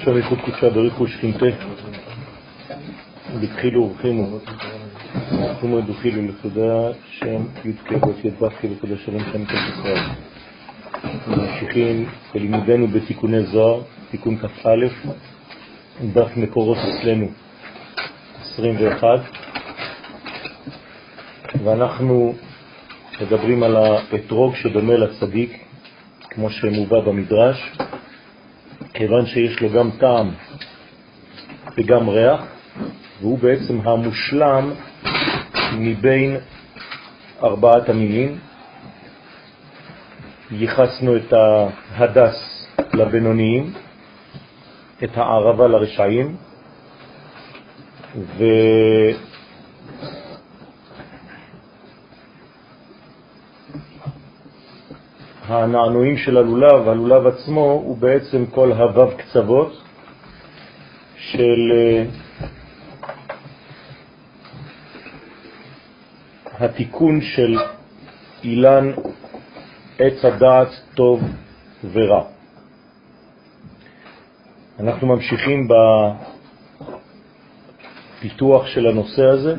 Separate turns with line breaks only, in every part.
עכשיו איכות קודשה בריחו שכינתה, בתחילו ורחימו, תחומו דוחילו לתודה שם י"ק י"ו לתודה שלום שם כל ישראל. ממשיכים בלימודנו בתיקוני זוהר, תיקון כ"א, דף מקורות אצלנו 21, ואנחנו מדברים על האתרוג שדומה לצדיק, כמו שמובא במדרש, כיוון שיש לו גם טעם וגם ריח, והוא בעצם המושלם מבין ארבעת המינים. ייחסנו את ההדס לבינוניים, את הערבה לרשעים, ו... הנענועים של הלולב, הלולב עצמו הוא בעצם כל הוו קצוות של אה, התיקון של אילן עץ הדעת טוב ורע. אנחנו ממשיכים בפיתוח של הנושא הזה,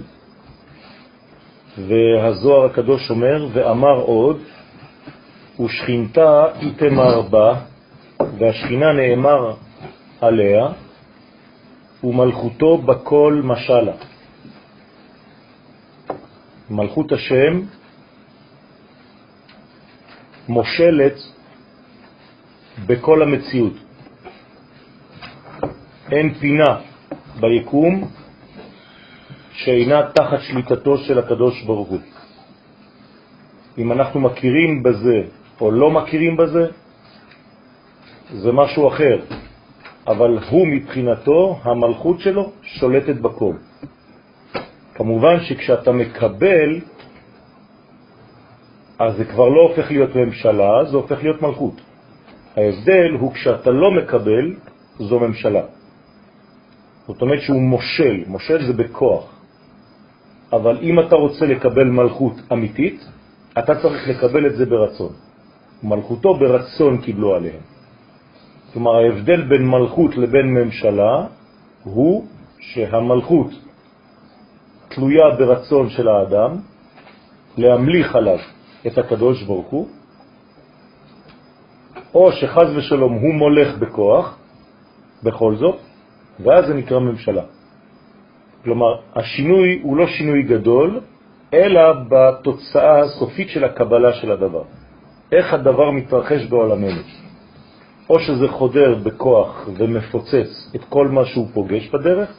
והזוהר הקדוש אומר, ואמר עוד, ושכינתה איתמר בה, והשכינה נאמר עליה, ומלכותו בכל משלה. מלכות השם מושלת בכל המציאות. אין פינה ביקום שאינה תחת שליטתו של הקדוש ברוך הוא. אם אנחנו מכירים בזה או לא מכירים בזה, זה משהו אחר, אבל הוא מבחינתו, המלכות שלו שולטת בכל. כמובן שכשאתה מקבל, אז זה כבר לא הופך להיות ממשלה, זה הופך להיות מלכות. ההבדל הוא כשאתה לא מקבל, זו ממשלה. זאת אומרת שהוא מושל, מושל זה בכוח. אבל אם אתה רוצה לקבל מלכות אמיתית, אתה צריך לקבל את זה ברצון. מלכותו ברצון קיבלו עליהם. כלומר, ההבדל בין מלכות לבין ממשלה הוא שהמלכות תלויה ברצון של האדם להמליך עליו את הקדוש ברוך הוא, או שחז ושלום הוא מולך בכוח, בכל זאת, ואז זה נקרא ממשלה. כלומר, השינוי הוא לא שינוי גדול, אלא בתוצאה הסופית של הקבלה של הדבר. איך הדבר מתרחש בעולמנו. או שזה חודר בכוח ומפוצץ את כל מה שהוא פוגש בדרך,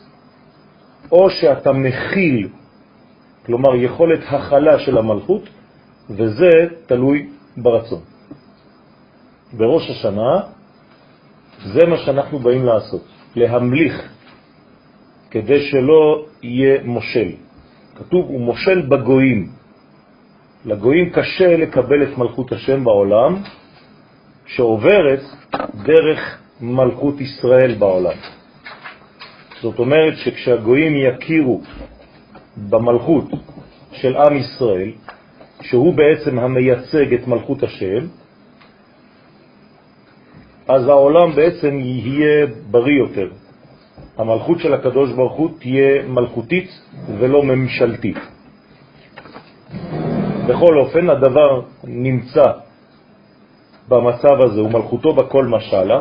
או שאתה מכיל, כלומר יכולת הכלה של המלכות, וזה תלוי ברצון. בראש השנה זה מה שאנחנו באים לעשות, להמליך, כדי שלא יהיה מושל. כתוב, הוא מושל בגויים. לגויים קשה לקבל את מלכות השם בעולם, שעוברת דרך מלכות ישראל בעולם. זאת אומרת שכשהגויים יכירו במלכות של עם ישראל, שהוא בעצם המייצג את מלכות השם, אז העולם בעצם יהיה בריא יותר. המלכות של הקדוש ברוך הוא תהיה מלכותית ולא ממשלתית. בכל אופן, הדבר נמצא במצב הזה, ומלכותו בכל משלה,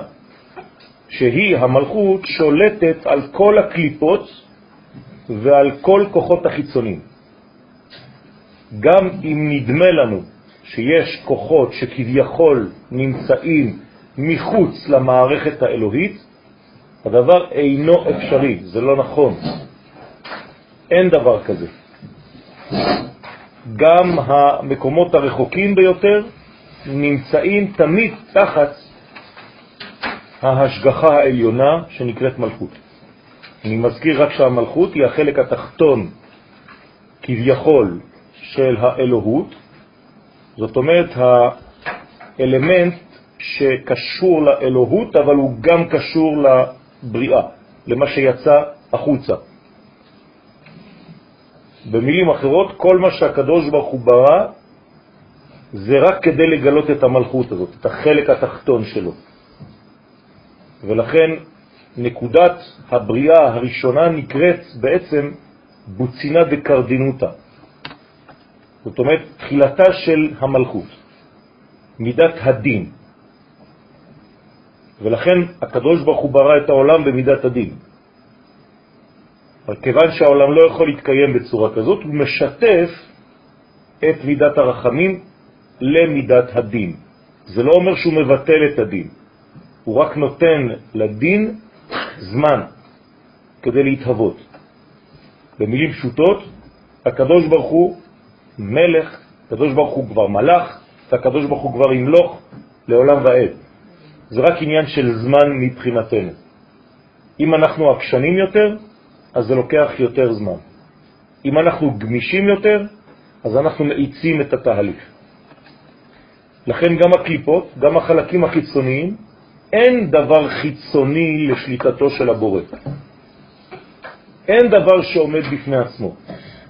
שהיא המלכות שולטת על כל הקליפות ועל כל כוחות החיצונים. גם אם נדמה לנו שיש כוחות שכביכול נמצאים מחוץ למערכת האלוהית, הדבר אינו אפשרי, זה לא נכון. אין דבר כזה. גם המקומות הרחוקים ביותר נמצאים תמיד תחת ההשגחה העליונה שנקראת מלכות. אני מזכיר רק שהמלכות היא החלק התחתון כביכול של האלוהות, זאת אומרת האלמנט שקשור לאלוהות, אבל הוא גם קשור לבריאה, למה שיצא החוצה. במילים אחרות, כל מה שהקדוש ברוך הוא ברא זה רק כדי לגלות את המלכות הזאת, את החלק התחתון שלו. ולכן נקודת הבריאה הראשונה נקראת בעצם בוצינה דקרדינותה. זאת אומרת, תחילתה של המלכות, מידת הדין. ולכן הקדוש ברוך הוא ברא את העולם במידת הדין. אבל כיוון שהעולם לא יכול להתקיים בצורה כזאת, הוא משתף את מידת הרחמים למידת הדין. זה לא אומר שהוא מבטל את הדין, הוא רק נותן לדין זמן כדי להתהוות. במילים פשוטות, הקדוש ברוך הוא מלך, הקדוש ברוך הוא כבר מלאך, והקדוש ברוך הוא כבר ימלוך לעולם ועד. זה רק עניין של זמן מבחינתנו. אם אנחנו עקשנים יותר, אז זה לוקח יותר זמן. אם אנחנו גמישים יותר, אז אנחנו מאיצים את התהליך. לכן גם הקליפות, גם החלקים החיצוניים, אין דבר חיצוני לשליטתו של הבורא. אין דבר שעומד בפני עצמו.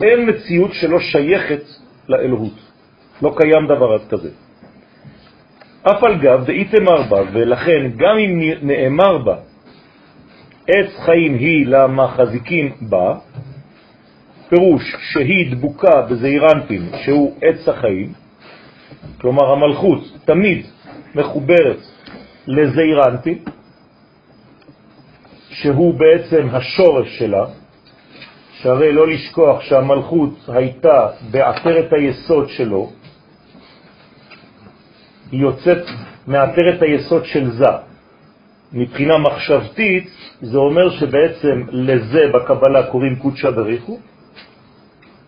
אין מציאות שלא שייכת לאלוהות. לא קיים דבר כזה. אף על גב דאיתמר בה, ולכן גם אם נאמר בה, עץ חיים היא למחזיקים בה, פירוש שהיא דבוקה בזעירנפין, שהוא עץ החיים, כלומר המלכות תמיד מחוברת לזעירנפין, שהוא בעצם השורש שלה, שהרי לא לשכוח שהמלכות הייתה בעטרת היסוד שלו, היא יוצאת מעטרת היסוד של זה. מבחינה מחשבתית זה אומר שבעצם לזה בקבלה קוראים קודשא בריחו,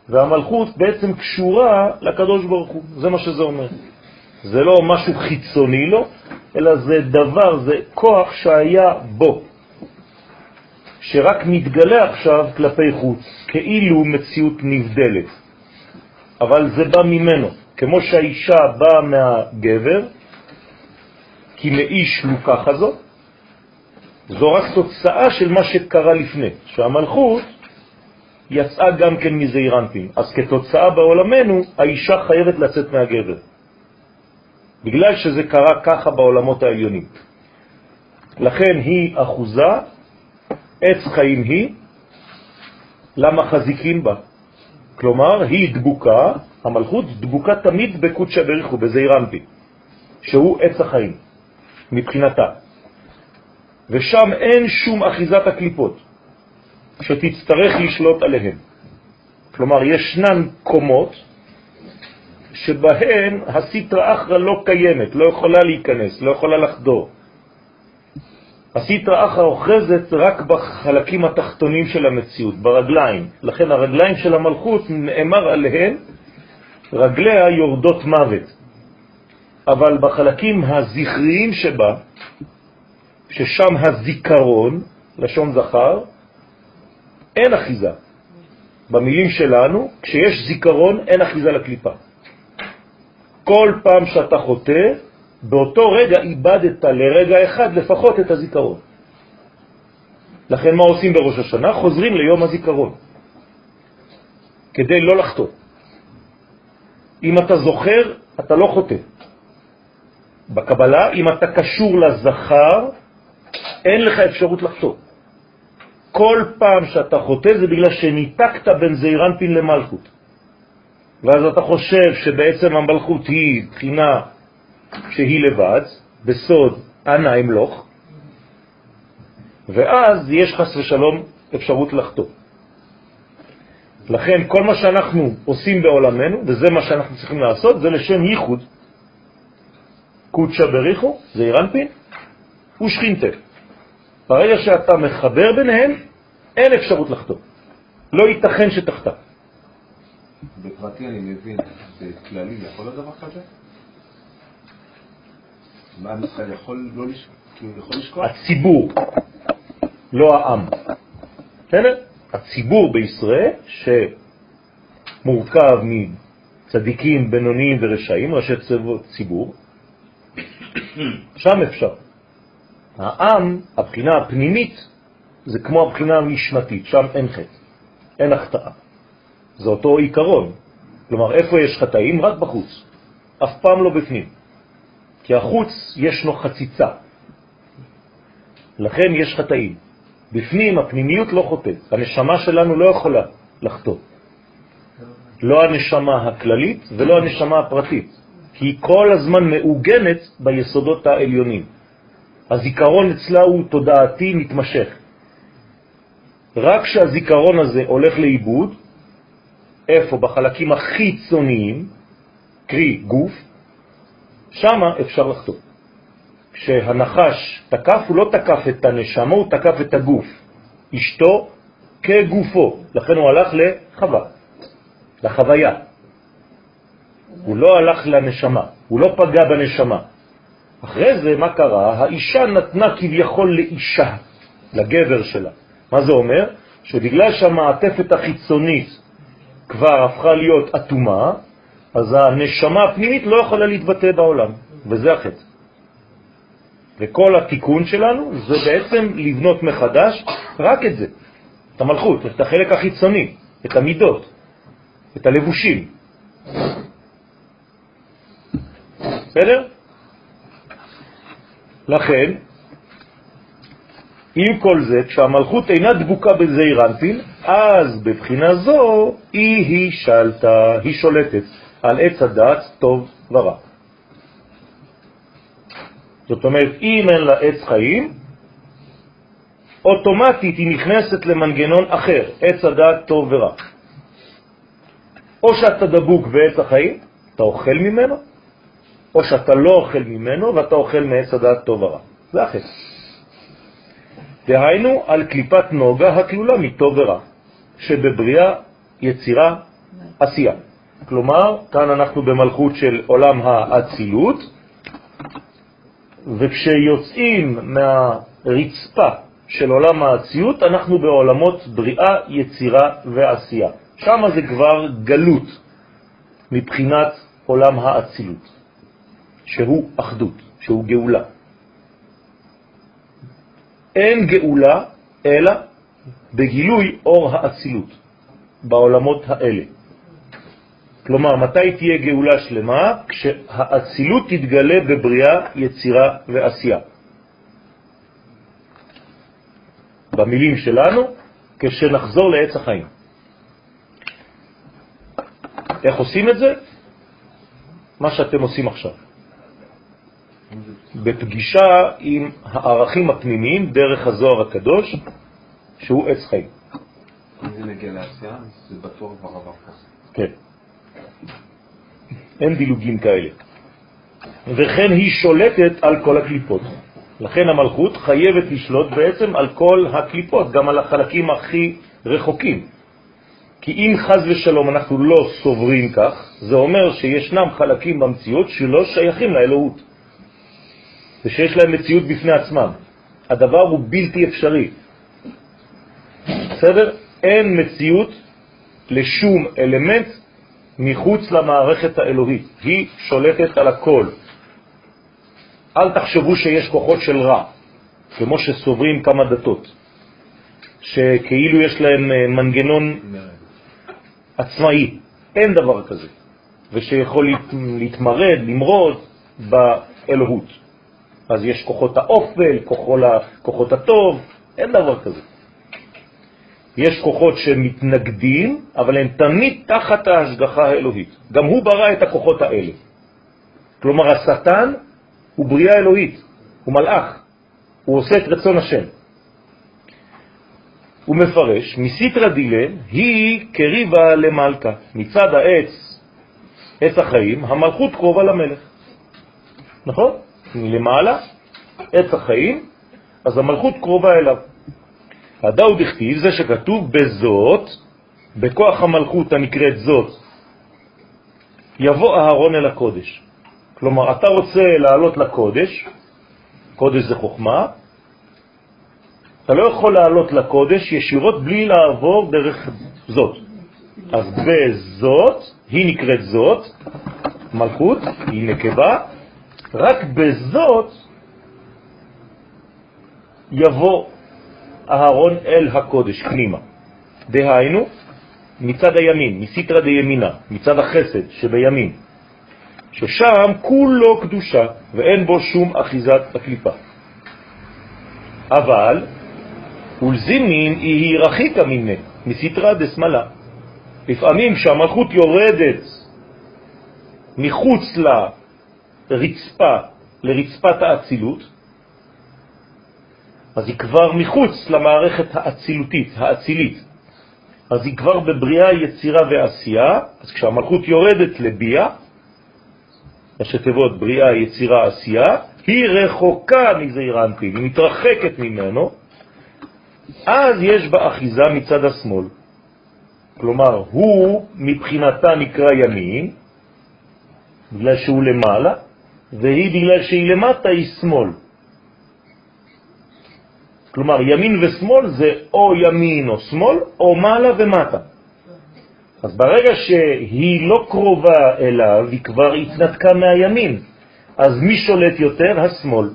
והמלכות בעצם קשורה לקדוש ברוך הוא, זה מה שזה אומר. זה לא משהו חיצוני לו, אלא זה דבר, זה כוח שהיה בו, שרק מתגלה עכשיו כלפי חוץ, כאילו מציאות נבדלת. אבל זה בא ממנו, כמו שהאישה באה מהגבר, כי מאיש לוקחה זו, זו רק תוצאה של מה שקרה לפני, שהמלכות יצאה גם כן מזעירנטים. אז כתוצאה בעולמנו, האישה חייבת לצאת מהגבר. בגלל שזה קרה ככה בעולמות העליונים. לכן היא אחוזה, עץ חיים היא, למה חזיקים בה? כלומר, היא דבוקה, המלכות דבוקה תמיד בקודשא בריחו, בזעירנטי, שהוא עץ החיים, מבחינתה. ושם אין שום אחיזת הקליפות. שתצטרך לשלוט עליהן. כלומר, ישנן קומות שבהן הסיטרה אחרא לא קיימת, לא יכולה להיכנס, לא יכולה לחדור. הסיטרה אחרא אוחזת רק בחלקים התחתונים של המציאות, ברגליים. לכן הרגליים של המלכות, נאמר עליהן, רגליה יורדות מוות. אבל בחלקים הזכריים שבה, ששם הזיכרון, לשון זכר, אין אחיזה. במילים שלנו, כשיש זיכרון, אין אחיזה לקליפה. כל פעם שאתה חוטא, באותו רגע איבדת לרגע אחד לפחות את הזיכרון. לכן מה עושים בראש השנה? חוזרים ליום הזיכרון, כדי לא לחטוא. אם אתה זוכר, אתה לא חוטא. בקבלה, אם אתה קשור לזכר, אין לך אפשרות לחטוא. כל פעם שאתה חוטא זה בגלל שניתקת בין זעירנפין למלכות. ואז אתה חושב שבעצם המלכות היא בחינה שהיא לבד, בסוד אנא אמלוך, ואז יש חס ושלום אפשרות לחטוא. לכן כל מה שאנחנו עושים בעולמנו, וזה מה שאנחנו צריכים לעשות, זה לשם ייחוד. קודשא בריחו, זה אירנפין, ושכינתה. ברגע שאתה מחבר ביניהם, אין אפשרות לחתום. לא ייתכן שתחתה.
בפרטי אני מבין, בכללי יכול להיות דבר כזה? מה ישראל יכול לא לשכוח?
הציבור, לא העם. בסדר? הציבור בישראל, שמורכב מצדיקים, בינוניים ורשעים, ראשי ציבור, שם אפשר. העם, הבחינה הפנימית, זה כמו הבחינה המשנתית, שם אין חטא, אין החטאה. זה אותו עיקרון. כלומר, איפה יש חטאים? רק בחוץ. אף פעם לא בפנים. כי החוץ ישנו חציצה. לכן יש חטאים. בפנים הפנימיות לא חוטאת, הנשמה שלנו לא יכולה לחטוא. לא הנשמה הכללית ולא הנשמה הפרטית, כי היא כל הזמן מעוגנת ביסודות העליונים. הזיכרון אצלה הוא תודעתי מתמשך. רק כשהזיכרון הזה הולך לאיבוד, איפה? בחלקים החיצוניים, קרי גוף, שמה אפשר לחטוא. כשהנחש תקף, הוא לא תקף את הנשמה, הוא תקף את הגוף. אשתו כגופו, לכן הוא הלך לחווה, לחוויה. הוא לא הלך לנשמה, הוא לא פגע בנשמה. אחרי זה, מה קרה? האישה נתנה כביכול לאישה, לגבר שלה. מה זה אומר? שבגלל שהמעטפת החיצונית כבר הפכה להיות אטומה, אז הנשמה הפנימית לא יכולה להתבטא בעולם, וזה החטא. וכל התיקון שלנו זה בעצם לבנות מחדש רק את זה, את המלכות, את החלק החיצוני, את המידות, את הלבושים. בסדר? לכן, עם כל זה, כשהמלכות אינה דבוקה בזעיר אז בבחינה זו היא היא שלטה, היא שולטת על עץ הדעת טוב ורע. זאת אומרת, אם אין לה עץ חיים, אוטומטית היא נכנסת למנגנון אחר, עץ הדעת טוב ורע. או שאתה דבוק בעץ החיים, אתה אוכל ממנו, או שאתה לא אוכל ממנו ואתה אוכל מעץ הדעת טוב ורע. זה החטא. דהיינו על קליפת נוגה הכלולה מטוב ורע, שבבריאה, יצירה, עשייה. כלומר, כאן אנחנו במלכות של עולם האצילות, וכשיוצאים מהרצפה של עולם האציות, אנחנו בעולמות בריאה, יצירה ועשייה. שם זה כבר גלות מבחינת עולם האצילות, שהוא אחדות, שהוא גאולה. אין גאולה אלא בגילוי אור האצילות בעולמות האלה. כלומר, מתי תהיה גאולה שלמה? כשהאצילות תתגלה בבריאה, יצירה ועשייה. במילים שלנו, כשנחזור לעץ החיים. איך עושים את זה? מה שאתם עושים עכשיו. בפגישה עם הערכים הפנימיים דרך הזוהר הקדוש, שהוא עץ חיים.
אם זה מגיע לעשייה, זה בטוח כבר עבר כזה.
כן. אין דילוגים כאלה. וכן היא שולטת על כל הקליפות. לכן המלכות חייבת לשלוט בעצם על כל הקליפות, גם על החלקים הכי רחוקים. כי אם חז ושלום אנחנו לא סוברים כך, זה אומר שישנם חלקים במציאות שלא שייכים לאלוהות, ושיש להם מציאות בפני עצמם. הדבר הוא בלתי אפשרי. בסדר? אין מציאות לשום אלמנט מחוץ למערכת האלוהית. היא שולטת על הכל. אל תחשבו שיש כוחות של רע, כמו שסוברים כמה דתות, שכאילו יש להם אה, מנגנון עצמאי. אין דבר כזה. ושיכול להתמרד, למרוד באלוהות. אז יש כוחות האופל, כוחות הטוב, אין דבר כזה. יש כוחות שמתנגדים, אבל הם תמיד תחת ההשגחה האלוהית. גם הוא ברא את הכוחות האלה. כלומר, השטן הוא בריאה אלוהית, הוא מלאך, הוא עושה את רצון השם. הוא מפרש, מסיטרא דילן היא קריבה למלכה. מצד העץ, עץ החיים, המלכות קרובה למלך. נכון? מלמעלה, עץ החיים, אז המלכות קרובה אליו. הדאו דכתיב זה שכתוב בזאת, בכוח המלכות הנקראת זאת, יבוא אהרון אל הקודש. כלומר, אתה רוצה לעלות לקודש, קודש זה חוכמה, אתה לא יכול לעלות לקודש ישירות בלי לעבור דרך זאת. אז בזאת, היא נקראת זאת, מלכות, היא נקבה, רק בזאת יבוא אהרון אל הקודש פנימה. דהיינו, מצד הימין, מסיטרא דימינה, מצד החסד שבימין, ששם כולו קדושה ואין בו שום אחיזת הקליפה. אבל ולזימין היא רחיקה מיני, מסתרה דסמלה. לפעמים כשהמלכות יורדת מחוץ לרצפה, לרצפת האצילות, אז היא כבר מחוץ למערכת האצילותית, האצילית. אז היא כבר בבריאה, יצירה ועשייה, אז כשהמלכות יורדת לביאה, ראשי תיבות בריאה, יצירה, עשייה, היא רחוקה מזעיר אנפין, היא מתרחקת ממנו, אז יש בה אחיזה מצד השמאל. כלומר, הוא מבחינתה נקרא ימין, בגלל שהוא למעלה, והיא בגלל שהיא למטה היא שמאל. כלומר, ימין ושמאל זה או ימין או שמאל, או מעלה ומטה. אז ברגע שהיא לא קרובה אליו, היא כבר התנתקה מהימין. אז מי שולט יותר? השמאל.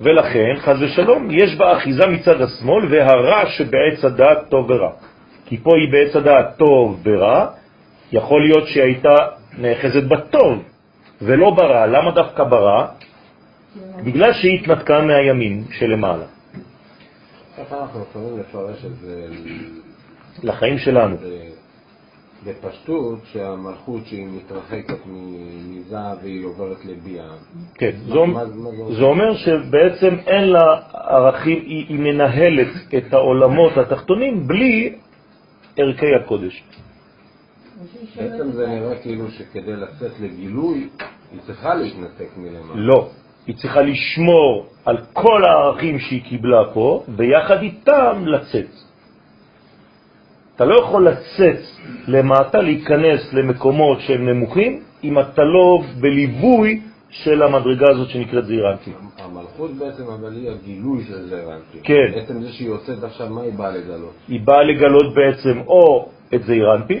ולכן, חז ושלום, יש בה אחיזה מצד השמאל, והרע שבעץ הדעת טוב ורע. כי פה היא בעץ הדעת טוב ורע, יכול להיות שהייתה נאחזת בטוב ולא ברע. למה דווקא ברע? בגלל שהיא התנתקה מהימין שלמעלה.
איך אנחנו יכולים לפרש את זה
לחיים שלנו.
בפשטות, שהמלכות שהיא מתרחקת מזה והיא עוברת לביאה.
כן,
מה-
זו,
מה- מה זה?
זה אומר שבעצם אין לה ערכים, היא, היא מנהלת את העולמות התחתונים בלי ערכי הקודש.
בעצם זה נראה כאילו שכדי לצאת לגילוי, היא צריכה להתנתק מלמעלה.
לא, היא צריכה לשמור על כל הערכים שהיא קיבלה פה, ויחד איתם לצאת. אתה לא יכול לצאת למטה, להיכנס למקומות שהם נמוכים, אם אתה לא בליווי של המדרגה הזאת שנקראת זעירנטי.
המלכות בעצם, אבל היא הגילוי של זה רנטי.
כן.
בעצם זה שהיא יוצאת עכשיו, מה היא באה לגלות?
היא באה לגלות בעצם או את זעירנטי,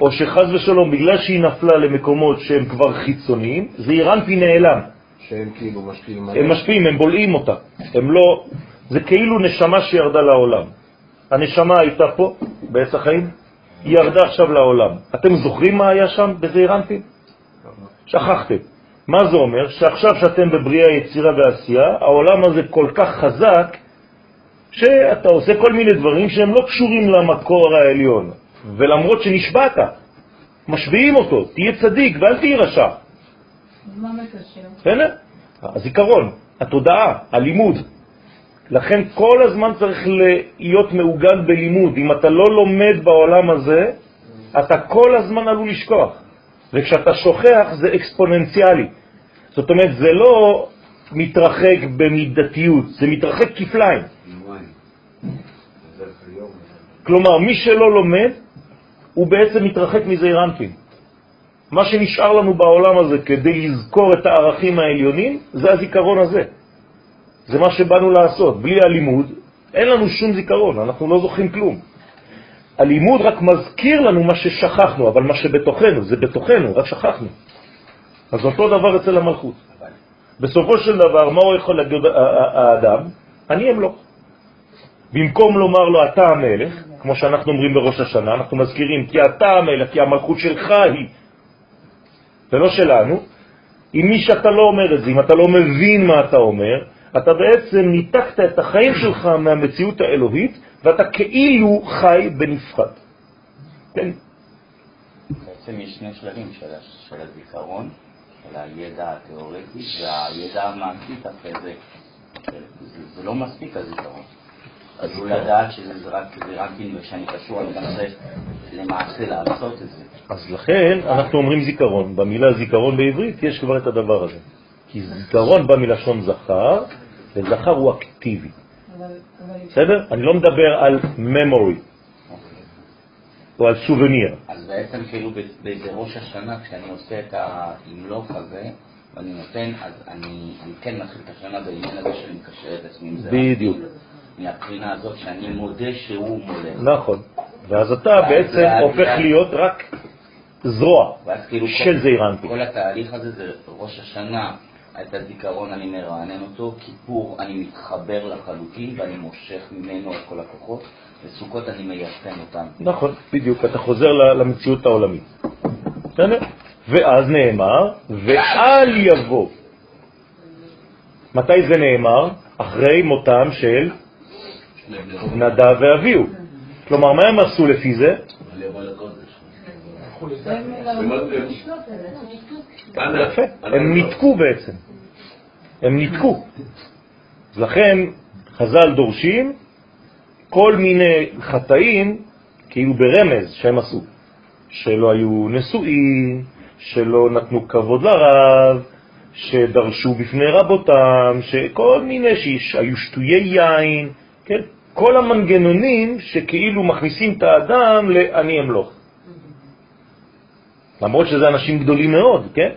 או שחז ושלום, בגלל שהיא נפלה למקומות שהם כבר חיצוניים, זעירנטי נעלם.
שהם כאילו משפיעים
הם משפיעים, הם בולעים אותה. הם לא... זה כאילו נשמה שירדה לעולם. הנשמה הייתה פה, בעץ החיים, היא ירדה עכשיו לעולם. אתם זוכרים מה היה שם בזעירנטי? שכחתם. מה זה אומר? שעכשיו שאתם בבריאה, יצירה ועשייה, העולם הזה כל כך חזק, שאתה עושה כל מיני דברים שהם לא קשורים למקור העליון. ולמרות שנשבעת, משביעים אותו, תהיה צדיק ואל תהיה רשע.
אז מה מקשר?
בסדר? הזיכרון, התודעה, הלימוד. לכן כל הזמן צריך להיות מעוגן בלימוד. אם אתה לא לומד בעולם הזה, אתה כל הזמן עלול לשכוח. וכשאתה שוכח זה אקספוננציאלי. זאת אומרת, זה לא מתרחק במידתיות, זה מתרחק כפליים. כלומר, מי שלא לומד, הוא בעצם מתרחק מזעיר אנפין. מה שנשאר לנו בעולם הזה כדי לזכור את הערכים העליונים, זה הזיכרון הזה. זה מה שבאנו לעשות. בלי הלימוד, אין לנו שום זיכרון, אנחנו לא זוכרים כלום. הלימוד רק מזכיר לנו מה ששכחנו, אבל מה שבתוכנו, זה בתוכנו, רק שכחנו. אז אותו דבר אצל המלכות. בסופו של דבר, מה הוא יכול להגיד האדם? אני אמלוך. במקום לומר לו אתה המלך, כמו שאנחנו אומרים בראש השנה, אנחנו מזכירים כי אתה המלך, כי המלכות שלך היא, ולא שלנו. אם מי שאתה לא אומר את זה, אם אתה לא מבין מה אתה אומר, אתה בעצם ניתקת את החיים שלך מהמציאות האלוהית, ואתה כאילו חי בנפחד. כן,
בעצם יש שני שלבים של, של הזיכרון, של הידע התיאורטי והידע המעשית אחרי. זה, זה לא מספיק הזיכרון. עלול לדעת שזה זה רק זירנטין ושאני קשור, אני גם צריך למעשה לעשות את זה.
אז לכן אנחנו אומרים זיכרון. במילה זיכרון בעברית יש כבר את הדבר הזה. כי זיכרון בא מלשון זכר, וזכר הוא אקטיבי. בסדר? אני לא מדבר על memory או על סובניר.
אז בעצם כאילו ב- ב- בראש השנה, כשאני עושה את ההמלוך הזה, ואני נותן, אז אני, אני כן מתחיל את השנה בעניין הזה שאני מקשר את עצמי עם זה.
בדיוק.
מהבחינה הזאת שאני מודה שהוא מולך.
נכון. ואז אתה בעצם הופך להיות רק זרוע
כאילו
של זעירנטי.
כל התהליך הזה זה ראש השנה, את הזיכרון אני מרענן אותו, כיפור אני מתחבר לחלוטין ואני מושך ממנו את כל הכוחות, וסוכות אני מיישם אותם.
נכון, בדיוק, אתה חוזר למציאות העולמית. ואז נאמר, ואל יבוא. מתי זה נאמר? אחרי מותם של נדב ואביהו. כלומר, מה הם עשו לפי זה? הם ניתקו בעצם. הם ניתקו. לכן חז"ל דורשים כל מיני חטאים, כאילו ברמז, שהם עשו. שלא היו נשואים, שלא נתנו כבוד לרב, שדרשו בפני רבותם, שכל מיני שהיו שטויי יין, כן? כל המנגנונים שכאילו מכניסים את האדם ל"אני אמלוך". למרות שזה אנשים גדולים מאוד, כן?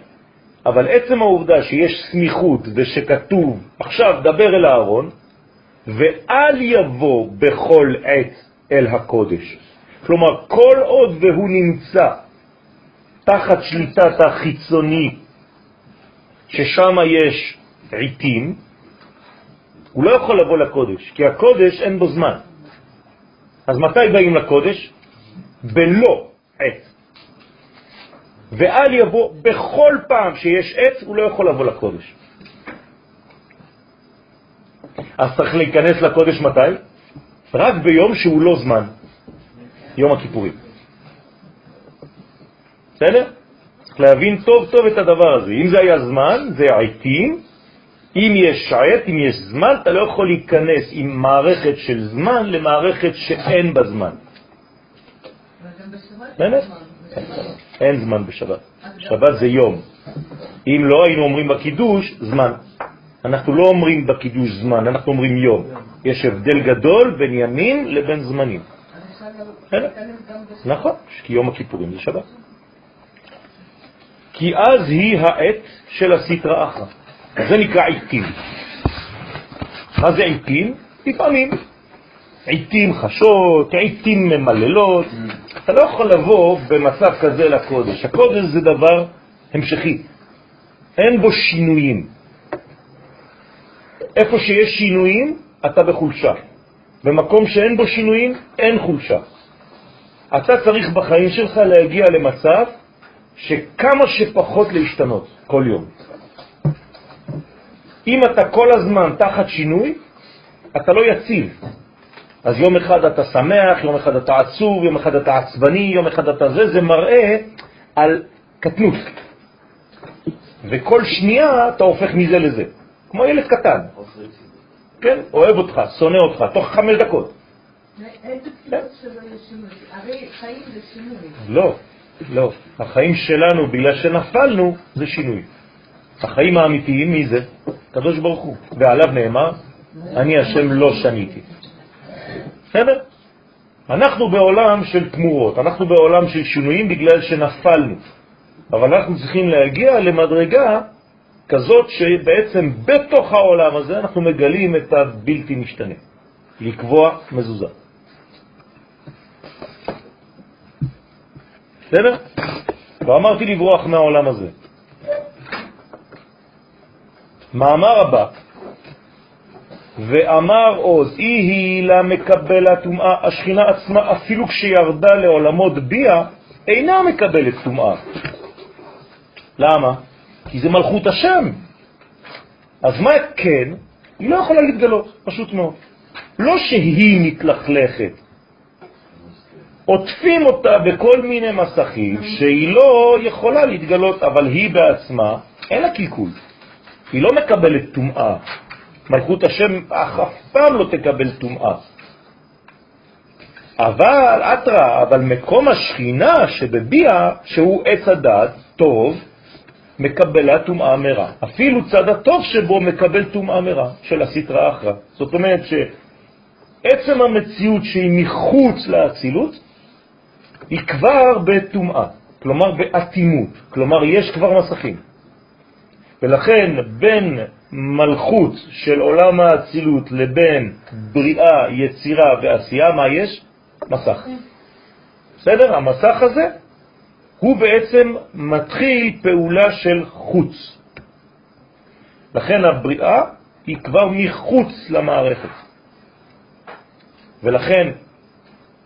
אבל עצם העובדה שיש סמיכות ושכתוב, עכשיו דבר אל הארון, ואל יבוא בכל עת אל הקודש. כלומר, כל עוד והוא נמצא תחת שליטת החיצוני, ששם יש עיתים, הוא לא יכול לבוא לקודש, כי הקודש אין בו זמן. אז מתי באים לקודש? בלא עת. ואל יבוא, בכל פעם שיש עת, הוא לא יכול לבוא לקודש. אז צריך להיכנס לקודש מתי? רק ביום שהוא לא זמן, יום הכיפורים. בסדר? צריך להבין טוב טוב את הדבר הזה. אם זה היה זמן, זה עיתים. אם יש עת, אם יש זמן, אתה לא יכול להיכנס עם מערכת של זמן למערכת שאין בה זמן. באמת? אין זמן בשבת. שבת זה יום. אם לא, היינו אומרים בקידוש זמן. אנחנו לא אומרים בקידוש זמן, אנחנו אומרים יום. יש הבדל גדול בין ימים לבין זמנים. נכון, כי יום הכיפורים זה שבת. כי אז היא העת של הסטרה אחרא. זה נקרא עיתים. מה זה עיתים? לפעמים עיתים חשות, עיתים ממללות. אתה לא יכול לבוא במצב כזה לקודש. הקודש זה דבר המשכי, אין בו שינויים. איפה שיש שינויים, אתה בחולשה. במקום שאין בו שינויים, אין חולשה. אתה צריך בחיים שלך להגיע למצב שכמה שפחות להשתנות כל יום. אם אתה כל הזמן תחת שינוי, אתה לא יציב. אז יום אחד אתה שמח, יום אחד אתה עצוב, יום אחד אתה עצבני, יום אחד אתה זה, זה מראה על קטנות. וכל שנייה אתה הופך מזה לזה, כמו ילד קטן. כן, אוהב אותך, שונא אותך, תוך חמש דקות.
איזה ציטוט שלא יש שינוי? הרי חיים זה שינוי.
לא, לא. החיים שלנו, בגלל שנפלנו, זה שינוי. החיים האמיתיים, מי זה? קדוש ברוך הוא. ועליו נאמר, אני השם לא שניתי. בסדר? אנחנו בעולם של תמורות, אנחנו בעולם של שינויים בגלל שנפלנו. אבל אנחנו צריכים להגיע למדרגה כזאת שבעצם בתוך העולם הזה אנחנו מגלים את הבלתי משתנה, לקבוע מזוזה. בסדר? ואמרתי לברוח מהעולם הזה. מאמר הבא, ואמר עוז, אי היא לה מקבלת טומאה, השכינה עצמה אפילו כשירדה לעולמות ביה, אינה מקבלת טומאה. למה? כי זה מלכות השם. אז מה כן? היא לא יכולה להתגלות, פשוט מאוד. לא שהיא מתלכלכת, עוטפים אותה בכל מיני מסכים שהיא לא יכולה להתגלות, אבל היא בעצמה, אין לה קלקול. היא לא מקבלת טומאה. מלכות השם אף פעם לא תקבל טומאה. אבל, אתרא, אבל מקום השכינה שבביאה, שהוא עץ הדת, טוב, מקבלה טומאה מרע. אפילו צד הטוב שבו מקבל טומאה מרע של הסטרא אחרא. זאת אומרת שעצם המציאות שהיא מחוץ לאצילות, היא כבר בטומאה, כלומר באטימות, כלומר יש כבר מסכים. ולכן בין מלכות של עולם האצילות לבין בריאה, יצירה ועשייה, מה יש? מסך. בסדר? המסך הזה הוא בעצם מתחיל פעולה של חוץ. לכן הבריאה היא כבר מחוץ למערכת. ולכן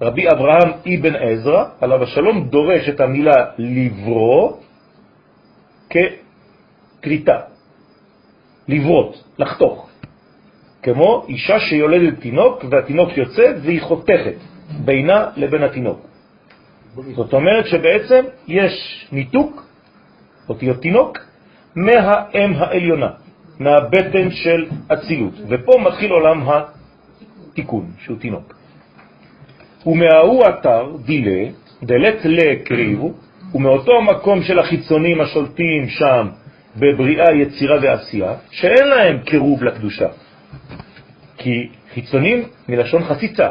רבי אברהם אבן עזרא, עליו השלום, דורש את המילה לברוא כקריטה, לברות, לחתוך, כמו אישה שיולדת תינוק והתינוק יוצא והיא חותכת בינה לבין התינוק. זאת אומרת שבעצם יש ניתוק, אותיות תינוק, מהאם העליונה, מהבטן של אצילות, ופה מתחיל עולם התיקון, שהוא תינוק. ומההוא אתר דילה, דלת לקריבו, ומאותו מקום של החיצונים השולטים שם בבריאה, יצירה ועשייה, שאין להם קירוב לקדושה. כי חיצונים מלשון חציצה,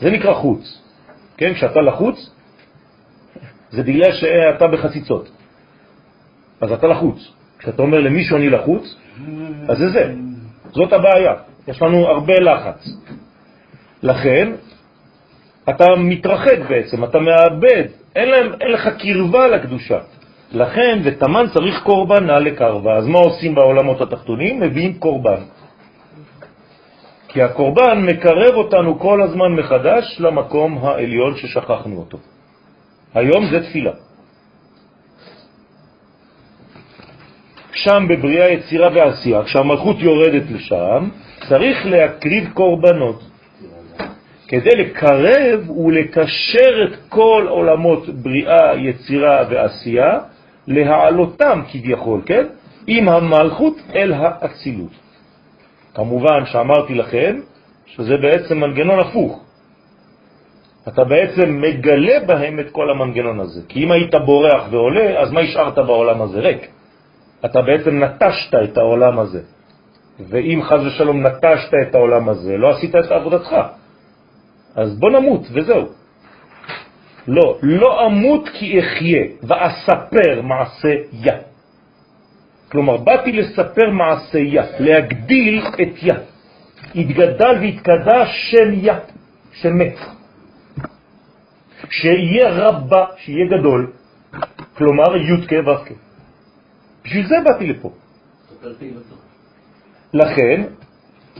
זה נקרא חוץ. כן, כשאתה לחוץ, זה בגלל שאתה בחציצות. אז אתה לחוץ. כשאתה אומר למישהו אני לחוץ, אז זה זה. זאת הבעיה. יש לנו הרבה לחץ. לכן, אתה מתרחק בעצם, אתה מאבד, אין, להם, אין לך קרבה לקדושה. לכן, ותמן צריך קורבנה לקרבה. אז מה עושים בעולמות התחתונים? מביאים קורבן. כי הקורבן מקרב אותנו כל הזמן מחדש למקום העליון ששכחנו אותו. היום זה תפילה. שם בבריאה, יצירה ועשייה, כשהמלכות יורדת לשם, צריך להקריב קורבנות. כדי לקרב ולקשר את כל עולמות בריאה, יצירה ועשייה, להעלותם כביכול, כן? עם המלכות אל האצילות. כמובן שאמרתי לכם שזה בעצם מנגנון הפוך. אתה בעצם מגלה בהם את כל המנגנון הזה. כי אם היית בורח ועולה, אז מה השארת בעולם הזה? ריק. אתה בעצם נטשת את העולם הזה. ואם חז ושלום נטשת את העולם הזה, לא עשית את עבודתך. אז בוא נמות, וזהו. לא, לא אמות כי אחיה, ואספר מעשה יא. כלומר, באתי לספר מעשה יא, להגדיל את יא. התגדל והתקדש שם יא, שמת. שיהיה רבה, שיהיה גדול, כלומר י' כ' ו' כ'. בשביל זה באתי לפה. לכן,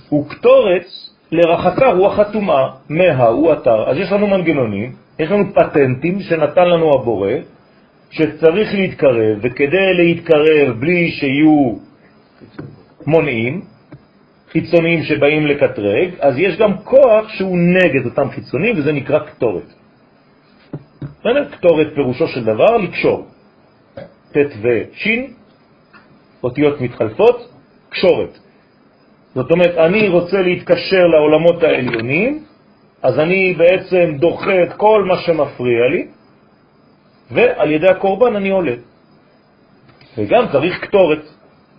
הוא קטורץ לרחקה רוח הטומאה, מה הוא אתר. אז יש לנו מנגנונים, יש לנו פטנטים שנתן לנו הבורא, שצריך להתקרב, וכדי להתקרב בלי שיהיו מונעים, חיצוניים שבאים לקטרג, אז יש גם כוח שהוא נגד אותם חיצוניים, וזה נקרא קטורת. קטורת פירושו של דבר לקשור. ט' וש', אותיות מתחלפות, קשורת. זאת אומרת, אני רוצה להתקשר לעולמות העליונים, אז אני בעצם דוחה את כל מה שמפריע לי, ועל ידי הקורבן אני עולה. וגם צריך קטורת,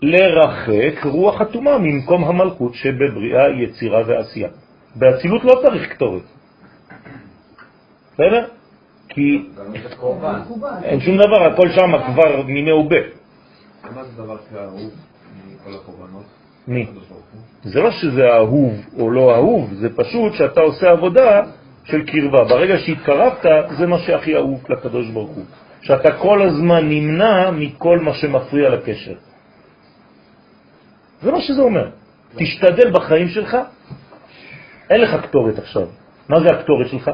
לרחק רוח אטומה ממקום המלכות שבבריאה, יצירה ועשייה. באצילות לא צריך קטורת. בסדר? כי אין שום דבר, הכל שם כבר מיני ובה.
מה זה דבר כאהוב מכל הקורבנות?
מי? זה לא שזה אהוב או לא אהוב, זה פשוט שאתה עושה עבודה של קרבה. ברגע שהתקרבת, זה מה שהכי אהוב לקדוש ברוך הוא. שאתה כל הזמן נמנע מכל מה שמפריע לקשר. זה מה שזה אומר. תשתדל בחיים שלך, אין לך כתורת עכשיו. מה זה הכתורת שלך?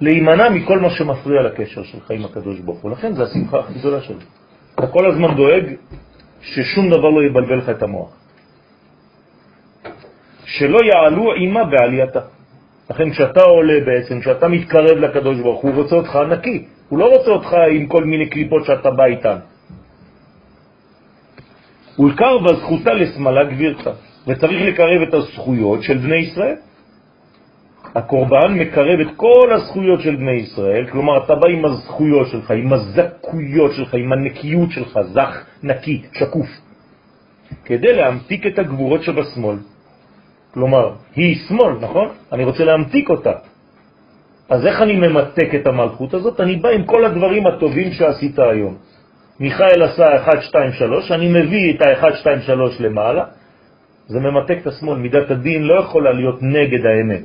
להימנע מכל מה שמפריע לקשר שלך עם הקדוש ברוך הוא. לכן זה השמחה הכי גדולה שלו. אתה כל הזמן דואג ששום דבר לא יבלבל לך את המוח. שלא יעלו אימה בעלייתה. לכן כשאתה עולה בעצם, כשאתה מתקרב לקדוש ברוך הוא, רוצה אותך נקי. הוא לא רוצה אותך עם כל מיני קליפות שאתה בא איתן. ולקרבה זכותה לשמאלה גבירתה, וצריך לקרב את הזכויות של בני ישראל. הקורבן מקרב את כל הזכויות של בני ישראל, כלומר אתה בא עם הזכויות שלך, עם הזכויות שלך, עם הנקיות שלך, זך, נקי, שקוף, כדי להמתיק את הגבורות שבשמאל. כלומר, היא שמאל, נכון? אני רוצה להמתיק אותה. אז איך אני ממתק את המלכות הזאת? אני בא עם כל הדברים הטובים שעשית היום. מיכאל עשה 1, 2, 3, אני מביא את ה-1, 2, 3 למעלה, זה ממתק את השמאל. מידת הדין לא יכולה להיות נגד האמת.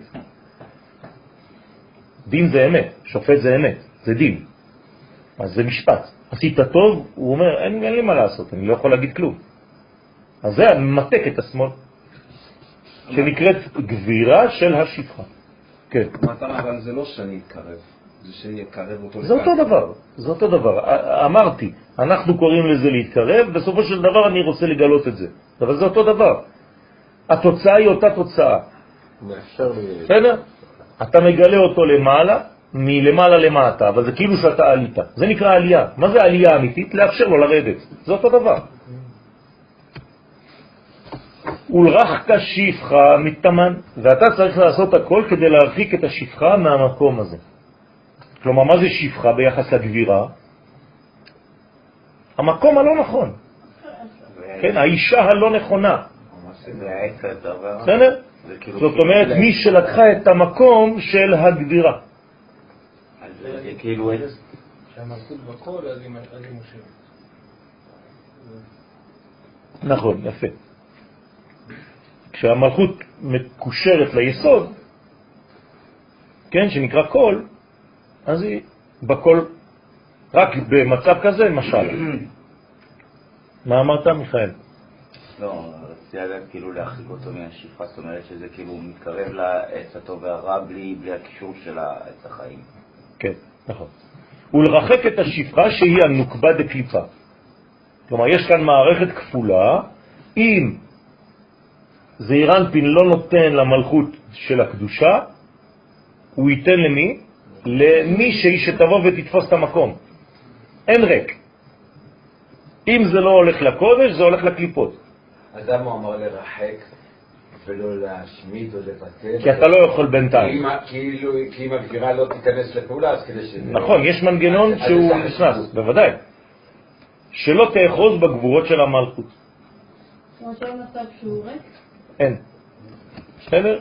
דין זה אמת, שופט זה אמת, זה דין. אז זה משפט. עשית טוב, הוא אומר, אין, אין לי מה לעשות, אני לא יכול להגיד כלום. אז זה ממתק את השמאל. שנקראת גבירה של השפחה. כן.
המטרה אבל זה לא שאני אתקרב, זה שאני אקרב אותו.
זה אותו דבר, זה אותו דבר. אמרתי, אנחנו קוראים לזה להתקרב, בסופו של דבר אני רוצה לגלות את זה. אבל זה אותו דבר. התוצאה היא אותה תוצאה. בסדר? אתה מגלה אותו למעלה, מלמעלה למטה, אבל זה כאילו שאתה עלית. זה נקרא עלייה. מה זה עלייה אמיתית? לאפשר לו לרדת. זה אותו דבר. ולרחת שפחה מתאמן, ואתה צריך לעשות הכל כדי להרחיק את השפחה מהמקום הזה. כלומר, מה זה שפחה ביחס לגבירה? המקום הלא נכון. כן, האישה הלא נכונה. בסדר? זאת אומרת, מי שלקחה את המקום של הגבירה.
עץ.
שהמלכות בכל, אז היא אז היא מושלת.
נכון, יפה. כשהמלכות מקושרת ליסוד, כן, שנקרא קול, אז היא בקול, רק במצב כזה, משל. מה אמרת, מיכאל?
לא, רציתי לדעת כאילו להרחיק אותו מהשפחה, זאת אומרת שזה כאילו מתקרב לעץ הטוב והרע בלי בלי הקישור של העץ החיים.
כן, נכון. ולרחק את השפחה שהיא הנוקבה דקליפה. כלומר, יש כאן מערכת כפולה, אם זעירנפין לא נותן למלכות של הקדושה, הוא ייתן למי? למי שהיא שתבוא ותתפוס את המקום. אין ריק. אם זה לא הולך לקודש, זה הולך לקליפות.
אז למה הוא אמר לרחק ולא להשמיד או לבטל?
כי אתה לא יכול בינתיים.
כי אם- כאילו, כי אם הגבירה לא תיכנס לפעולה, אז כדי שזה...
נכון, יש מנגנון שהוא נכנס. בוודאי. שלא תאחוז בגבורות של המלכות.
כמו שאין מצב שהוא ריק,
אין. בסדר?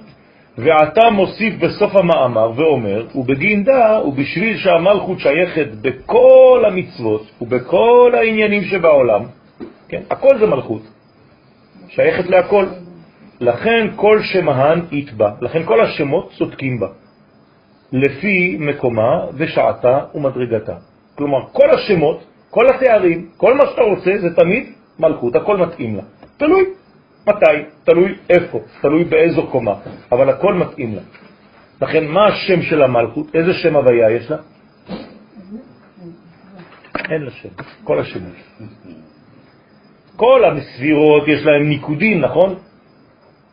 ועתה מוסיף בסוף המאמר ואומר, ובגין דא, ובשביל שהמלכות שייכת בכל המצוות ובכל העניינים שבעולם, כן, הכל זה מלכות, שייכת להכל. לכן כל שמהן יתבע, לכן כל השמות צודקים בה, לפי מקומה ושעתה ומדרגתה. כלומר, כל השמות, כל התארים, כל מה שאתה רוצה, זה תמיד מלכות, הכל מתאים לה. תלוי מתי, תלוי איפה, תלוי באיזו קומה, אבל הכל מתאים לה. לכן, מה השם של המלכות? איזה שם הוויה יש לה? אין לה שם, כל השמות. כל הספירות יש להם ניקודים, נכון?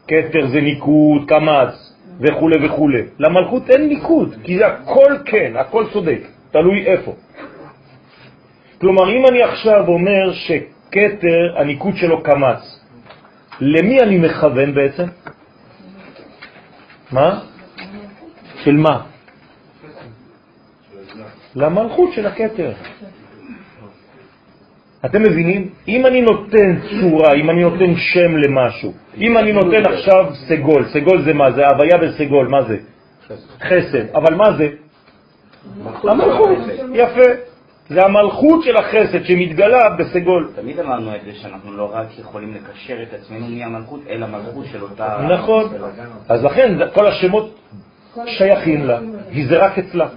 כתר זה ניקוד, קמץ וכו' וכו'. למלכות אין ניקוד, כי הכל כן, הכל צודק, תלוי איפה. כלומר, אם אני עכשיו אומר שכתר, הניקוד שלו קמץ, למי אני מכוון בעצם? מה? של מה? למלכות של הכתר. אתם מבינים? אם אני נותן צורה, אם אני נותן שם למשהו, אם אני נותן עכשיו סגול, סגול זה מה? זה הוויה בסגול, מה זה? חסד. אבל מה זה? המלכות. יפה. זה המלכות של החסד שמתגלה בסגול.
תמיד אמרנו את זה שאנחנו לא רק יכולים לקשר את עצמנו מהמלכות, אלא מלכות של אותה...
נכון. אז לכן כל השמות שייכים לה, כי זה רק אצלה.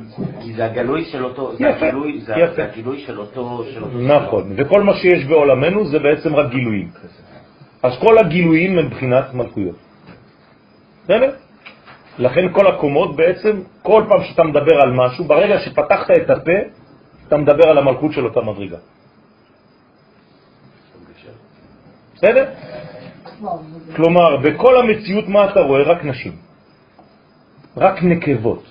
כי זה הגלוי של אותו...
יפה,
הגילוי-. של אותו
נכון, וכל מה שיש בעולמנו זה בעצם רק גילויים. אז כל הגילויים הם מבחינת מלכויות. בסדר? לכן כל הקומות בעצם, כל פעם שאתה מדבר על משהו, ברגע שפתחת את הפה, אתה מדבר על המלכות של אותה מדרגה. בסדר? כלומר, בכל המציאות מה אתה רואה? רק נשים. רק נקבות.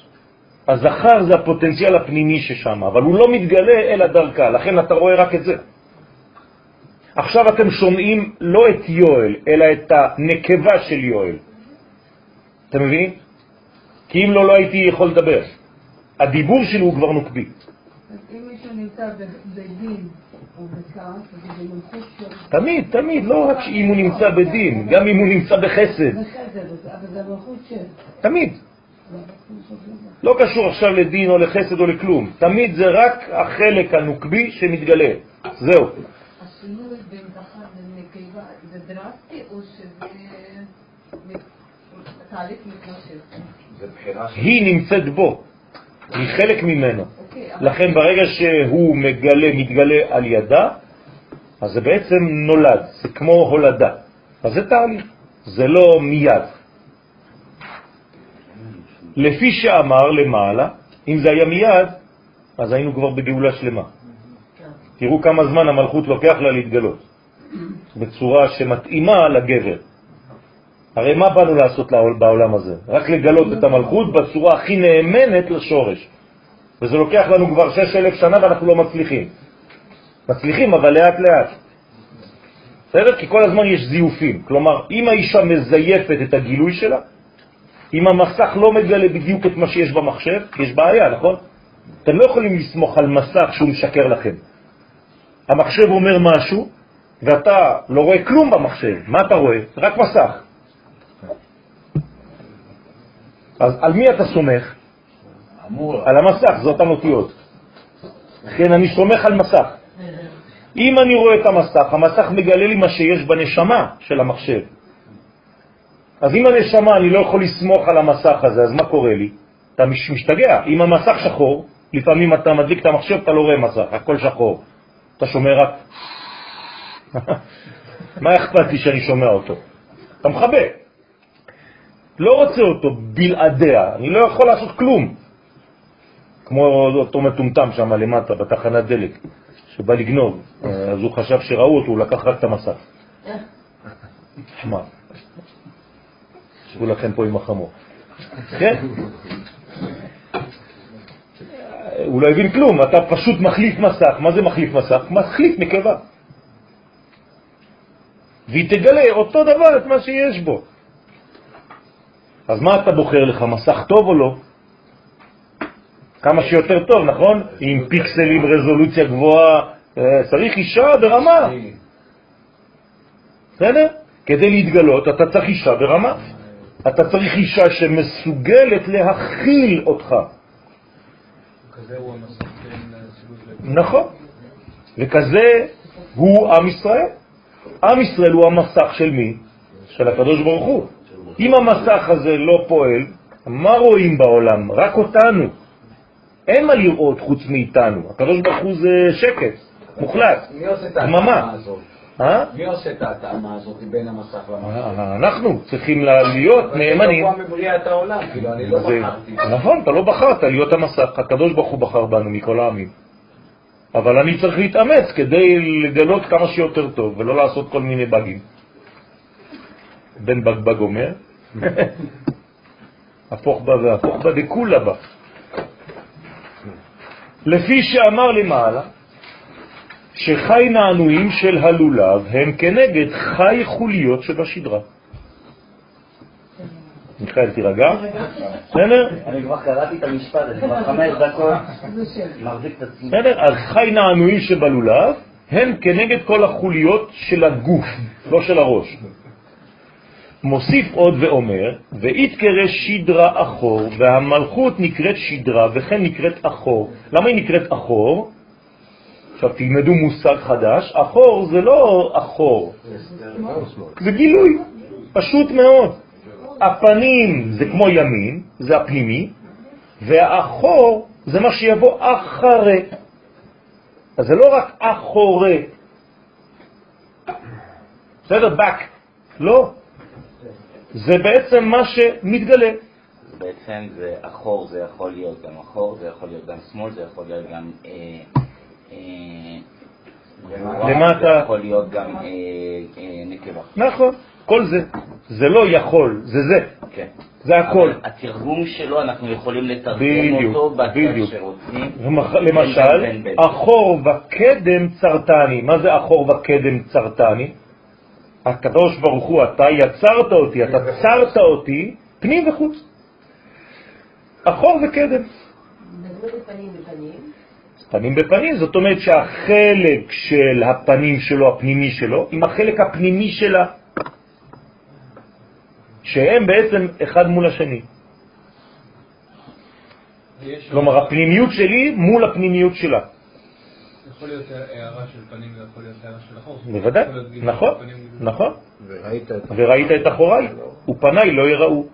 הזכר זה הפוטנציאל הפנימי ששם, אבל הוא לא מתגלה אלא דרכה, לכן אתה רואה רק את זה. עכשיו אתם שומעים לא את יואל, אלא את הנקבה של יואל. אתם מבינים? כי אם לא, לא הייתי יכול לדבר. הדיבור שלי הוא כבר נוקבי.
מישהו נמצא בדין או בכעס, אז זה במלכות שלו.
תמיד, תמיד, לא רק אם הוא נמצא בדין, גם אם הוא נמצא בחסד,
אבל זה.
תמיד. לא קשור עכשיו לדין או לחסד או לכלום, תמיד זה רק החלק הנוקבי שמתגלה. זהו.
השינוי בין זכר לנקבה זה דרסטי או שזה תהליך מתמשך?
היא נמצאת בו, היא חלק ממנו.
אוקיי,
לכן ברגע שהוא מגלה, מתגלה על ידה, אז זה בעצם נולד, זה כמו הולדה. אז זה תהליך, זה לא מיד. לפי שאמר למעלה, אם זה היה מיד, אז היינו כבר בגאולה שלמה. תראו כמה זמן המלכות לוקח לה להתגלות, בצורה שמתאימה לגבר. הרי מה באנו לעשות בעולם הזה? רק לגלות את המלכות בצורה הכי נאמנת לשורש. וזה לוקח לנו כבר שש אלף שנה ואנחנו לא מצליחים. מצליחים, אבל לאט לאט. בסדר? כי כל הזמן יש זיופים. כלומר, אם האישה מזייפת את הגילוי שלה, אם המסך לא מגלה בדיוק את מה שיש במחשב, יש בעיה, נכון? אתם לא יכולים לסמוך על מסך שהוא משקר לכם. המחשב אומר משהו, ואתה לא רואה כלום במחשב. מה אתה רואה? רק מסך. אז על מי אתה סומך? על המסך, זאת אותיות. כן, אני סומך על מסך. אם אני רואה את המסך, המסך מגלה לי מה שיש בנשמה של המחשב. אז אם הנשמה, אני לא יכול לסמוך על המסך הזה, אז מה קורה לי? אתה משתגע. אם המסך שחור, לפעמים אתה מדליק את המחשב, אתה לא רואה מסך, הכל שחור. אתה שומע רק... מה אכפת לי שאני שומע אותו? אתה מכבה. לא רוצה אותו בלעדיה, אני לא יכול לעשות כלום. כמו אותו מטומטם שם למטה, בתחנת דלק, שבא לגנוב, אז הוא חשב שראו אותו, הוא לקח רק את המסך. חמר. שבו לכם פה עם החמור. כן? הוא לא הבין כלום, אתה פשוט מחליף מסך. מה זה מחליף מסך? מחליף נקבה. והיא תגלה אותו דבר את מה שיש בו. אז מה אתה בוחר לך, מסך טוב או לא? כמה שיותר טוב, נכון? עם פיקסלים, רזולוציה גבוהה, אה, צריך אישה ברמה. בסדר? כדי להתגלות אתה צריך אישה ברמה. אתה צריך אישה שמסוגלת להכיל אותך. נכון. וכזה הוא עם ישראל. עם ישראל הוא המסך של מי? של הקדוש ברוך הוא. אם המסך הזה לא פועל, מה רואים בעולם? רק אותנו. אין מה לראות חוץ מאיתנו. הקדוש ברוך הוא זה שקט, מוחלט, דממה.
אה? מי עושה את ההתאמה הזאת בין המסך למסך?
אה, אנחנו צריכים להיות נאמנים.
אבל זה מבריאה את העולם, כאילו, אני לא בחרתי.
נכון, אתה לא בחרת להיות המסך, הקדוש ברוך הוא בחר בנו מכל העמים. אבל אני צריך להתאמץ כדי לגלות כמה שיותר טוב, ולא לעשות כל מיני בגים. בן בגבג אומר, הפוך בה והפוך בה דכולה בה. לפי שאמר למעלה, שחי נענועים של הלולב הם כנגד חי חוליות שבשדרה. מיכאל, תירגע. בסדר?
אני כבר קראתי את המשפט, אני כבר חמש דקות מחזיק את עצמי.
בסדר? אז חי נענועים שבלולב הם כנגד כל החוליות של הגוף, לא של הראש. מוסיף עוד ואומר, ויתקרא שדרה אחור, והמלכות נקראת שדרה וכן נקראת אחור. למה היא נקראת אחור? עכשיו תלמדו מושג חדש, אחור זה לא אחור, זה גילוי, פשוט מאוד. הפנים זה כמו ימין, זה הפנימי, והאחור זה מה שיבוא אחרי. אז זה לא רק אחורי, בסדר? back, לא. זה בעצם מה שמתגלה.
בעצם זה אחור, זה יכול להיות גם אחור, זה יכול להיות גם שמאל, זה יכול להיות גם... אה, אה,
למטה.
זה יכול להיות גם אה, נקבה.
נכון, כל זה. זה לא יכול, זה זה.
כן.
זה הכל.
התרגום שלו, אנחנו יכולים לתרגם אותו
בדיוק.
שרוצים.
למשל. אחור וקדם צרתני. מה זה אחור וקדם צרתני? הקדוש ברוך הוא, אתה יצרת אותי, אתה צרת אותי, פנים וחוץ. אחור וקדם. פנים בפנים, זאת אומרת שהחלק של הפנים שלו, הפנימי שלו, עם החלק הפנימי שלה, שהם בעצם אחד מול השני. כלומר, הפנימיות שלי מול הפנימיות שלה.
יכול להיות הערה של פנים ויכול להיות הערה של אחור.
בוודאי, נכון. נכון.
וראית את
וראית את אחוריי, ופניי לא יראו.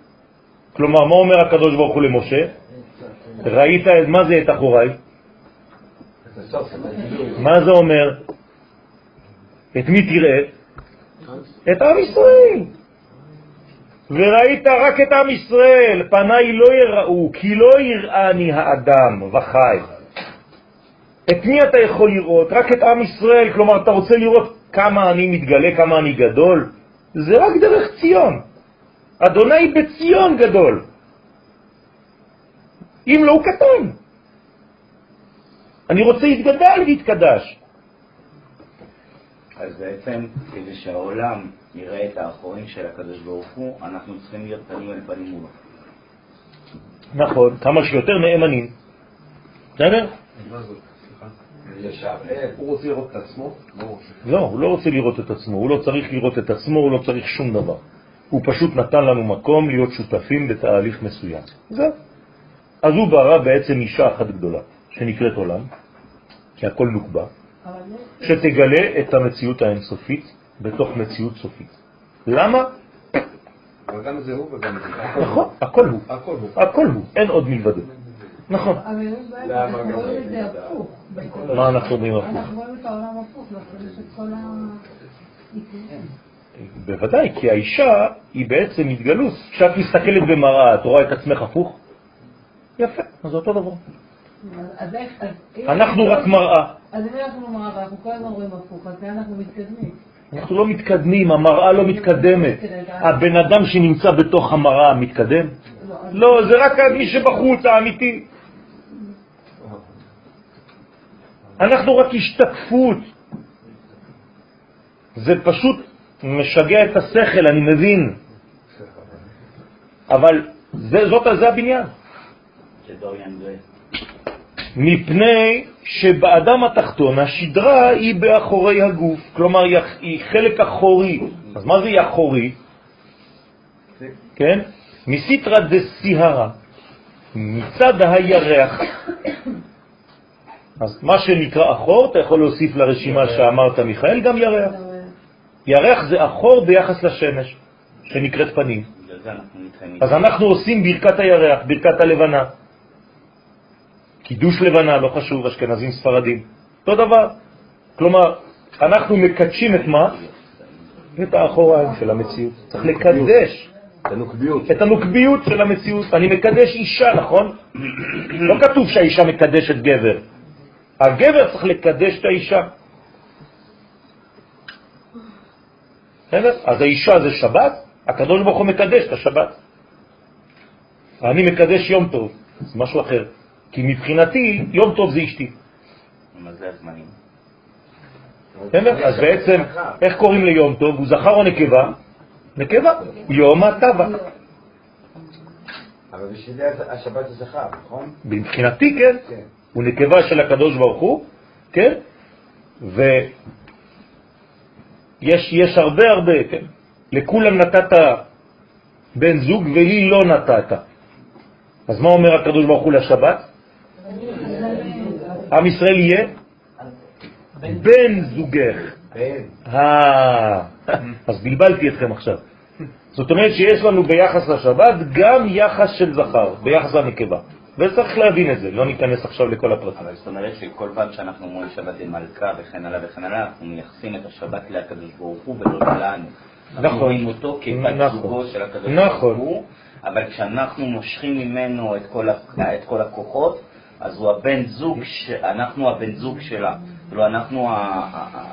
כלומר, מה אומר הקדוש ברוך הוא למשה? ראית, מה זה את אחוריי? מה זה אומר? את מי תראה? את עם ישראל. וראית רק את עם ישראל, פניי לא יראו, כי לא יראני האדם וחי. את מי אתה יכול לראות? רק את עם ישראל, כלומר אתה רוצה לראות כמה אני מתגלה, כמה אני גדול? זה רק דרך ציון. אדוני בציון גדול. אם לא הוא קטן. אני רוצה להתגדל להתקדש.
אז בעצם, כדי שהעולם יראה את האחורים של הקדוש ברוך הוא, אנחנו צריכים להיות פנים אל פנים מולו.
נכון, כמה שיותר נאמנים. בסדר?
הוא רוצה לראות את עצמו?
לא, הוא לא רוצה לראות את עצמו, הוא לא צריך לראות את עצמו, הוא לא צריך שום דבר. הוא פשוט נתן לנו מקום להיות שותפים בתהליך מסוים. זהו. אז הוא ברא בעצם אישה אחת גדולה, שנקראת עולם, כי הכל
יש-
שתגלה את המציאות האינסופית בתוך מציאות סופית. למה?
אבל גם זה הוא וגם זה.
נכון, הכל הוא.
הכל הוא.
הכל הוא, אין עוד מלבדו. נכון.
אבל יש בעיה,
למה
אנחנו רואים הפוך.
מה אנחנו אומרים הפוך?
אנחנו רואים את העולם הפוך, לא יש את כל העיקרים.
בוודאי, כי האישה היא בעצם התגלוס. כשאת מסתכלת במראה, את רואה את עצמך הפוך? יפה, אז זה אותו דבר. אנחנו רק מראה.
אז אם אנחנו מראה ואנחנו כל הזמן רואים הפוך, אז אנחנו מתקדמים?
אנחנו לא מתקדמים, המראה לא מתקדמת. הבן אדם שנמצא בתוך המראה מתקדם?
לא,
לא, זה רק מי שבחוץ, האמיתי. אנחנו רק השתקפות. זה פשוט משגע את השכל, אני מבין. אבל זה, זאת, זה הבניין. מפני שבאדם התחתון השדרה היא באחורי הגוף, כלומר היא- חלק אחורי. אז מה זה אחורי? כן? מסיטרא דסיהרה, מצד הירח. אז מה שנקרא אחור, אתה יכול להוסיף לרשימה שאמרת מיכאל, גם ירח. ירח זה אחור ביחס לשמש, שנקראת פנים. אז אנחנו עושים ברכת הירח, ברכת הלבנה. קידוש לבנה, לא חשוב, אשכנזים ספרדים. אותו דבר. כלומר, אנחנו מקדשים את מה? את האחוריים של המציאות. צריך לקדש
את הנוקביות.
את הנוקביות של המציאות. אני מקדש אישה, נכון? לא כתוב שהאישה מקדשת גבר. הגבר צריך לקדש את האישה. בסדר? אז האישה זה שבת, הקדוש ברוך הוא מקדש את השבת. אני מקדש יום טוב, זה משהו אחר. כי מבחינתי, יום טוב זה אשתי.
מה זה הזמנים?
בסדר? אז בעצם, איך קוראים ליום טוב? הוא זכר או נקבה? נקבה. יום הטבע.
אבל בשבילי השבת זה זכר, נכון?
מבחינתי, כן. הוא נקבה של הקדוש ברוך הוא, כן? ויש יש הרבה הרבה, כן? לכולם נתת בן זוג ולי לא נתת. אז מה אומר הקדוש ברוך הוא לשבת? עם ישראל יהיה בן זוגך. אה, אז בלבלתי אתכם עכשיו. זאת אומרת שיש לנו ביחס לשבת גם יחס של זכר, ביחס לנקבה. וצריך להבין את זה, לא ניכנס עכשיו לכל הפרטים.
אבל זאת אומרת שכל פעם שאנחנו אומרים שבת למלכה וכן הלאה וכן הלאה, אנחנו מייחסים את השבת לקדוש ברוך הוא ולא לנו. אנחנו
נכון.
רואים אותו כבת
נכון.
זוגו של הקדוש
נכון.
ברוך הוא, אבל כשאנחנו מושכים ממנו את כל, ה- את כל הכוחות, אז הוא הבן זוג. אנחנו הבן זוג שלה, לא אנחנו ה- ה- ה-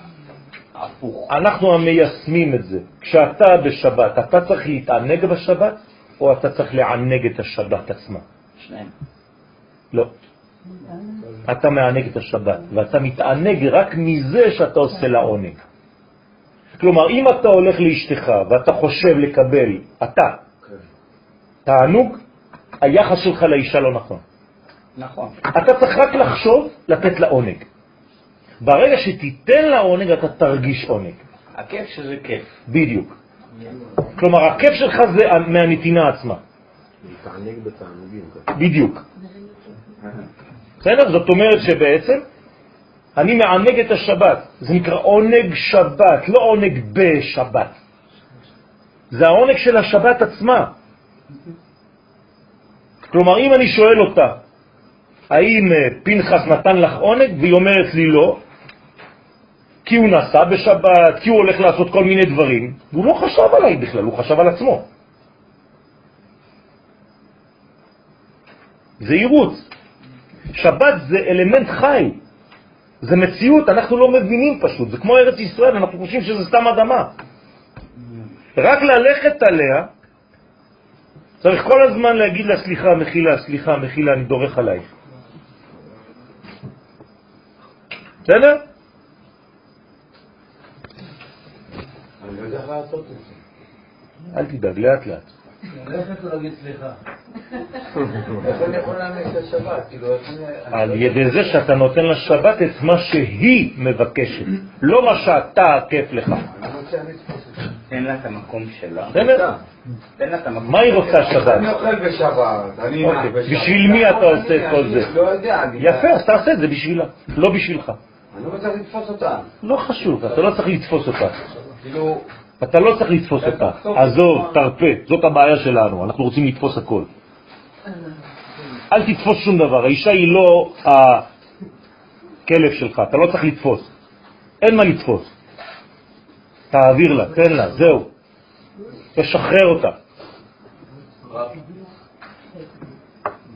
ההפוך.
אנחנו המיישמים את זה. כשאתה בשבת, אתה צריך להתענג בשבת, או אתה צריך לענג את השבת עצמה?
שניהם.
לא. אתה מענג את השבת, ואתה מתענג רק מזה שאתה עושה לה עונג. כלומר, אם אתה הולך לאשתך ואתה חושב לקבל, אתה, תענוג, היחס שלך לאישה לא נכון.
נכון.
אתה צריך רק לחשוב לתת לה עונג. ברגע שתיתן לה עונג, אתה תרגיש עונג.
הכיף שזה כיף.
בדיוק. כלומר, הכיף שלך זה מהנתינה עצמה.
להתענג בתענוגים.
בדיוק. בסדר? זאת אומרת שבעצם אני מענג את השבת. זה נקרא עונג שבת, לא עונג בשבת. זה העונג של השבת עצמה. כלומר, אם אני שואל אותה, האם אה, פנחס נתן לך עונג? והיא אומרת לי לא, כי הוא נסע בשבת, כי הוא הולך לעשות כל מיני דברים, והוא לא חשב עליי בכלל, הוא חשב על עצמו. זהירות. שבת זה אלמנט חי, זה מציאות, אנחנו לא מבינים פשוט, זה כמו ארץ ישראל, אנחנו חושבים שזה סתם אדמה. רק ללכת עליה צריך כל הזמן להגיד לה, סליחה, מחילה, סליחה, מחילה, אני דורך עלייך. בסדר?
לא.
אל תדאג, לאט לאט.
כאילו.
על ידי זה שאתה נותן לשבת את מה שהיא מבקשת, לא מה שאתה כיף לך.
תן לה את המקום שלה. תן לה את המקום
מה היא רוצה שבת?
אני אוכל בשבת, אני נח
אוקיי,
בשבת.
בשביל מי אתה עושה את כל זה?
לא יודע, אני...
יפה, אז תעשה את זה בשבילה, לא בשבילך.
אני לא רוצה לתפוס אותה.
לא חשוב, אתה לא צריך לתפוס אותה.
כאילו,
אתה לא צריך לתפוס אותה. עזוב, תרפה, זאת הבעיה שלנו, אנחנו רוצים לתפוס הכל. אל תתפוס שום דבר, האישה היא לא הכלב שלך, אתה לא צריך לתפוס. אין מה לתפוס. תעביר לה, תן לה, זהו. תשחרר אותה.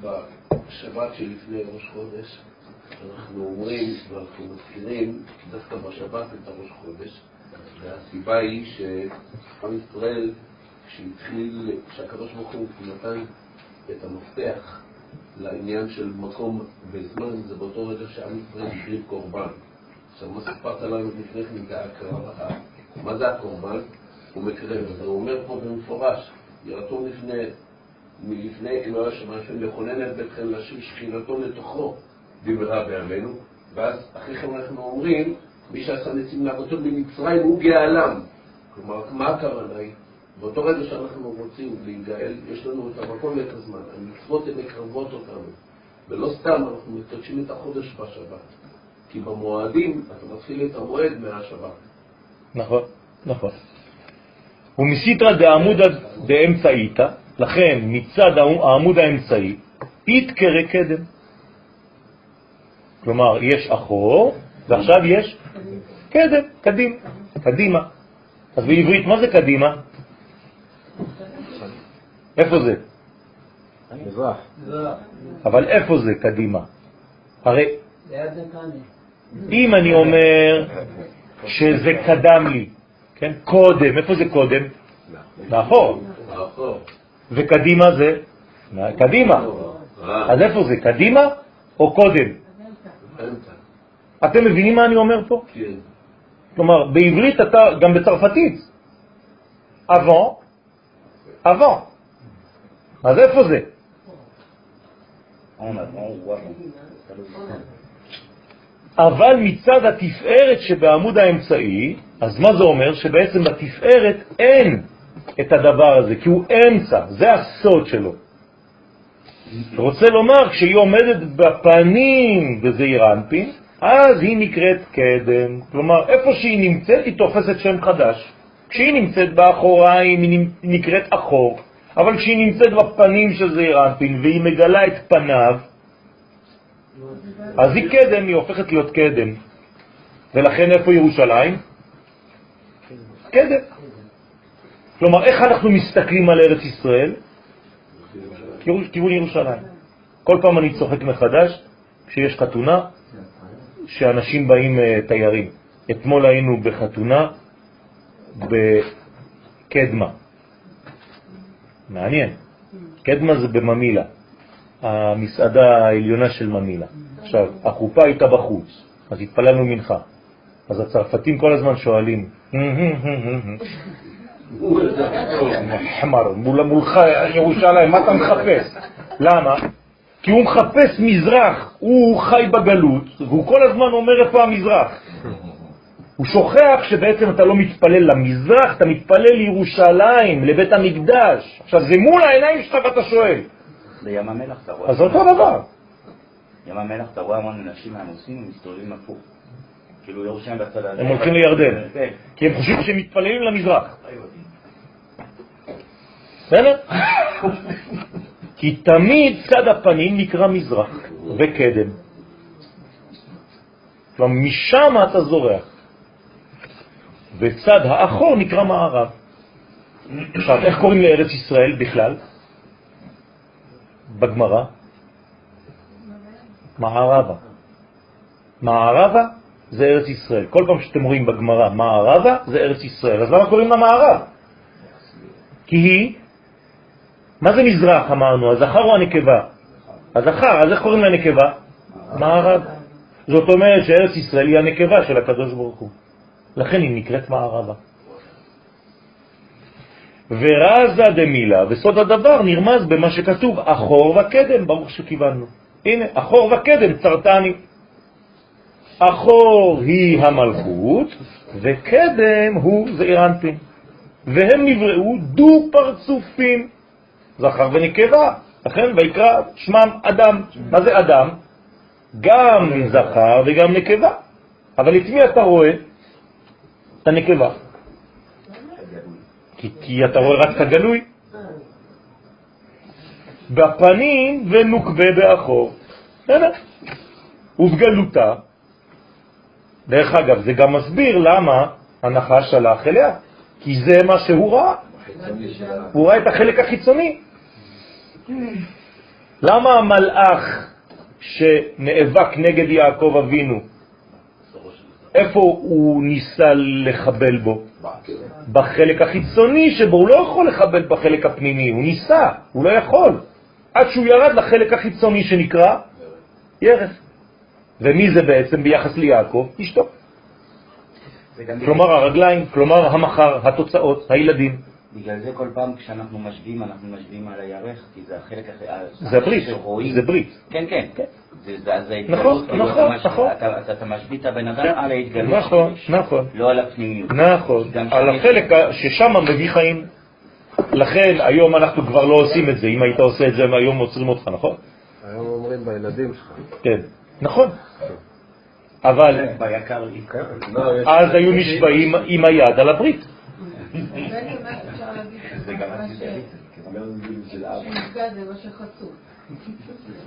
בשבת שלפני ראש חודש אנחנו אומרים ואנחנו מזכירים דווקא בשבת את הראש חודש והסיבה היא שעם ישראל כשהתחיל, כשהקדוש ברוך הוא נתן את המפתח לעניין של מקום וזמן זה באותו רגע שעם ישראל הקריב קורבן. עכשיו מה סיפרת לנו לפני כן? זה ההקרבה מה זה הקורבן? הוא מקרב, אז הוא אומר פה במפורש ירתום לפני מלפני אלוהי השם לכונן את ביתכם להשיב שכינתו לתוכו במהרה בימינו ואז אחרי כן אנחנו אומרים מי שעשה נצים לאבותות ממצרים הוא גאלם כלומר מה הכוונה היא? באותו רגע שאנחנו רוצים להיגאל יש לנו את המקום ואת הזמן המצוות הן מקרבות אותנו ולא סתם אנחנו מקדשים את החודש בשבת כי במועדים אתה מתחיל את המועד מהשבת
נכון, נכון. ומסיתרא דעמודא דאמצעיתא, לכן מצד העמוד האמצעי, יתקרא קדם. כלומר, יש אחור, ועכשיו יש קדם, קדים, קדימה. אז בעברית, מה זה קדימה? איפה זה?
מזרח.
אבל איפה זה קדימה? הרי אם אני אומר שזה קדם לי, כן? קודם, איפה זה קודם? מאחור. וקדימה זה? קדימה. אז איפה זה, קדימה או קודם? אתם מבינים מה אני אומר פה?
כן
כלומר, בעברית אתה, גם בצרפתית, avant, avant. אז איפה זה? אבל מצד התפארת שבעמוד האמצעי, אז מה זה אומר? שבעצם בתפארת אין את הדבר הזה, כי הוא אמצע, זה הסוד שלו. רוצה לומר, כשהיא עומדת בפנים בזעיר אנפין, אז היא נקראת קדם. כלומר, איפה שהיא נמצאת, היא תופסת שם חדש. כשהיא נמצאת באחוריים, היא נקראת אחור, אבל כשהיא נמצאת בפנים של זעיר אנפין והיא מגלה את פניו, אז היא קדם, היא הופכת להיות קדם. ולכן איפה ירושלים? קדם. כלומר, איך אנחנו מסתכלים על ארץ ישראל? כיוון ירושלים. כל פעם אני צוחק מחדש כשיש חתונה, שאנשים באים אה, תיירים. אתמול היינו בחתונה בקדמה. מעניין. קדמה זה בממילה, המסעדה העליונה של ממילה. עכשיו, החופה הייתה בחוץ, אז התפללנו מנחה. אז הצרפתים כל הזמן שואלים, חמר, מול- מולך ירושלים, מה אתה מחפש? למה? כי הוא מחפש מזרח, הוא חי בגלות, והוא כל הזמן אומר איפה המזרח. הוא שוכח שבעצם אתה לא מתפלל למזרח, אתה מתפלל לירושלים, לבית המקדש. עכשיו, זה מול העיניים שלך ואתה שואל.
בים המלח אתה רואה.
אז זה אותו דבר.
ים המלח אתה רואה המון אנשים מהנוסעים מסתובבים הפוך. כאילו ירושלים בצד הזה.
הם הולכים לירדן.
כן.
כי הם חושבים שהם מתפללים למזרח. בסדר? כי תמיד צד הפנים נקרא מזרח וקדם. כלומר, משם אתה זורח. וצד האחור נקרא מערב. עכשיו, איך קוראים לארץ ישראל בכלל? בגמרא? מערבה. מערבה זה ארץ ישראל. כל פעם שאתם רואים בגמרא מערבה זה ארץ ישראל. אז למה קוראים לה מערב? כי היא מה זה מזרח אמרנו? הזכר או הנקבה? הזכר, אז איך קוראים לנקבה? מערב. זאת אומרת שארץ ישראל היא הנקבה של הקדוש ברוך הוא. לכן היא נקראת מערבה. ורזה דמילה, וסוד הדבר נרמז במה שכתוב, אחור וקדם, ברוך שכיוונו. הנה, אחור וקדם, צרטני. אחור היא המלכות, וקדם הוא זעיר אנפין. והם נבראו דו פרצופים, זכר ונקבה. לכן ויקרא שמם אדם. מה זה אדם? גם זכר וגם נקבה. אבל את מי אתה רואה? את הנקבה. כי, כי אתה רואה רק את הגלוי. בפנים ונוקבה באחור. ובגלותה, דרך אגב, זה גם מסביר למה הנחש שלח אליה, כי זה מה שהוא ראה. הוא ראה את החלק החיצוני. למה המלאך שנאבק נגד יעקב אבינו, איפה הוא ניסה לחבל בו? בחלק החיצוני שבו, הוא לא יכול לחבל בחלק הפנימי, הוא ניסה, הוא לא יכול, עד שהוא ירד לחלק החיצוני שנקרא ירס. ומי זה בעצם ביחס ליעקב? אשתו. כלומר הרגליים, כלומר המחר, התוצאות, הילדים.
בגלל זה כל פעם כשאנחנו משווים, אנחנו משווים על הירך, כי זה החלק אחרי...
זה ברית, זה ברית.
כן, כן. זה
נכון,
ההתגלות. כאילו,
נכון,
אתה
נכון.
אתה- משביא את הבן אדם
כן.
על ההתגלות.
נכון, נכון.
לא על הפנימיות.
נכון, על החלק ששם מביא חיים. לכן היום אנחנו כבר לא עושים את זה, אם היית עושה את זה היום עוצרים אותך, נכון?
היום אומרים בילדים שלך.
כן, נכון. אבל
ביקר לי.
אז היו נשבעים עם היד על הברית.
בעצם מה אפשר להגיד
זה.
שנפגע מה שחשוף.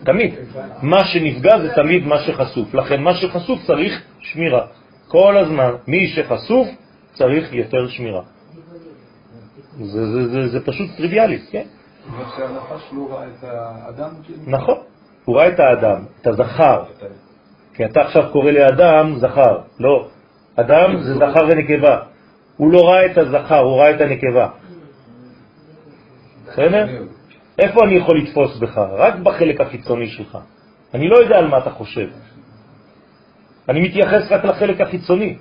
תמיד. מה שנפגע זה תמיד מה שחשוף. לכן מה שחשוף צריך שמירה. כל הזמן. מי שחשוף צריך יותר שמירה. זה, זה, זה, זה פשוט טריוויאלי, כן?
לא ראה את האדם כאילו?
נכון. הוא ראה את האדם, את הזכר. כי אתה עכשיו קורא לאדם זכר. לא. אדם זה זכר ונקבה. הוא לא ראה את הזכר, הוא ראה את הנקבה. בסדר? איפה אני יכול לתפוס בך? רק בחלק החיצוני שלך. אני לא יודע על מה אתה חושב. אני מתייחס רק לחלק החיצוני.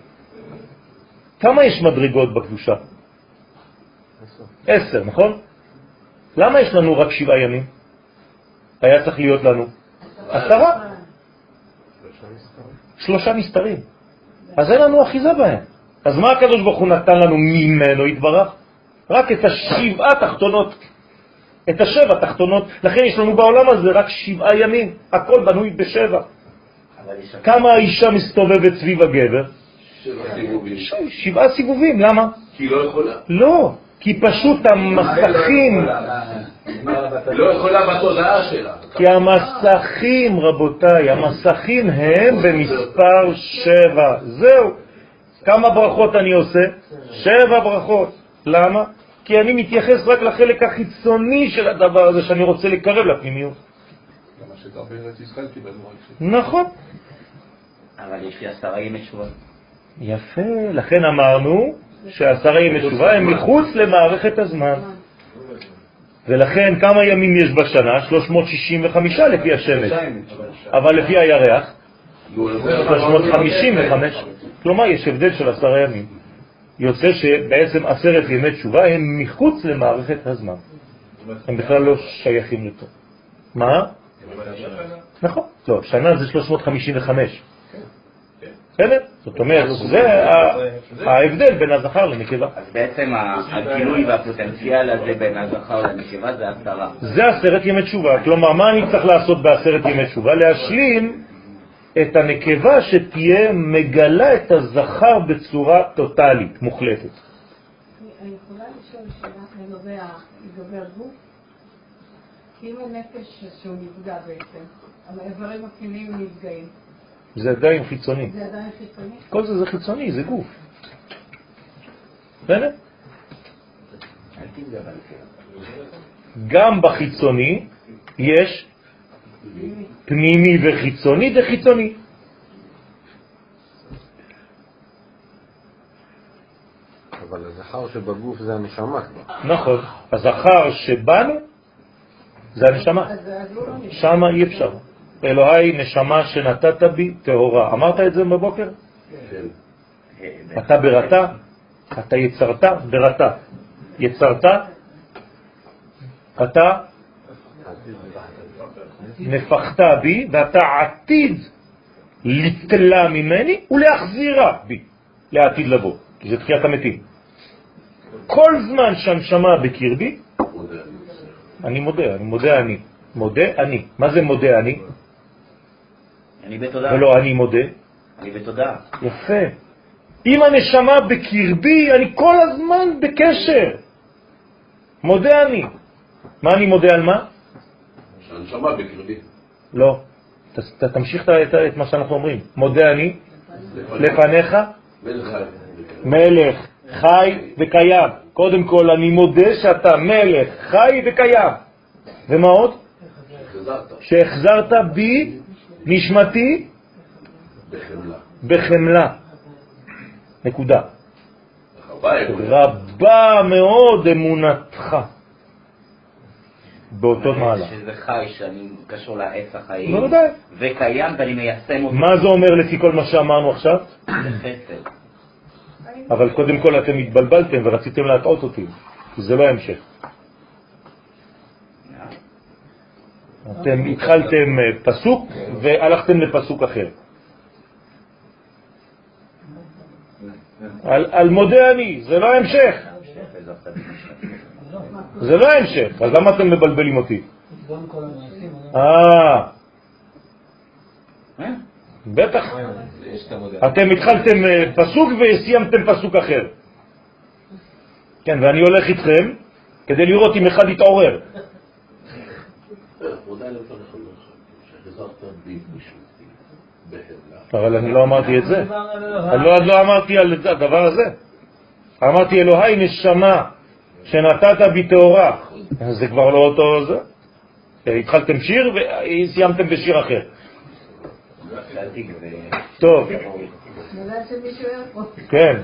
כמה יש מדרגות בקדושה? עשר, נכון? למה יש לנו רק שבעה ימים? היה צריך להיות לנו עשרה. שלושה מסתרים. אז אין לנו אחיזה בהם. אז מה הקדוש ברוך הוא נתן לנו ממנו יתברך? רק את השבעה תחתונות. את השבע תחתונות. לכן יש לנו בעולם הזה רק שבעה ימים. הכל בנוי בשבע. כמה האישה מסתובבת סביב הגבר?
סיבובים.
שבעה סיבובים. למה?
כי היא לא יכולה.
לא. כי פשוט המסכים,
לא יכולה בתודעה שלה.
כי המסכים, רבותיי, המסכים הם במספר שבע. זהו. כמה ברכות אני עושה? שבע ברכות. למה? כי אני מתייחס רק לחלק החיצוני של הדבר הזה שאני רוצה לקרב לפנימיות.
גם בארץ ישראל.
נכון.
אבל יש לי עשרה ימי תשובה.
יפה. לכן אמרנו שעשרה ימי תשובה הם מחוץ למערכת הזמן. ולכן כמה ימים יש בשנה? 365 לפי השמש. אבל לפי הירח? 355. כלומר, יש הבדל של עשרה ימים. יוצא שבעצם עשרת ימי תשובה הם מחוץ למערכת הזמן. הם בכלל לא שייכים לפה. מה? נכון. לא, שנה זה 355. בסדר? זאת אומרת, זה ההבדל בין הזכר לנקבה.
אז בעצם הגילוי והפוטנציאל הזה בין הזכר לנקבה זה עשרה.
זה עשרת ימי תשובה. כלומר, מה אני צריך לעשות בעשרת ימי תשובה? להשלים את הנקבה שתהיה מגלה את הזכר בצורה טוטלית, מוחלטת.
אני יכולה לשאול שאלה לגבי הגוף? כי אם הנפש שהוא נפגע בעצם, האיברים הפנימיים נפגעים,
זה עדיין חיצוני.
זה עדיין חיצוני?
כל זה זה חיצוני, זה גוף. בסדר? גם בחיצוני יש פנימי וחיצוני, זה חיצוני.
אבל הזכר שבגוף זה הנשמה כבר.
נכון. הזכר שבנו זה הנשמה. שמה אי אפשר. אלוהי נשמה שנתת בי טהורה. אמרת את זה בבוקר?
כן.
אתה בראת, אתה יצרת בראת. יצרת, אתה נפחת בי, ואתה עתיד לתלה ממני ולהחזירה בי, לעתיד לבוא, כי זה תחיית המתים. כל זמן שהנשמה בקרבי.
אני
מודה, אני מודה אני. מודה אני. מה זה מודה אני?
אני בתודה.
ולא אני מודה.
אני בתודה.
יפה. אם הנשמה בקרבי, אני כל הזמן בקשר. מודה אני. מה אני מודה על מה?
שהנשמה בקרבי.
לא. ת, תמשיך את, את מה שאנחנו אומרים. מודה אני לפניך
מלך חי.
מלך חי וקיים. קודם כל אני מודה שאתה מלך חי וקיים. ומה עוד?
החזרת
שהחזרת בי נשמתי
בחמלה.
בחמלה. נקודה.
רבה
מאוד אמונתך באותו מעלה.
שזה חי, שאני קשור לעץ החיים.
בוודאי.
וקיים ואני מיישם אותו.
מה זה אומר לפי כל מה שאמרנו עכשיו?
זה חסד.
אבל קודם כל אתם התבלבלתם ורציתם להטעות אותי, כי זה לא המשך. אתם התחלתם אה, פסוק והלכתם לפסוק אחר. על, על מודה אני, זה לא המשך. זה לא המשך, אז למה אתם מבלבלים אותי? אה,
אה?
בטח. אתם התחלתם אה, פסוק וסיימתם פסוק אחר. כן, ואני הולך איתכם כדי לראות אם אחד יתעורר.
בחמלה.
אבל אני לא אמרתי את זה. אני לא, לא אמרתי על זה, הדבר הזה. אמרתי אלוהי נשמה שנתת בי טהורה. זה כבר לא אותו זה. התחלתם שיר וסיימתם בשיר אחר. טוב. כן.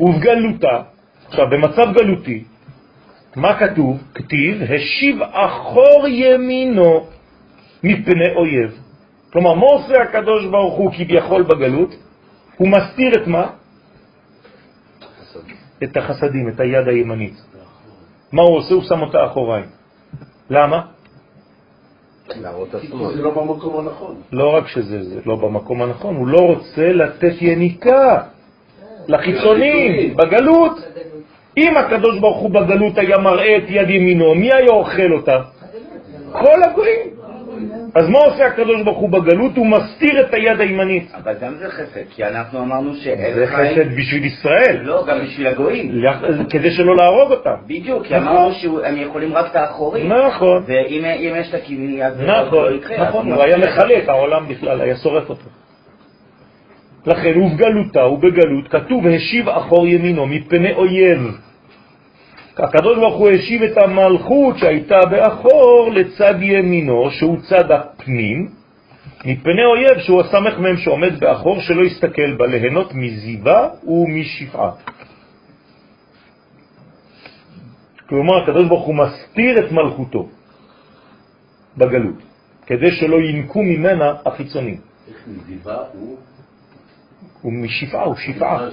ובגלותה, עכשיו במצב גלותי, מה כתוב? כתיב, השיב אחור ימינו מפני אויב. כלומר, מה עושה הקדוש ברוך הוא כביכול בגלות? הוא מסתיר את מה? את החסדים, את היד הימנית. מה הוא עושה? הוא שם אותה אחוריים. למה?
זה לא במקום הנכון.
לא רק שזה זה לא במקום הנכון, הוא לא רוצה לתת יניקה לחיצונים, בגלות. אם הקדוש ברוך הוא בגלות היה מראה את יד ימינו, מי היה אוכל אותה? כל הגויים. אז מה עושה הקדוש ברוך הוא בגלות? הוא מסתיר את היד הימנית.
אבל גם זה חסד, כי אנחנו אמרנו
זה
שערך חיים...
חסד בשביל ישראל,
לא, גם בשביל הגויים.
כדי שלא להרוג אותם.
בדיוק, כי
נכון.
אמרנו שהם יכולים רק את האחורים.
נכון,
ואם אם יש את הכיוון, אז זה
נכון,
לא יקרה.
נכון,
אז
הוא היה את העולם בכלל, היה שורף אותו. לכן ובגלותה ובגלות כתוב השיב אחור ימינו מפני אויב. הקדוש ברוך הוא השיב את המלכות שהייתה באחור לצד ימינו שהוא צד הפנים מפני אויב שהוא הסמך מהם שעומד באחור שלא יסתכל בה ליהנות מזיבה ומשפעה. כלומר הקדוש ברוך הוא מסתיר את מלכותו בגלות כדי שלא ינקו ממנה החיצונים.
איך מזיבה הוא...
הוא משפעה, הוא שפעה.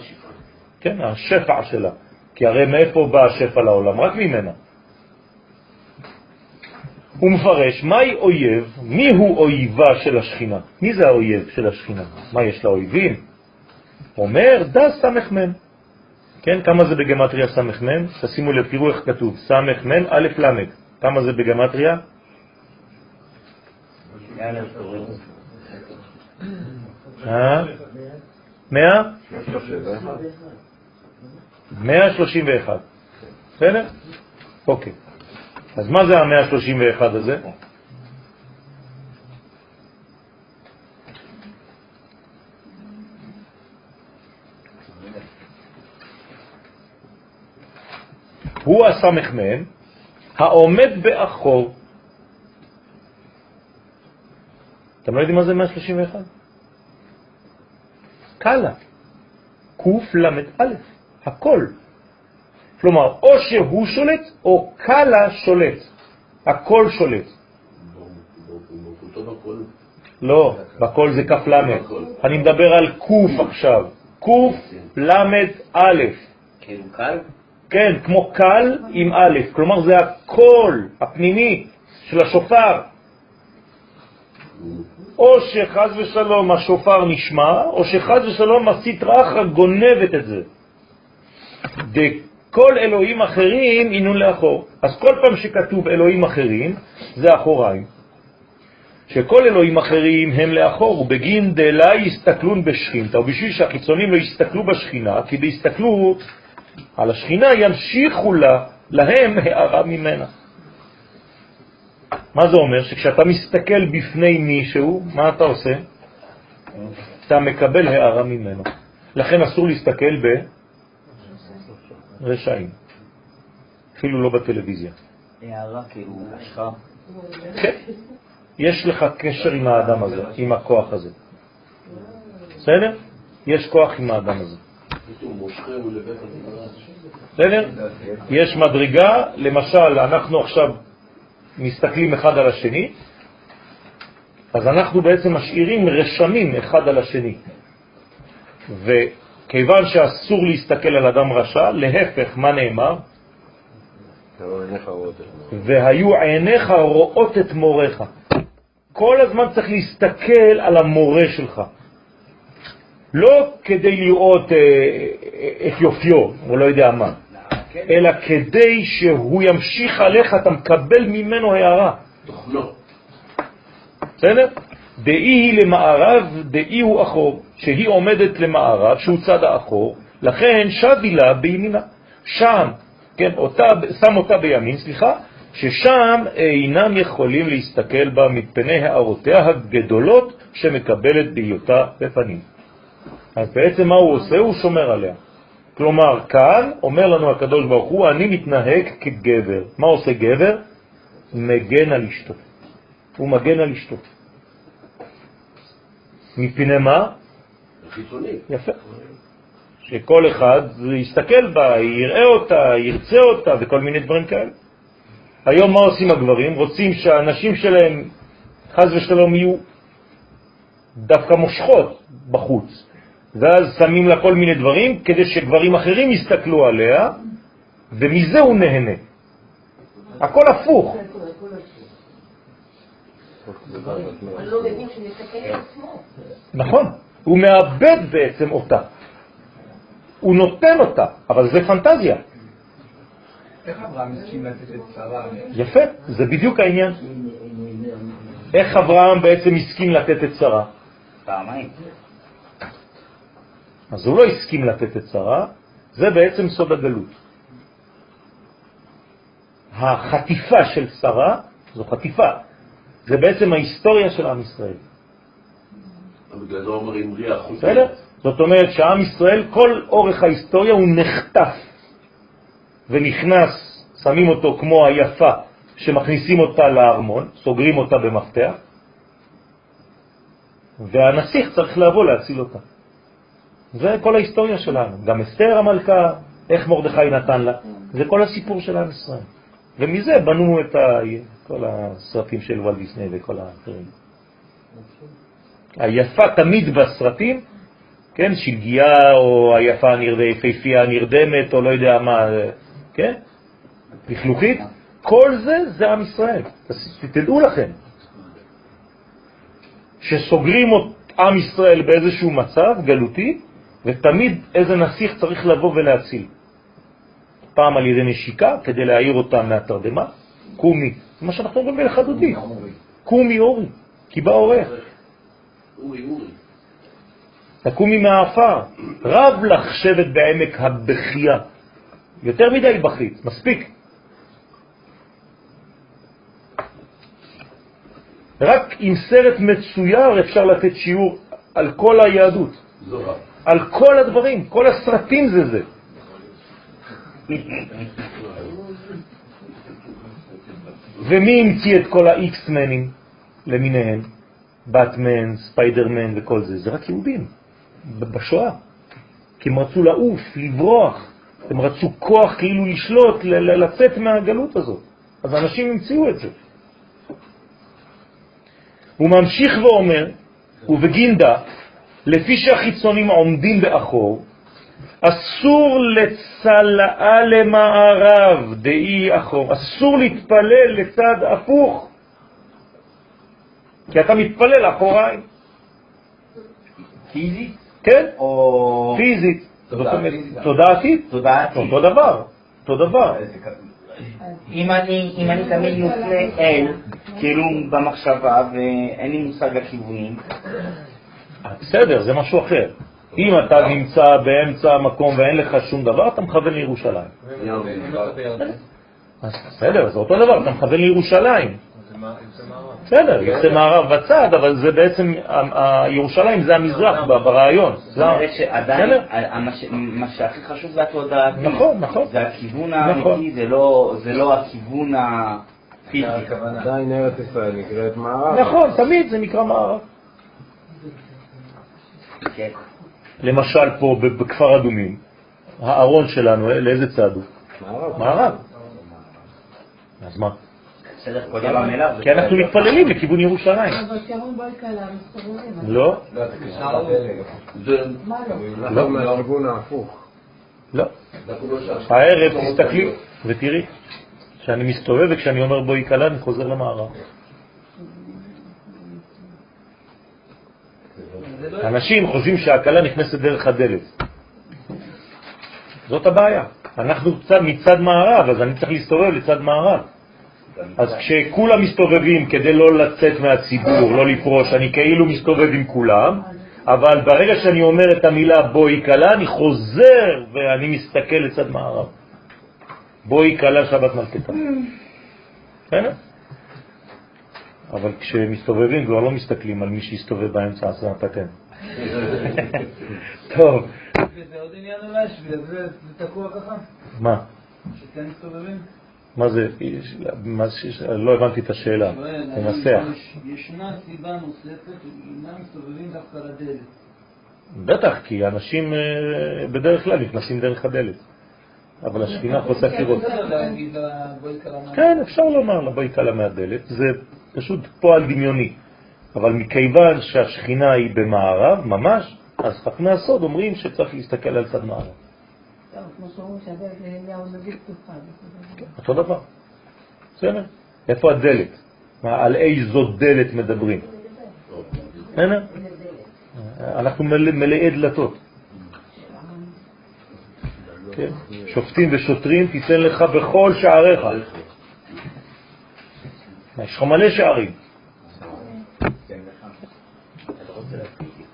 כן, השפע שלה. כי הרי מאיפה בא השפע לעולם? רק ממנה. הוא מפרש, מהי אויב? מי הוא אויבה של השכינה? מי זה האויב של השכינה? מה, יש לה אויבים? אומר, דה סמ"ם. כן, כמה זה בגמטריה סמ"ם? תשימו לב, תראו איך כתוב, סמ"ם א' ל'. כמה זה בגמטריה? אה? 100? 131. בסדר? אוקיי. אז מה זה ה-131 הזה? הוא הסמ"ם העומד באחור. אתם לא יודעים מה זה 131? קלה. קל"א, הכל. כלומר, או שהוא שולט או קלה שולט. הכל שולט. לא, בכל זה כף למד. אני מדבר על קוף עכשיו. קוף למד א'.
כאילו קל?
כן, כמו קל עם א', כלומר זה הקול הפנימי של השופר. או שחז ושלום השופר נשמע, או שחז ושלום הסטרא אחרא גונבת את זה. כל אלוהים אחרים עינון לאחור. אז כל פעם שכתוב אלוהים אחרים, זה אחוריים. שכל אלוהים אחרים הם לאחור, ובגין דלה יסתכלון בשכינתה, ובשביל שהחיצונים לא יסתכלו בשכינה, כי בהסתכלות על השכינה ימשיכו לה, להם הערה ממנה. מה זה אומר? שכשאתה מסתכל בפני מישהו, מה אתה עושה? אתה מקבל הערה ממנו. לכן אסור להסתכל ברשעים, אפילו לא בטלוויזיה.
הערה כאילו השחר.
כן, יש לך קשר עם האדם הזה, עם הכוח הזה. בסדר? יש כוח עם האדם הזה. בסדר? יש מדרגה, למשל, אנחנו עכשיו מסתכלים אחד על השני, אז אנחנו בעצם משאירים רשמים אחד על השני. וכיוון שאסור להסתכל על אדם רשע, להפך, מה נאמר? והיו עיניך רואות את מורך. כל הזמן צריך להסתכל על המורה שלך. לא כדי לראות אה, אה, את יופיו, או לא יודע מה, אלא כדי שהוא ימשיך עליך, אתה מקבל ממנו הערה.
תוכנו.
בסדר? דאי היא למערב, דאי הוא אחור, שהיא עומדת למערב, שהוא צד האחור, לכן שבי לה בימינה. שם, כן, אותה, שם אותה בימין, סליחה, ששם אינם יכולים להסתכל בה מפני הערותיה הגדולות שמקבלת בהיותה בפנים. אז בעצם מה הוא עושה? הוא שומר עליה. כלומר, כאן אומר לנו הקדוש ברוך הוא, אני מתנהג כגבר. מה עושה גבר? מגן על אשתו. הוא מגן על אשתו. מפני מה?
חיצוני.
יפה. שכל אחד יסתכל בה, יראה אותה, ירצה אותה וכל מיני דברים כאלה. היום מה עושים הגברים? רוצים שהאנשים שלהם, חז ושלום, יהיו דווקא מושכות בחוץ. ואז שמים לה כל מיני דברים כדי שגברים אחרים יסתכלו עליה, ומזה הוא נהנה. הכל הפוך. נכון, הוא מאבד בעצם אותה. הוא נותן אותה, אבל זה פנטזיה.
איך אברהם הסכים לתת את שרה?
יפה, זה בדיוק העניין. איך אברהם בעצם הסכים לתת את שרה?
פעמיים.
אז הוא לא הסכים לתת את שרה, זה בעצם סוד הגלות. החטיפה של שרה זו חטיפה, זה בעצם ההיסטוריה של עם ישראל.
בגלל זה אומרים ריח.
בסדר? זאת אומרת שעם ישראל, כל אורך ההיסטוריה הוא נחטף ונכנס, שמים אותו כמו היפה שמכניסים אותה לארמון, סוגרים אותה במפתח, והנסיך צריך לבוא להציל אותה. זה כל ההיסטוריה שלנו. גם אסתר המלכה, איך מרדכי נתן לה, זה כל הסיפור של עם ישראל. ומזה בנו את ה... כל הסרטים של וולט דיסני וכל האחרים. היפה תמיד בסרטים, כן, שלגיה או היפה היפהפייה הנרדמת או לא יודע מה, כן, לכלוכית, כל זה זה עם ישראל. תדעו לכם, שסוגרים את עם ישראל באיזשהו מצב גלותי, ותמיד איזה נסיך צריך לבוא ולהציל. פעם על ידי נשיקה, כדי להעיר אותה מהתרדמה, קומי, זה מה שאנחנו אומרים בלחדודי, קומי אורי, כי בא.
אורי.
תקומי מהאפר, רב לך שבט בעמק הבכייה. יותר מדי בכית, מספיק. רק עם סרט מצויר אפשר לתת שיעור על כל היהדות,
זוהר.
על כל הדברים, כל הסרטים זה זה. ומי המציא את כל האיקס-מנים למיניהם? באטמן, ספיידרמן וכל זה, זה רק יהודים, בשואה. כי הם רצו לעוף, לברוח, הם רצו כוח כאילו לשלוט, לצאת מהגלות הזאת. אז אנשים המציאו את זה. הוא ממשיך ואומר, ובגינדה, לפי שהחיצונים עומדים באחור, אסור לצלעה למערב, דאי אחור, אסור להתפלל לצד הפוך, כי אתה מתפלל אחוריים.
פיזית?
כן,
או...
פיזית.
תודעתית.
תודעתית? אותו דבר, אותו דבר.
אם אני, אם אני תמיד מופנה אל, כאילו במחשבה, ואין לי מושג הכיוונים,
בסדר, זה משהו אחר. אם אתה נמצא באמצע המקום ואין לך שום דבר, אתה מכוון לירושלים. אז בסדר, זה אותו דבר, אתה מכוון לירושלים. בסדר, יוצא מערב בצד, אבל זה בעצם, ה- ה- ירושלים זה המזרח ברעיון.
זאת
זה ה-
אומרת שעדיין? ה- מה שהכי חשוב זה התודעה.
נכון, נכון.
זה הכיוון
נכון.
האמיתי, זה לא- זה לא הכיוון הפיזי.
עדיין ארץ ישראל נקראת מערב.
נכון, תמיד זה נקרא מערב.
כן.
למשל פה בכפר אדומים, הארון שלנו, אה, לאיזה צד הוא?
מערב.
מערב. אז מה? כי אנחנו מתפללים לכיוון ירושלים. לא,
לא?
מהכיוון ההפוך.
לא. הערב תסתכלי ותראי שאני מסתובב וכשאני אומר בואי קלה אני חוזר למערב. אנשים חושבים שהקלה נכנסת דרך הדלת. זאת הבעיה. אנחנו מצד מערב, אז אני צריך להסתובב לצד מערב. אז כשכולם מסתובבים כדי לא לצאת מהציבור, לא לפרוש, אני כאילו מסתובב עם כולם, אבל ברגע שאני אומר את המילה בואי קלה, אני חוזר ואני מסתכל לצד מערב. בואי קלה שבת מלכתה. בסדר? אבל כשמסתובבים כבר לא מסתכלים על מי שהסתובב באמצע עשה פטנט. טוב,
וזה עוד עניין אולי, שבגלל זה זה תקוע ככה?
מה?
שכן מסתובבים?
מה זה? מה ש- לא הבנתי את השאלה. תנסח.
יש- ישנה סיבה נוספת, אינם מסתובבים דווקא לדלת.
בטח, כי אנשים אה, בדרך כלל נכנסים דרך הדלת. אבל השכינה חוצה קירות.
מה...
כן, אפשר לומר לבואי קלה מהדלת, זה פשוט פועל דמיוני. אבל מכיוון שהשכינה היא במערב, ממש, אז חכמי הסוד אומרים שצריך להסתכל על צד מערב. אותו דבר. בסדר? איפה הדלת? על איזו דלת מדברים? בסדר? אנחנו מלא- מלאי דלתות. כן? שופטים ושוטרים תיתן לך בכל שעריך. יש לך מלא שערים.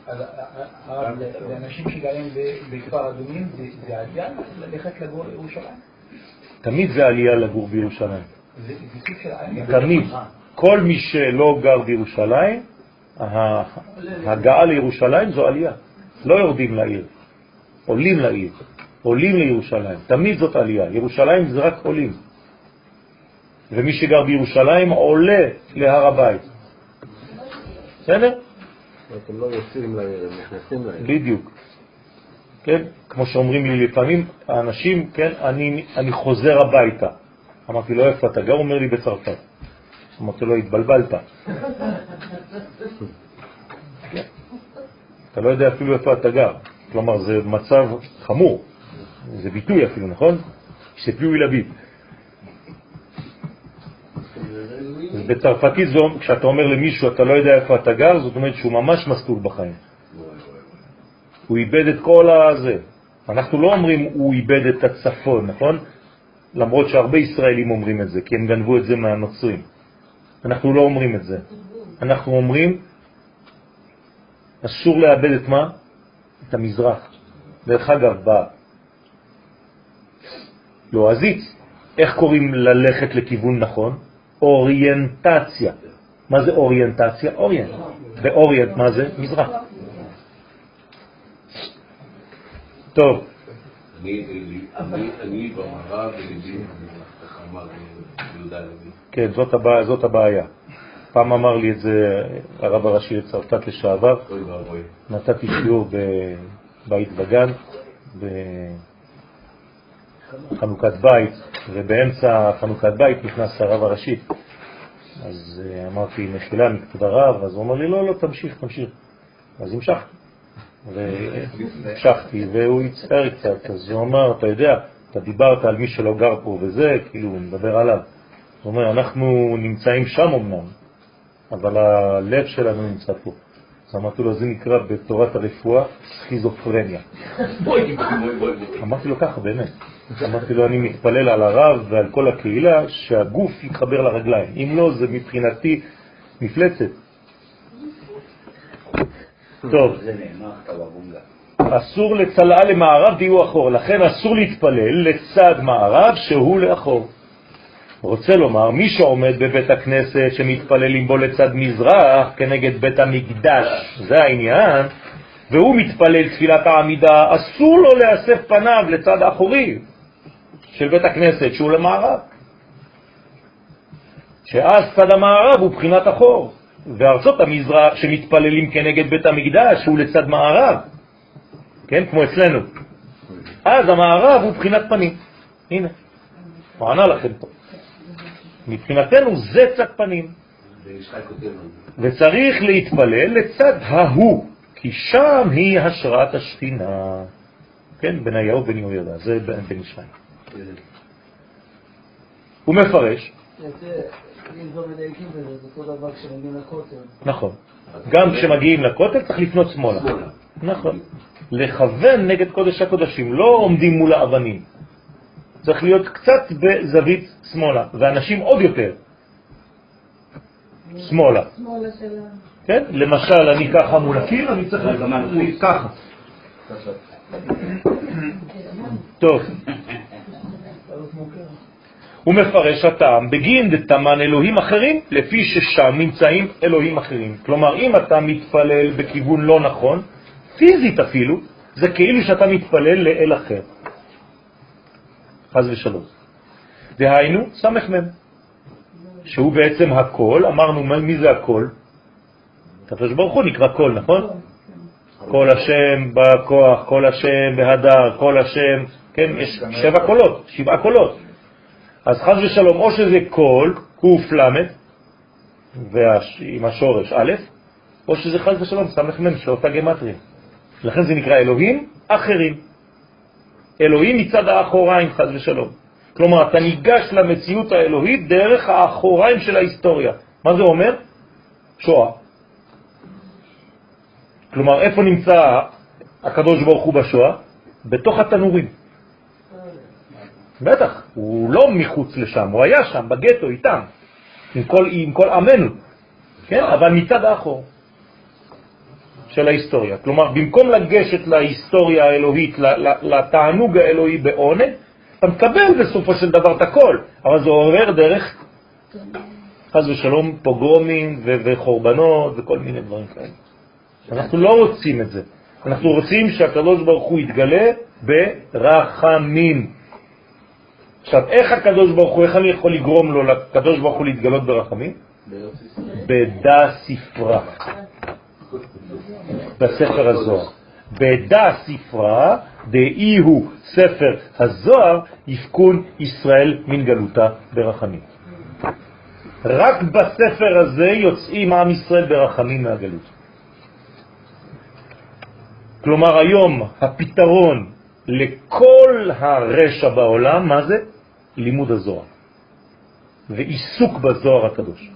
אז הרב, לאנשים שגרים ב- בכפר אדומים, זה- זה עלייה ללכת לגור בירושלים?
תמיד זה עלייה לגור בירושלים. תמיד. כל מי שלא גר בירושלים, ההגעה לירושלים זו עלייה. לא יורדים לעיר, עולים לעיר, עולים לירושלים. תמיד זאת עלייה. ירושלים זה רק עולים. ומי שגר בירושלים עולה להר הבית. בסדר?
אתם לא יוצאים לעיר, הם נכנסים לעיר.
בדיוק. כן? כמו שאומרים לי לפעמים, האנשים, כן, אני, אני חוזר הביתה. אמרתי לו, איפה אתה גר? הוא אומר לי, בצרפת. אמרתי לו, התבלבלת. כן. אתה לא יודע אפילו איפה אתה גר. כלומר, זה מצב חמור. זה ביטוי אפילו, נכון? שפיוי לביט. אז בצרפתית זה, כשאתה אומר למישהו, אתה לא יודע איפה אתה גר, זאת אומרת שהוא ממש מסלול בחיים. הוא איבד את כל הזה. אנחנו לא אומרים הוא איבד את הצפון, נכון? למרות שהרבה ישראלים אומרים את זה, כי הם גנבו את זה מהנוצרים. אנחנו לא אומרים את זה. אנחנו אומרים, אסור לאבד את מה? את המזרח. דרך אגב, בלועזית, איך קוראים ללכת לכיוון נכון? אוריינטציה. מה זה אוריינטציה? אוריינט. ואוריינט מה זה? מזרח. טוב,
אני- במערב וליבי ככה אמר יהודה לוי.
כן, זאת הבעיה. פעם אמר לי את זה הרב הראשי לצרפת לשעבר. נתתי שיעור בבית וגן, חנוכת בית, ובאמצע חנוכת בית נכנס הרב הראשי. אז אה, אמרתי, מחילה מכבוד הרב, אז הוא אמר לי, לא, לא, תמשיך, תמשיך. אז המשכתי. והמשכתי, והוא הצטער קצת, אז הוא אמר, אתה יודע, אתה דיברת על מי שלא גר פה וזה, כאילו, הוא מדבר עליו. הוא אומר, אנחנו נמצאים שם אמנם, אבל הלב שלנו נמצא פה. אמרתי לו, זה נקרא בתורת הרפואה סכיזופרניה. אמרתי לו ככה, באמת. אמרתי לו, אני מתפלל על הרב ועל כל הקהילה שהגוף יתחבר לרגליים. אם לא, זה מבחינתי מפלצת. טוב. אסור לצלעה למערב תהיו אחור, לכן אסור להתפלל לצד מערב שהוא לאחור. רוצה לומר, מי שעומד בבית הכנסת שמתפללים בו לצד מזרח כנגד בית המקדש, זה העניין, והוא מתפלל תפילת העמידה, אסור לו לאסף פניו לצד האחורי של בית הכנסת שהוא למערב. שאז צד המערב הוא בחינת אחור, וארצות המזרח שמתפללים כנגד בית המקדש הוא לצד מערב, כן, כמו אצלנו. אז המערב הוא בחינת פנים. הנה, הוא ענה לכם פה. מבחינתנו זה צד פנים. וצריך להתפלל לצד ההוא, כי שם היא השראת השכינה. כן, בניהו בן יהוידע, זה בן ישמעאל. הוא מפרש. נכון. גם כשמגיעים לכותל צריך לפנות שמאלה. נכון. לכוון נגד קודש הקודשים, לא עומדים מול האבנים. צריך להיות קצת בזווית שמאלה, ואנשים עוד יותר שמאלה. כן? למשל, אני ככה מול הקיר, אני צריך להיות ככה. טוב. הוא מפרש הטעם בגין דתמן אלוהים אחרים, לפי ששם נמצאים אלוהים אחרים. כלומר, אם אתה מתפלל בכיוון לא נכון, פיזית אפילו, זה כאילו שאתה מתפלל לאל אחר. חז ושלום. דהיינו, סמך מם, שהוא בעצם הכל, אמרנו מי זה הכל? הקדוש ברוך הוא נקרא כל, נכון? כל השם בכוח, כל השם בהדר, כל השם, כן, יש שבע קולות, שבעה קולות. אז חז ושלום, או שזה כל, קוף למד, עם השורש א', או שזה חז ושלום, סמך מם, שאותה גמטריה. לכן זה נקרא אלוהים אחרים. אלוהים מצד האחוריים, חז ושלום. כלומר, אתה ניגש למציאות האלוהית דרך האחוריים של ההיסטוריה. מה זה אומר? שואה. כלומר, איפה נמצא הקדוש ברוך הוא בשואה? בתוך התנורים. בטח, הוא לא מחוץ לשם, הוא היה שם, בגטו, איתם, עם כל, עם כל עמנו, כן? אבל מצד האחור של ההיסטוריה. כלומר, במקום לגשת להיסטוריה האלוהית, לתענוג האלוהי בעונג, אתה מקבל בסופו של דבר את הכל, אבל זה עובר דרך, חז ושלום, פוגרומים וחורבנות וכל מיני דברים כאלה. אנחנו לא רוצים את זה. אנחנו רוצים שהקדוש ברוך הוא יתגלה ברחמים. עכשיו, איך הקדוש ברוך הוא, איך אני יכול לגרום לו לקדוש ברוך הוא להתגלות ברחמים? בדה ספרה. בספר הזוהר. בדה ספרה, דאי הוא ספר הזוהר, יפקון ישראל מן גלותה ברחמים. רק בספר הזה יוצאים עם ישראל ברחמים מהגלות. כלומר היום הפתרון לכל הרשע בעולם, מה זה? לימוד הזוהר ועיסוק בזוהר הקדוש.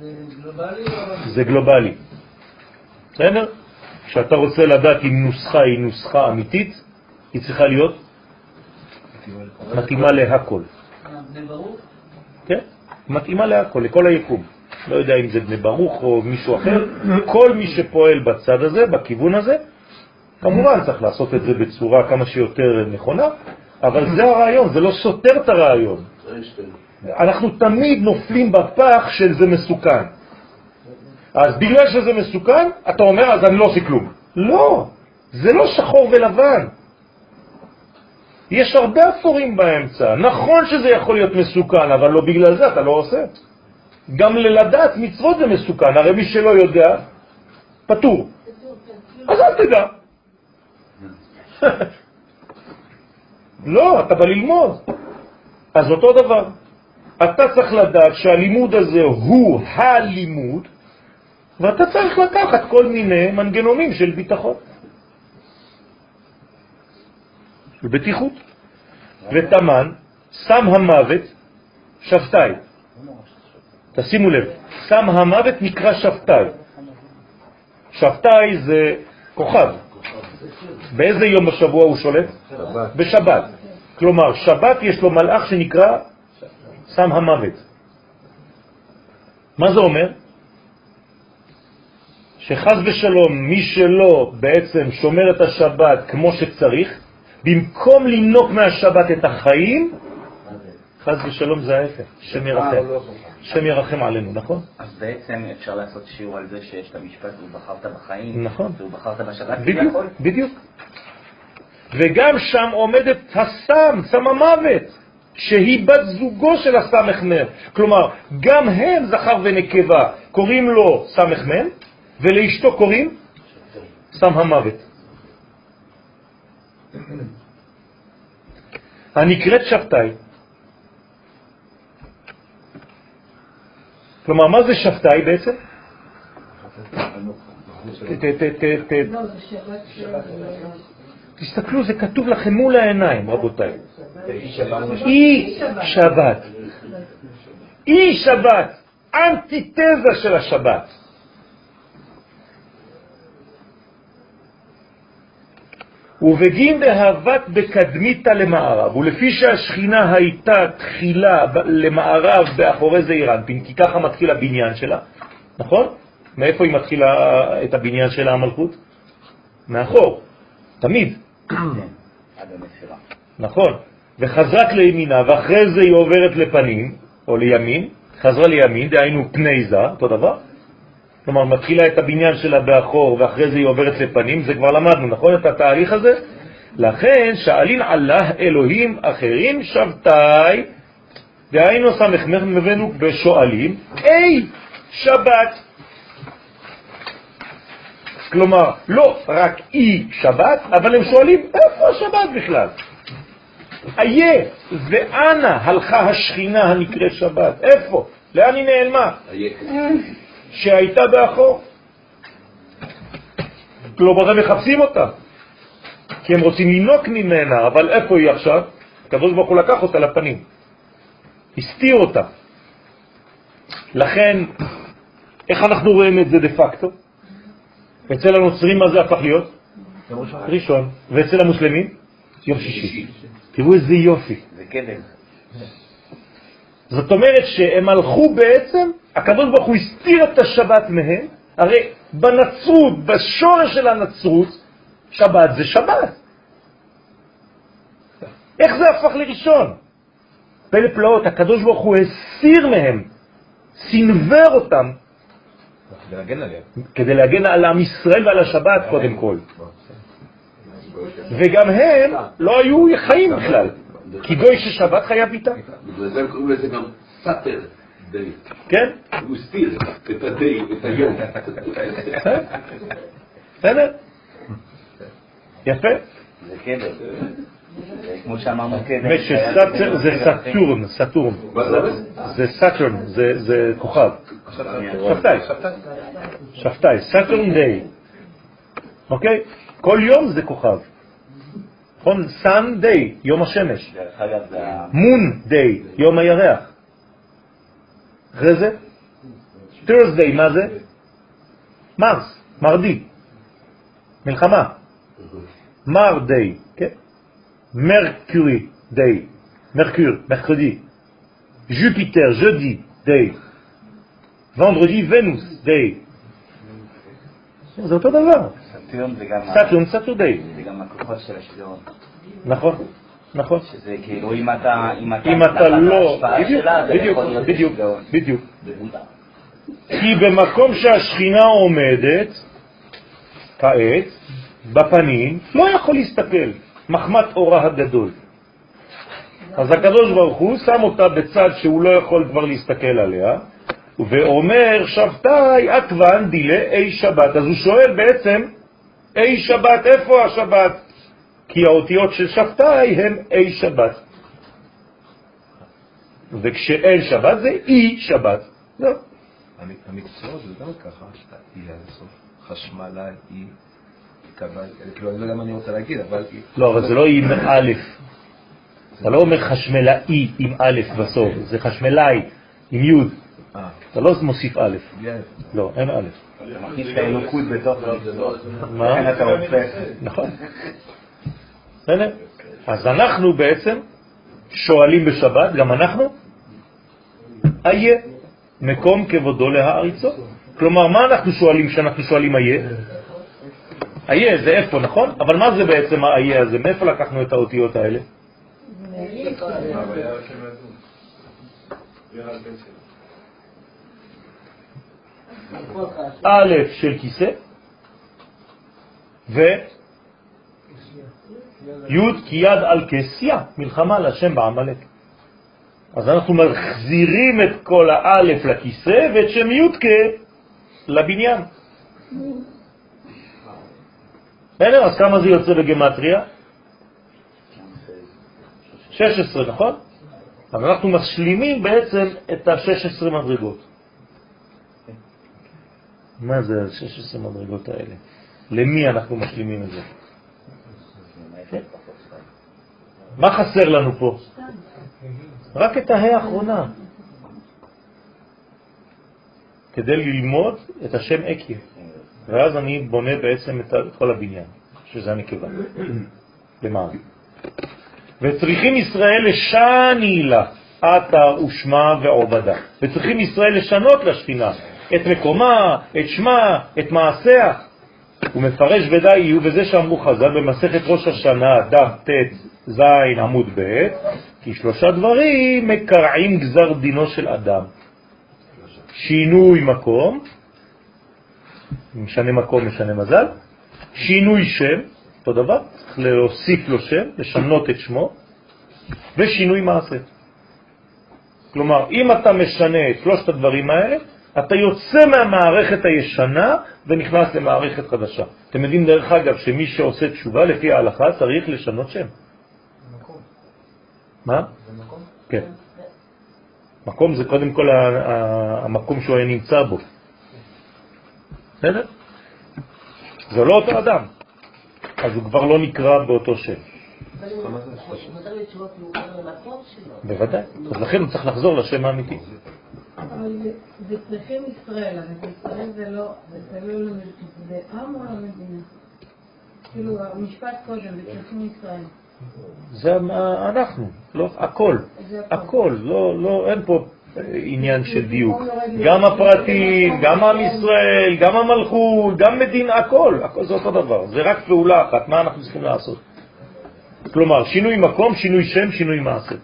זה גלובלי?
זה גלובלי. בסדר? כשאתה רוצה לדעת אם נוסחה היא נוסחה אמיתית, היא צריכה להיות מתאימה להכל.
בני ברוך?
כן, מתאימה להכל, לכל היקום. לא יודע אם זה בני ברוך או מישהו אחר, כל מי שפועל בצד הזה, בכיוון הזה, כמובן צריך לעשות את זה בצורה כמה שיותר נכונה, אבל זה הרעיון, זה לא סותר את הרעיון. אנחנו תמיד נופלים בפח של זה מסוכן. אז בגלל שזה מסוכן, אתה אומר, אז אני לא עושה כלום. לא, זה לא שחור ולבן. יש הרבה אפורים באמצע. נכון שזה יכול להיות מסוכן, אבל לא בגלל זה אתה לא עושה. גם ללדעת מצוות זה מסוכן, הרי מי שלא יודע, פטור. אז אל תדע. לא, אתה בא ללמוד. אז אותו דבר. אתה צריך לדעת שהלימוד הזה הוא הלימוד, ואתה צריך לקחת כל מיני מנגנונים של ביטחון, של בטיחות. ותמן שם המוות שבתאי. תשימו לב, שם המוות נקרא שבתאי. שבתאי זה כוכב. באיזה יום בשבוע הוא שולט?
שבת.
בשבת. כלומר, שבת יש לו מלאך שנקרא שם המוות. מה זה אומר? שחז ושלום, מי שלא בעצם שומר את השבת כמו שצריך, במקום לנוק מהשבת את החיים, חז ושלום זה ההפך, שם ירחם. שם ירחם עלינו, נכון?
אז בעצם אפשר לעשות שיעור על זה שיש את המשפט, ובחרת בחיים,
נכון.
ובחרת בשבת,
בדיוק. בדיוק. וגם שם עומדת הסם, סם המוות, שהיא בת זוגו של הסמך מם. כלומר, גם הם זכר ונקבה, קוראים לו סמך מם, ולאשתו קוראים סם המוות. הנקראת שבתאי. כלומר, מה זה שבתאי בעצם?
לא.
תסתכלו, זה כתוב לכם מול העיניים, רבותיי.
אי שבת.
אי שבת. אי שבת, אנטיתזה של השבת. ובגין דהבת בקדמיתה למערב, ולפי שהשכינה הייתה תחילה למערב באחורי זעיר אנפין, כי ככה מתחיל הבניין שלה, נכון? מאיפה היא מתחילה את הבניין שלה, המלכות? מאחור, תמיד. נכון. וחזרת לימינה, ואחרי זה היא עוברת לפנים, או לימין, חזרה לימין, דהיינו פני זה, אותו דבר. כלומר, מתחילה את הבניין שלה באחור, ואחרי זה היא עוברת לפנים, זה כבר למדנו, נכון? את התהליך הזה? לכן, שאלין עלה אלוהים אחרים שבתאי, דהיינו סמ"ך מבנו בשואלים, אי שבת. כלומר, לא רק אי שבת, אבל הם שואלים, איפה השבת בכלל? איה, ואנה הלכה השכינה הנקראת שבת? איפה? לאן היא נעלמה? שהייתה באחור. כלומר, הם מחפשים אותה, כי הם רוצים לנוק ממנה, אבל איפה היא עכשיו? הקדוש ברוך הוא לקח אותה לפנים, הסתיר אותה. לכן, איך אנחנו רואים את זה דה פקטו? אצל הנוצרים מה זה הפך להיות? ראשון. ואצל המוסלמים? יום שישי. תראו איזה יופי.
זה קדם.
זאת אומרת שהם הלכו בעצם, הקדוש ברוך הוא הסתיר את השבת מהם, הרי בנצרות, בשורש של הנצרות, שבת זה שבת. איך זה הפך לראשון? פלא פלאות, הקדוש ברוך הוא הסיר מהם, סינבר אותם,
להגן עליהם.
כדי להגן על עם ישראל ועל השבת קודם כל. וגם הם לא היו חיים בכלל, כי גוי ששבת חייב איתה,
בגלל זה הם קוראים לזה גם סאטר די.
כן?
הוא הסתיר את ה day, את היום.
בסדר? יפה.
זה. זה כמו שאמרנו
ש Satur זה Saturn,
Saturn. זה אומר?
זה כוכב. שבתאי. שבתאי, Saturn day. אוקיי? כל יום זה כוכב. נכון? Sun day, יום השמש.
דרך אגב, זה ה-
Mon day, יום הירח. אחרי זה? Tuesday, מה זה? Mars, mardi. מלחמה. Mar day, כן? Mercury day. Mercur, mercredi. Jupiter, jeudi day. vendredi, Venus day. זה אותו דבר.
סטיון זה גם ה-
Saturn, Saturday.
זה גם הכוחות של השגעון.
נכון, נכון.
שזה כאילו, אם אתה... אם אתה
אם אתה לא... בדיוק, בדיוק, בדיוק. בדיוק. כי במקום שהשכינה עומדת, כעת, בפנים, לא יכול להסתכל, מחמת אורה הגדול. אז הקדוש ברוך הוא שם אותה בצד שהוא לא יכול כבר להסתכל עליה, ואומר, שבתאי עטוון דילה אי שבת. אז הוא שואל בעצם, אי שבת, איפה השבת? כי האותיות של שבתאי הם אי שבת. וכשאין שבת זה אי שבת. זהו.
המקצועות זה גם ככה, שאתה אי עד הסוף, חשמלה, אי, כאילו, אני לא יודע מה אני רוצה להגיד, אבל...
לא, אבל זה לא עם א', אתה לא אומר חשמלאי עם א' בסוף, זה חשמלאי עם י',
אה,
אתה לא מוסיף א'. לא, אין א'.
אתה מכניס את האלוקות בתוך המקצוע.
מה?
לכן אתה הופך.
נכון. אז אנחנו בעצם שואלים בשבת, גם אנחנו, איה, מקום כבודו להעריצו. כלומר, מה אנחנו שואלים כשאנחנו שואלים איה? איה זה איפה, נכון? אבל מה זה בעצם האיה הזה? מאיפה לקחנו את האותיות האלה? א' של כיסא, ו... י' כי יד על כסיה, מלחמה לשם בעמלק. אז אנחנו מחזירים את כל האלף לכיסא ואת שם י' לבניין. בסדר? אז כמה זה יוצא בגמטריה? 16, נכון? אז אנחנו משלימים בעצם את ה-16 מדרגות. מה זה ה-16 מדרגות האלה? למי אנחנו משלימים את זה? מה חסר לנו פה? רק את ההא האחרונה. כדי ללמוד את השם אקיה. ואז אני בונה בעצם את כל הבניין, שזה הנקבה, למעלה. וצריכים ישראל לשני לה, עתה ושמה ועובדה. וצריכים ישראל לשנות לשכינה את מקומה, את שמה, את מעשיה. הוא מפרש ודאי יהיו בזה שאמרו חז"ל במסכת ראש השנה, דף ט' ז' עמוד ב', כי שלושה דברים מקרעים גזר דינו של אדם. שינוי מקום, משנה מקום, משנה מזל, שינוי שם, אותו דבר, צריך להוסיף לו שם, לשנות את שמו, ושינוי מעשה. כלומר, אם אתה משנה את שלושת הדברים האלה, אתה יוצא מהמערכת הישנה ונכנס למערכת חדשה. אתם יודעים דרך אגב שמי שעושה תשובה לפי ההלכה צריך לשנות שם. מה?
זה מקום?
כן. מקום זה קודם כל המקום שהוא היה נמצא בו. בסדר? זה לא אותו אדם, אז הוא כבר לא נקרא באותו שם. בוודאי. אז לכן הוא צריך לחזור לשם האמיתי.
אבל זה- צריכים ישראל, אבל ישראל זה לא, זה תלוי עם או למדינה? כאילו, המשפט קודם, זה צריכים ישראל.
זה אנחנו, לא, הכל,
הכל.
לא, לא, אין פה אה, עניין של דיוק. גם הפרטים, גם עם ישראל, גם המלכות, גם מדינה, הכל, הכל זה אותו דבר. זה רק פעולה אחת, מה אנחנו צריכים לעשות? כלומר, שינוי מקום, שינוי שם, שינוי מעשה.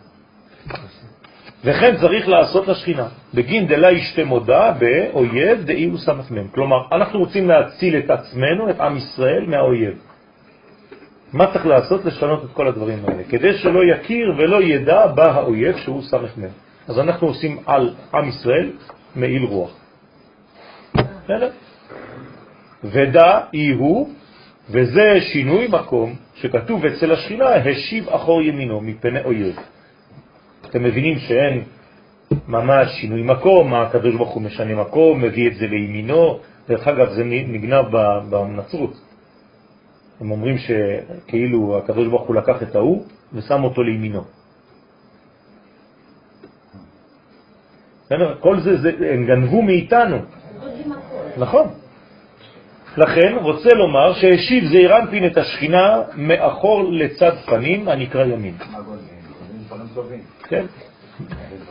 וכן צריך לעשות לשכינה. בגין דלה ישתה מודה באויב דאי הוא סמך מם. כלומר, אנחנו רוצים להציל את עצמנו, את עם ישראל, מהאויב. מה צריך לעשות? לשנות את כל הדברים האלה, כדי שלא יכיר ולא ידע בה האויב שהוא סמך מם. אז אנחנו עושים על עם ישראל מעיל רוח. ודע אי הוא, וזה שינוי מקום שכתוב אצל השכינה, השיב אחור ימינו מפני אויב. אתם מבינים שאין ממש שינוי מקום, מה הקדוש ברוך הוא משנה מקום, מביא את זה לימינו. דרך אגב, זה נגנב בנצרות. הם אומרים שכאילו הקדוש ברוך הוא לקח את ההוא ושם אותו לימינו. כל זה, זה, הם גנבו מאיתנו. נכון. לכן רוצה לומר שהשיב זעיר אנפין את השכינה מאחור לצד פנים הנקרא ימין. כן.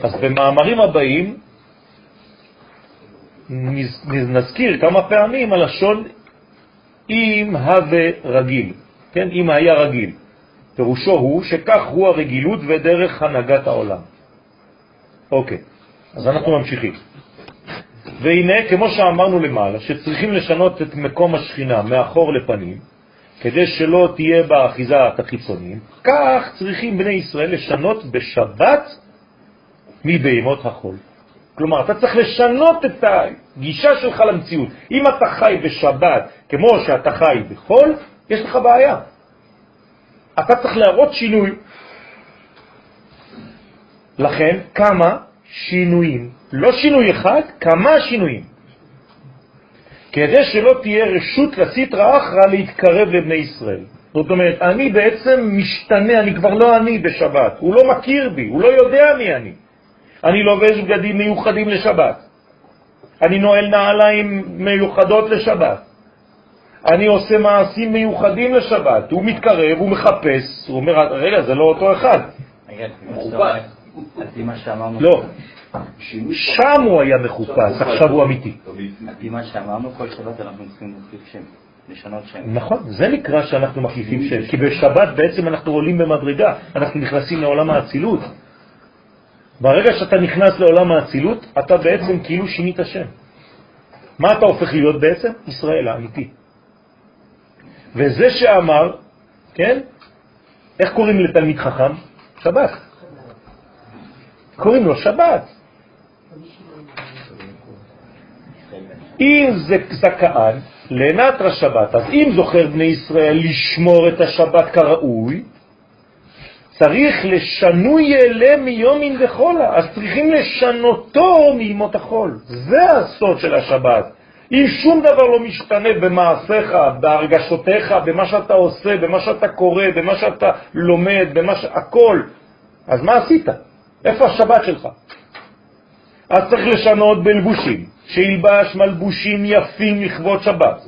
אז במאמרים הבאים נז- נזכיר כמה פעמים הלשון אם הווה רגיל, כן, אם היה רגיל. פירושו הוא שכך הוא הרגילות ודרך הנהגת העולם. אוקיי, אז אנחנו ממשיכים. והנה, כמו שאמרנו למעלה, שצריכים לשנות את מקום השכינה מאחור לפנים, כדי שלא תהיה באחיזה החיצוניים, כך צריכים בני ישראל לשנות בשבת מבהמות החול. כלומר, אתה צריך לשנות את הגישה שלך למציאות. אם אתה חי בשבת כמו שאתה חי בחול, יש לך בעיה. אתה צריך להראות שינוי. לכן כמה שינויים, לא שינוי אחד, כמה שינויים. כדי שלא תהיה רשות לסטרא אחרא להתקרב לבני ישראל. זאת אומרת, אני בעצם משתנה, אני כבר לא אני בשבת, הוא לא מכיר בי, הוא לא יודע מי אני. אני לובש בגדים מיוחדים לשבת, אני נועל נעליים מיוחדות לשבת, אני עושה מעשים מיוחדים לשבת, הוא מתקרב, הוא מחפש, הוא אומר, רגע, זה לא אותו אחד. לא, שם הוא היה מחופש, עכשיו הוא אמיתי.
על פי מה שאמרנו, כל שבת אנחנו צריכים להוסיף שם, לשנות שם.
נכון, זה נקרא שאנחנו מחליפים שם, כי בשבת בעצם אנחנו עולים במדרגה, אנחנו נכנסים לעולם האצילות. ברגע שאתה נכנס לעולם האצילות, אתה בעצם כאילו שינית שם. מה אתה הופך להיות בעצם? ישראל האמיתי. וזה שאמר, כן, איך קוראים לתלמיד חכם? שבת. קוראים לו שבת. אם זה זכאן, לנטרה שבת, אז אם זוכר בני ישראל לשמור את השבת כראוי, צריך לשנוי אלה מיומין וחולה, אז צריכים לשנותו מימות החול. זה הסוד של השבת. אם שום דבר לא משתנה במעשיך, בהרגשותיך, במה שאתה עושה, במה שאתה קורא, במה שאתה לומד, במה ש... הכל, אז מה עשית? איפה השבת שלך? אז צריך לשנות בלבושים, שילבש מלבושים יפים לכבוד שבת.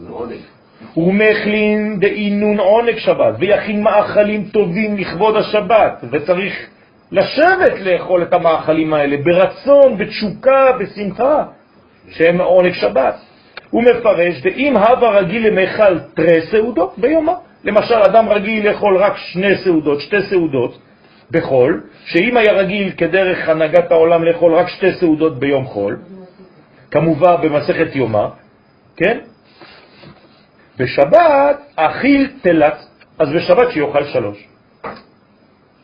ומחלין דאינון עונג שבת, ויכין מאכלים טובים לכבוד השבת, וצריך לשבת לאכול את המאכלים האלה ברצון, בתשוקה, בשמחה, שהם עונג שבת. הוא מפרש, ואם הווה רגיל למאכל תרי סעודות ביומה, למשל אדם רגיל לאכול רק שני סעודות, שתי סעודות בחול, שאם היה רגיל כדרך הנהגת העולם לאכול רק שתי סעודות ביום חול, כמובן במסכת יומה, כן? בשבת אכיל תלת, אז בשבת שיאכל שלוש.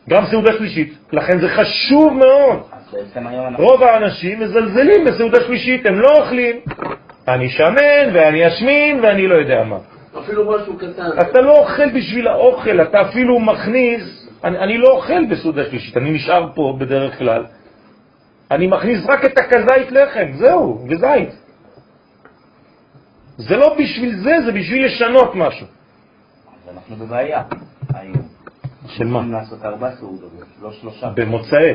גם סעודה שלישית, לכן זה חשוב מאוד. רוב האנשים מזלזלים בסעודה שלישית, הם לא אוכלים. אני שמן ואני אשמין ואני לא יודע מה.
אפילו משהו קטן.
אתה לא אוכל בשביל האוכל, אתה אפילו מכניס, אני, אני לא אוכל בסעודה שלישית, אני נשאר פה בדרך כלל. אני מכניס רק את הכזית לחם, זהו, וזית. זה לא בשביל זה, זה בשביל לשנות משהו.
אז אנחנו בבעיה היום.
של מה?
צריכים לעשות ארבע סעודות, לא שלושה.
במוצאי.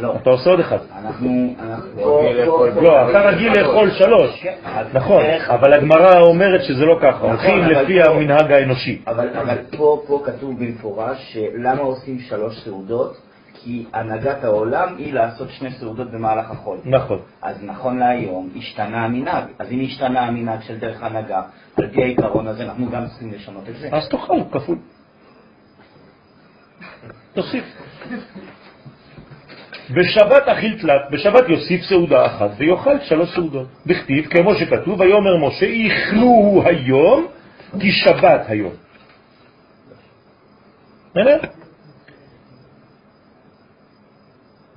לא.
אתה עושה עוד אחד.
אנחנו... אנחנו-
לא, אתה רגיל לאכול שלוש.
כן,
נכון, אבל הגמרא אומרת שזה לא ככה, הולכים
אבל
לפי המנהג האנושי.
אבל, אבל פה, פה כתוב במפורש שלמה עושים שלוש סעודות? כי הנהגת העולם היא לעשות שני סעודות במהלך החול.
נכון.
אז נכון להיום השתנה המנהג. אז אם השתנה המנהג של דרך הנהגה, על פי העיקרון הזה אנחנו גם צריכים לשנות את זה.
אז תאכל כפול. תוסיף. בשבת אכיל תלת, בשבת יוסיף סעודה אחת ויאכל שלוש סעודות. בכתיב, כמו שכתוב, ויאמר משה, איכלוהו היום, כי שבת היום. בסדר?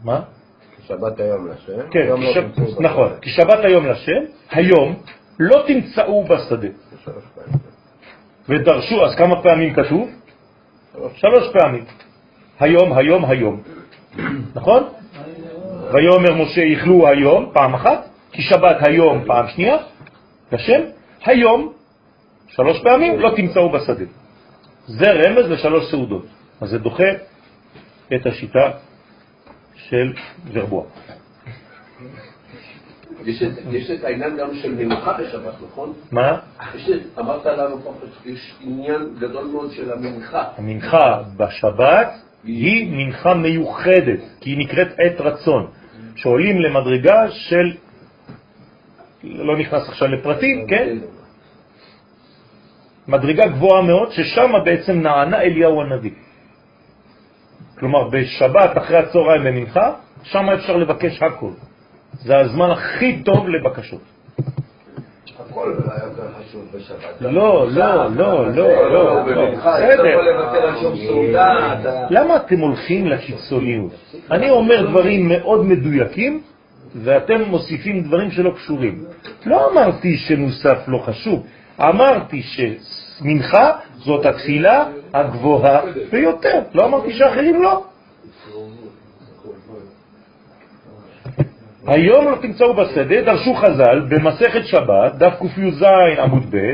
מה?
שבת היום לשם.
כן, כי
לא.
נכון, כי שבת היום לשם, היום לא תמצאו בשדה. ודרשו, אז כמה פעמים כתוב? שלוש פעמים. היום, היום, היום. נכון? ויאמר משה יאכלו היום פעם אחת, כי שבת היום פעם שנייה, לשם, היום, שלוש פעמים, לא תמצאו בשדה. זה רמז לשלוש סעודות. אז זה דוחה את השיטה של ורבוע.
יש את- העניין גם של מנוחה בשבת, נכון?
מה?
אמרת לנו פה, יש עניין גדול מאוד של המנחה.
המנחה בשבת היא מנחה מיוחדת, כי היא נקראת עת רצון, שעולים למדרגה של, לא נכנס עכשיו לפרטים, כן? מדרגה גבוהה מאוד, ששם בעצם נענה אליהו הנביא. כלומר, בשבת אחרי הצהריים במנחה, שם אפשר לבקש הכל. זה הזמן הכי טוב לבקשות.
הכל חשוב בשבת.
לא, לא, לא, לא, לא, לא, בסדר. למה אתם הולכים לקיצוניות? אני אומר דברים מאוד מדויקים, ואתם מוסיפים דברים שלא קשורים. לא אמרתי שנוסף לא חשוב, אמרתי מנחה זאת התפילה הגבוהה ביותר. לא אמרתי שאחרים לא. היום לא תמצאו בשדה, דרשו חז"ל במסכת שבת, דף קי"ז עמוד ב',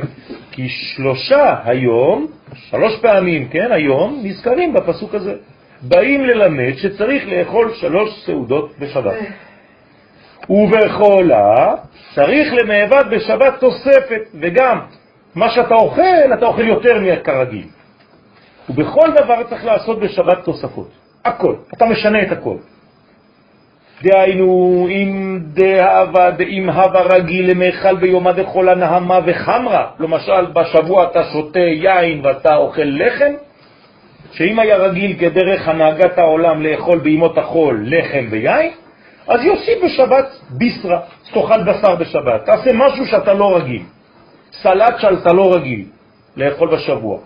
כי שלושה היום, שלוש פעמים, כן, היום, נזכרים בפסוק הזה. באים ללמד שצריך לאכול שלוש סעודות בשבת. ובחולה צריך למעבד בשבת תוספת, וגם מה שאתה אוכל, אתה אוכל יותר מכרגיל. ובכל דבר צריך לעשות בשבת תוספות. הכל. אתה משנה את הכל. דהיינו, אם דהבה דאם הווה רגיל למאכל ביומא דחולה נהמה וחמרה, למשל בשבוע אתה שותה יין ואתה אוכל לחם, שאם היה רגיל כדרך הנהגת העולם לאכול בימות החול לחם ויין, אז יוסיף בשבת ביסרה, תאכל בשר בשבת, תעשה משהו שאתה לא רגיל, סלט שאתה לא רגיל לאכול בשבוע.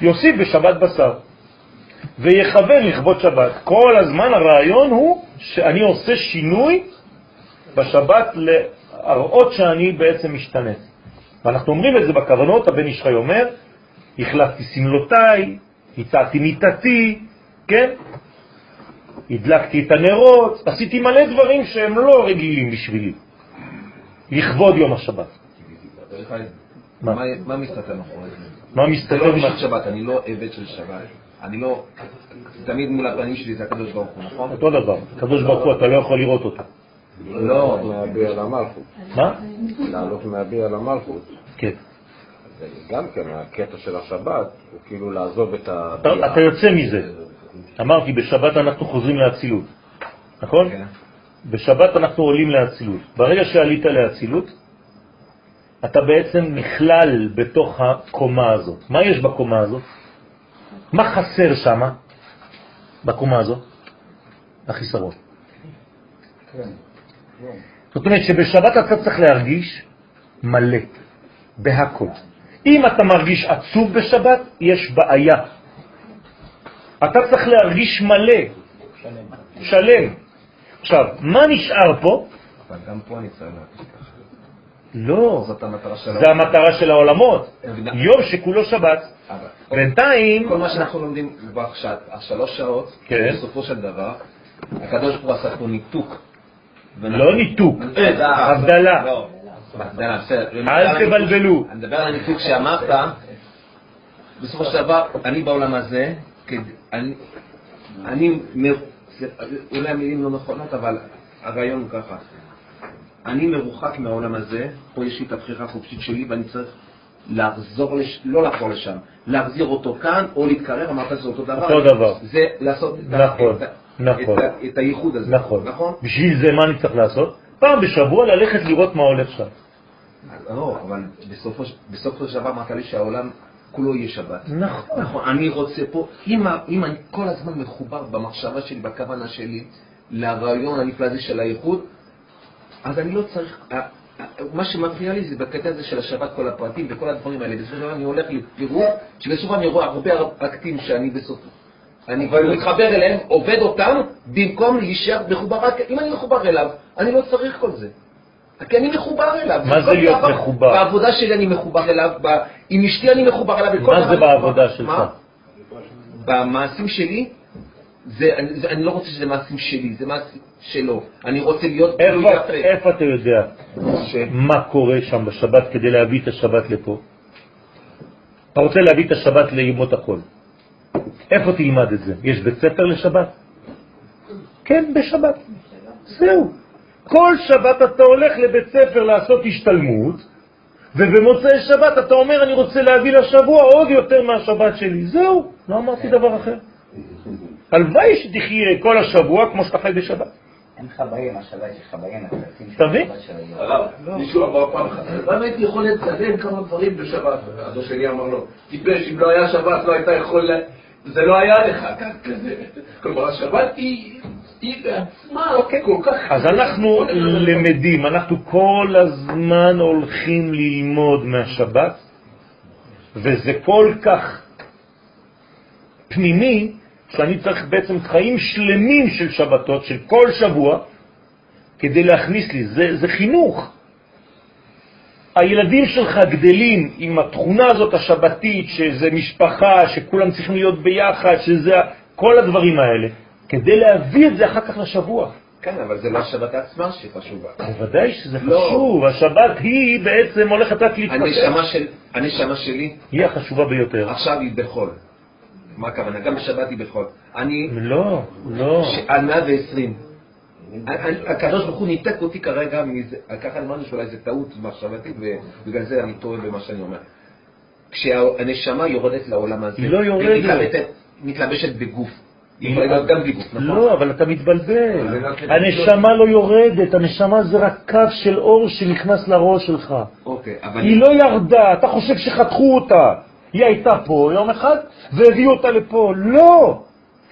יוסיף בשבת בשר. ויכוון לכבוד שבת. כל הזמן הרעיון הוא שאני עושה שינוי בשבת להראות שאני בעצם משתנה. ואנחנו אומרים את זה בכוונות, הבן ישחי אומר, החלפתי סמלותיי, הצעתי מיטתי, כן? הדלקתי את הנרות, עשיתי מלא דברים שהם לא רגילים בשבילי, לכבוד יום השבת.
מה מסתתר מאחורי זה?
מה מסתתר
מאחורי שבת? אני לא עבד של שבת. אני לא, תמיד מול הפנים שלי זה הקדוש ברוך הוא, נכון?
אותו דבר, הקדוש ברוך הוא, אתה לא יכול לראות אותו.
לא, מהביע למלכות.
מה?
לעלות מהביע למלכות.
כן.
גם כן, הקטע של השבת הוא כאילו לעזוב את הביע.
אתה יוצא מזה. אמרתי, בשבת אנחנו חוזרים לאצילות, נכון?
כן.
בשבת אנחנו עולים לאצילות. ברגע שעלית לאצילות, אתה בעצם נכלל בתוך הקומה הזאת. מה יש בקומה הזאת? מה חסר שם בקומה הזאת? החיסרון. זאת אומרת שבשבת אתה צריך להרגיש מלא, בהכל. אם אתה מרגיש עצוב בשבת, יש בעיה. אתה צריך להרגיש מלא, שלם. עכשיו, מה נשאר פה?
אבל גם פה אני צריך להרגיש.
לא,
זאת המטרה של
זה המטרה של העולמות. יום שכולו שבת. בינתיים...
כל מה שאנחנו לומדים כבר עכשיו, השלוש שעות,
כן.
בסופו של דבר, הקדוש ברוך הוא עשה פה ניתוק.
לא ניתוק,
אה,
הבדלה.
לא.
אל תבלבלו.
אני מדבר על הניתוק שאמרת, בסופו של דבר, אני בעולם הזה, אני, אולי המילים לא נכונות, אבל הרעיון הוא ככה. אני מרוחק מהעולם הזה, פה יש לי את הבחירה החופשית שלי ואני צריך לחזור, לש... לא לחזור לשם, להחזיר אותו כאן או להתקרב, אמרת שזה אותו דבר.
אותו דבר.
זה לעשות
נכון,
את,
נכון.
את, את הייחוד הזה.
נכון.
נכון?
בשביל זה מה אני צריך לעשות? פעם בשבוע ללכת לראות מה הולך שם.
לא, אבל בסופו, של דבר אמרת לי שהעולם כולו יהיה שבת.
נכון.
נכון, אני רוצה פה, אם, אם אני כל הזמן מחובר במחשבה שלי, בכוונה שלי, לרעיון הנפלא הזה של הייחוד, אז אני לא צריך, ה- ה- מה שמפריע לי זה בקטע הזה של השבת, כל הפרטים וכל הדברים האלה. בסופו של דבר אני הולך לפירוט, שבסופו אני רואה הרבה אקטים שאני בסוף, אני מתחבר אליהם, עובד אותם, במקום להישאר מחובר רק, אם אני מחובר אליו, אני לא צריך כל זה. כי אני מחובר אליו.
מה זה להיות
דבר-
מחובר?
בעבודה שלי אני מחובר אליו, ב- עם אשתי אני מחובר אליו.
מה זה. בעבודה שלך?
במעשים שלי, זה, אני, זה, אני לא רוצה שזה מעשים שלי, זה מעשים שלו. אני רוצה להיות
איפה,
יפה.
איפה אתה יודע מה קורה שם בשבת כדי להביא את השבת לפה? אתה רוצה להביא את השבת לימות החול. איפה תלמד את זה? יש בית ספר לשבת? כן, בשבת. זהו. כל שבת אתה הולך לבית ספר לעשות השתלמות, ובמוצאי שבת אתה אומר, אני רוצה להביא לשבוע עוד יותר מהשבת שלי. זהו, לא אמרתי דבר אחר. הלוואי שתחיה כל השבוע כמו שאתה חי בשבת.
אין לך בעיה עם השבת, יש לך בעיה עם הכספים
אתה מבין?
של היום.
הרב, מישהו אמר פעם אחת, למה הייתי יכול לצלם כמה דברים בשבת? אבא שלי אמר לו, טיפש, אם לא היה שבת לא הייתה יכול, זה לא היה לך, כך כזה. כלומר, השבת היא היא בעצמה כל כך...
אז אנחנו למדים, אנחנו כל הזמן הולכים ללמוד מהשבת, וזה כל כך פנימי, שאני צריך בעצם חיים שלמים של שבתות, של כל שבוע, כדי להכניס לי. זה, זה חינוך. הילדים שלך גדלים עם התכונה הזאת השבתית, שזה משפחה, שכולם צריכים להיות ביחד, שזה כל הדברים האלה, כדי להביא את זה אחר כך לשבוע.
כן, אבל זה לא השבת עצמה שחשובה.
בוודאי שזה
לא.
חשוב, השבת היא בעצם הולכת רק להתפתח.
הנשמה של- הנשמה שלי
היא החשובה ביותר.
עכשיו היא בחול. מה הכוונה? גם בשבת היא בחול. אני
לא, לא.
על 120. אני- הקדוש ברוך הוא ניתק אותי כרגע מזה, ככה אמרנו שאולי זה טעות מחשבתית ובגלל זה אני טועה במה שאני אומר. כשהנשמה יורדת לעולם הזה,
היא לא יורדת.
מתלבשת, בגוף. היא יכולה להיות גם בלי גוף, נכון?
לא, אבל אתה מתבלבל. הנשמה לא יורדת, הנשמה זה רק קו של אור שנכנס לראש שלך.
אוקיי, אבל...
היא לא ירדה, אתה חושב שחתכו אותה. היא הייתה פה יום אחד והביאו אותה לפה. לא!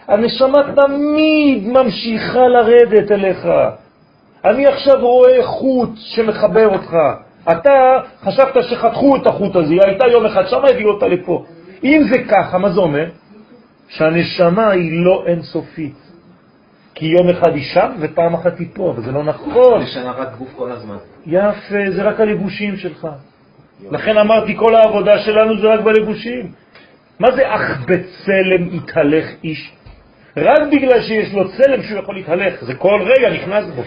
הנשמה תמיד ממשיכה לרדת אליך. אני עכשיו רואה חוט שמחבר אותך. אתה חשבת שחתכו את החוט הזה, היא הייתה יום אחד שם, הביאו אותה לפה. אם זה ככה, מה זה אומר? שהנשמה היא לא אינסופית. כי יום אחד היא שם ופעם אחת היא פה, וזה לא נכון.
נשנה רק גוף כל הזמן.
יפה, זה רק הלבושים שלך. לכן אמרתי, כל העבודה שלנו זה רק בלבושים. מה זה אך בצלם יתהלך איש? רק בגלל שיש לו צלם שהוא יכול להתהלך, זה כל רגע נכנס בו.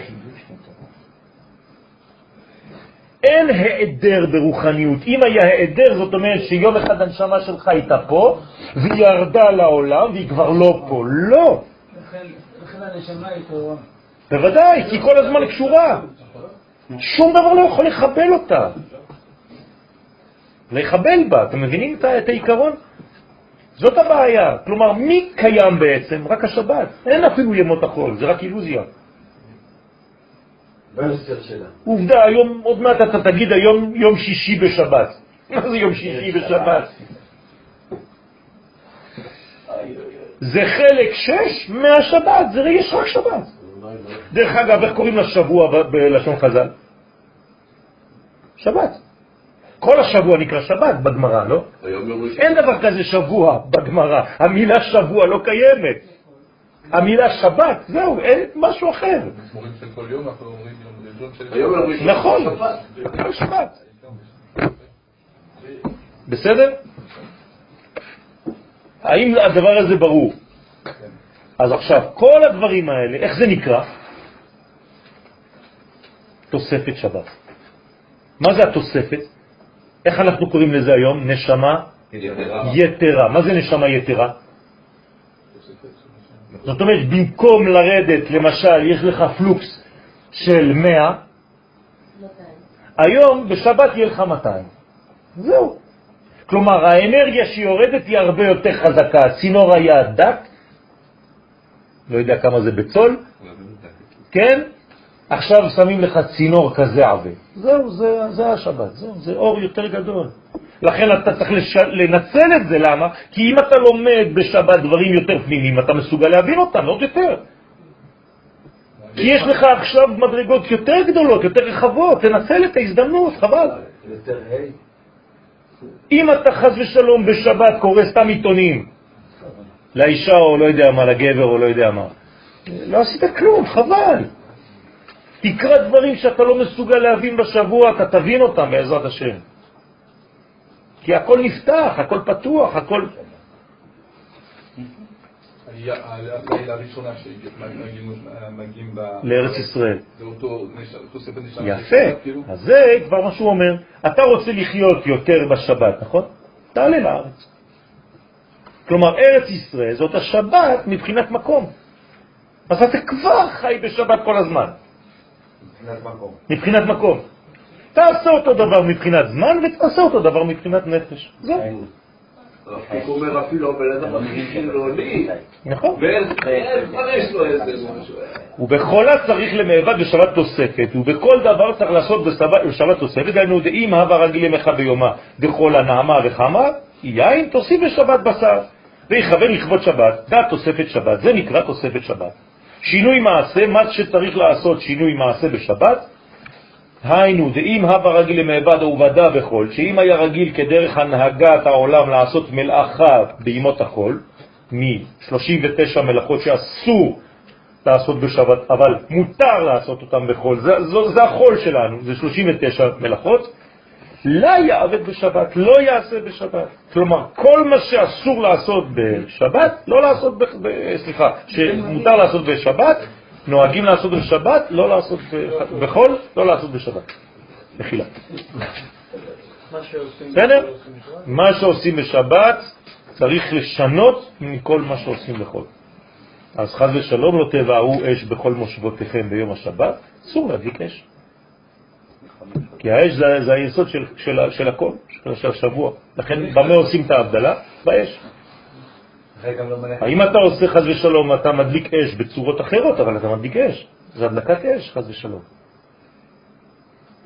אין העדר ברוחניות. אם היה העדר, זאת אומרת שיום אחד הנשמה שלך הייתה פה, והיא ירדה לעולם והיא כבר לא פה. לא,
לכן הנשמה היא טהורה.
בוודאי, כי כל הזמן קשורה. שום דבר לא יכול לחבל אותה. לחבל בה, אתם מבינים את העיקרון? זאת הבעיה. כלומר, מי קיים בעצם? רק השבת. אין אפילו ימות החול, זה רק אילוזיה. עובדה, היום, עוד מעט אתה תגיד היום יום שישי בשבת. מה זה יום שישי בשבת? זה חלק שש מהשבת, זה יש רק שבת. דרך אגב, איך קוראים לשבוע בלשון חז"ל? שבת. כל השבוע נקרא שבת בגמרא, לא? אין דבר כזה שבוע בגמרא. המילה שבוע לא קיימת. המילה שבת, זהו, אין משהו אחר. נכון,
שבת.
בסדר? האם הדבר הזה ברור? אז עכשיו, כל הדברים האלה, איך זה נקרא? תוספת שבת. מה זה התוספת? איך אנחנו קוראים לזה היום? נשמה יתרה. מה זה נשמה יתרה? זאת אומרת, במקום לרדת, למשל, יש לך פלוקס של 100, היום בשבת יהיה לך 200. זהו. כלומר, האנרגיה שיורדת היא הרבה יותר חזקה. הצינור היה דק, לא יודע כמה זה בצול, כן? עכשיו שמים לך צינור כזה עבה. זהו, זה, זה השבת, זהו, זה אור יותר גדול. לכן אתה צריך לש... לנצל את זה, למה? כי אם אתה לומד בשבת דברים יותר פנימיים, אתה מסוגל להבין אותם עוד יותר. כי יש לך עכשיו מדרגות יותר גדולות, יותר רחבות, תנצל את ההזדמנות, חבל. אם אתה חז ושלום בשבת קורא סתם עיתונים לאישה או לא יודע מה, לגבר או לא יודע מה, לא עשית כלום, חבל. תקרא דברים שאתה לא מסוגל להבין בשבוע, אתה תבין אותם בעזרת השם. כי הכל נפתח, הכל פתוח, הכל...
הראשונה שמגיעים.
לארץ ישראל. יפה,
כאילו,
אז זה כבר מה שהוא אומר. אתה רוצה לחיות יותר בשבת, נכון? תעלה לארץ. כלומר, ארץ ישראל זאת השבת מבחינת מקום. אז אתה כבר חי בשבת כל הזמן,
מבחינת מקום.
מבחינת מקום. תעשה אותו דבר מבחינת זמן ותעשה אותו דבר מבחינת נפש. זהו,
הרב קוק אומר אפילו הבן אדם הכי חילוני,
נכון.
ואין כבר יש לו איזה משהו.
ובכל צריך למעבד בשבת תוספת, ובכל דבר צריך לעשות בשבת, תוספת, דהיינו דאם הווה רגיל ימך ביומה, דכל הנעמה וחמה, יין תוסיף בשבת בשר, ויכוון לכבוד שבת, דעת תוספת שבת, זה נקרא תוספת שבת. שינוי מעשה, מה שצריך לעשות שינוי מעשה בשבת, היינו, דאם הווה רגיל למעבד ובדה בחול, שאם היה רגיל כדרך הנהגת העולם לעשות מלאכה בימות החול, מ-39 מלאכות שאסור לעשות בשבת, אבל מותר לעשות אותם בחול. זה, זה, זה החול שלנו, זה 39 מלאכות. לא יעבד בשבת, לא יעשה בשבת. כלומר, כל מה שאסור לעשות בשבת, לא לעשות, ב, ב, סליחה, שמותר לעשות בשבת, נוהגים לעשות בשבת, לא לעשות בחול, לא לעשות בשבת. מחילה. בסדר? מה שעושים בשבת צריך לשנות מכל מה שעושים בחול. אז חז ושלום לא תבערו אש בכל מושבותיכם ביום השבת, אסור להדליק אש. כי האש זה, זה היסוד של, של, של הכל, של השבוע. לכן במה עושים את ההבדלה? באש. האם אתה עושה חז ושלום, אתה מדליק אש בצורות אחרות, אבל אתה מדליק אש. זה הדלקת אש, חז ושלום.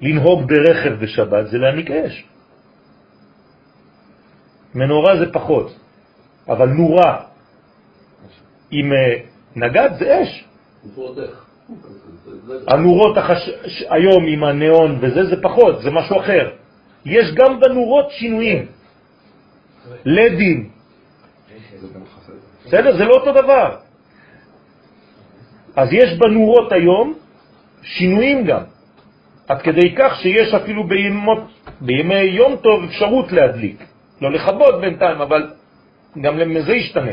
לנהוג ברכב בשבת זה להניק אש. מנורה זה פחות, אבל נורה עם אה, נגד זה אש. הנורות החש... היום עם הניאון וזה, זה פחות, זה משהו אחר. יש גם בנורות שינויים. לדים. בסדר? זה לא אותו דבר. אז יש בנורות היום שינויים גם. עד כדי כך שיש אפילו בימות, בימי יום טוב אפשרות להדליק. לא לכבות בינתיים, אבל גם לזה ישתנה.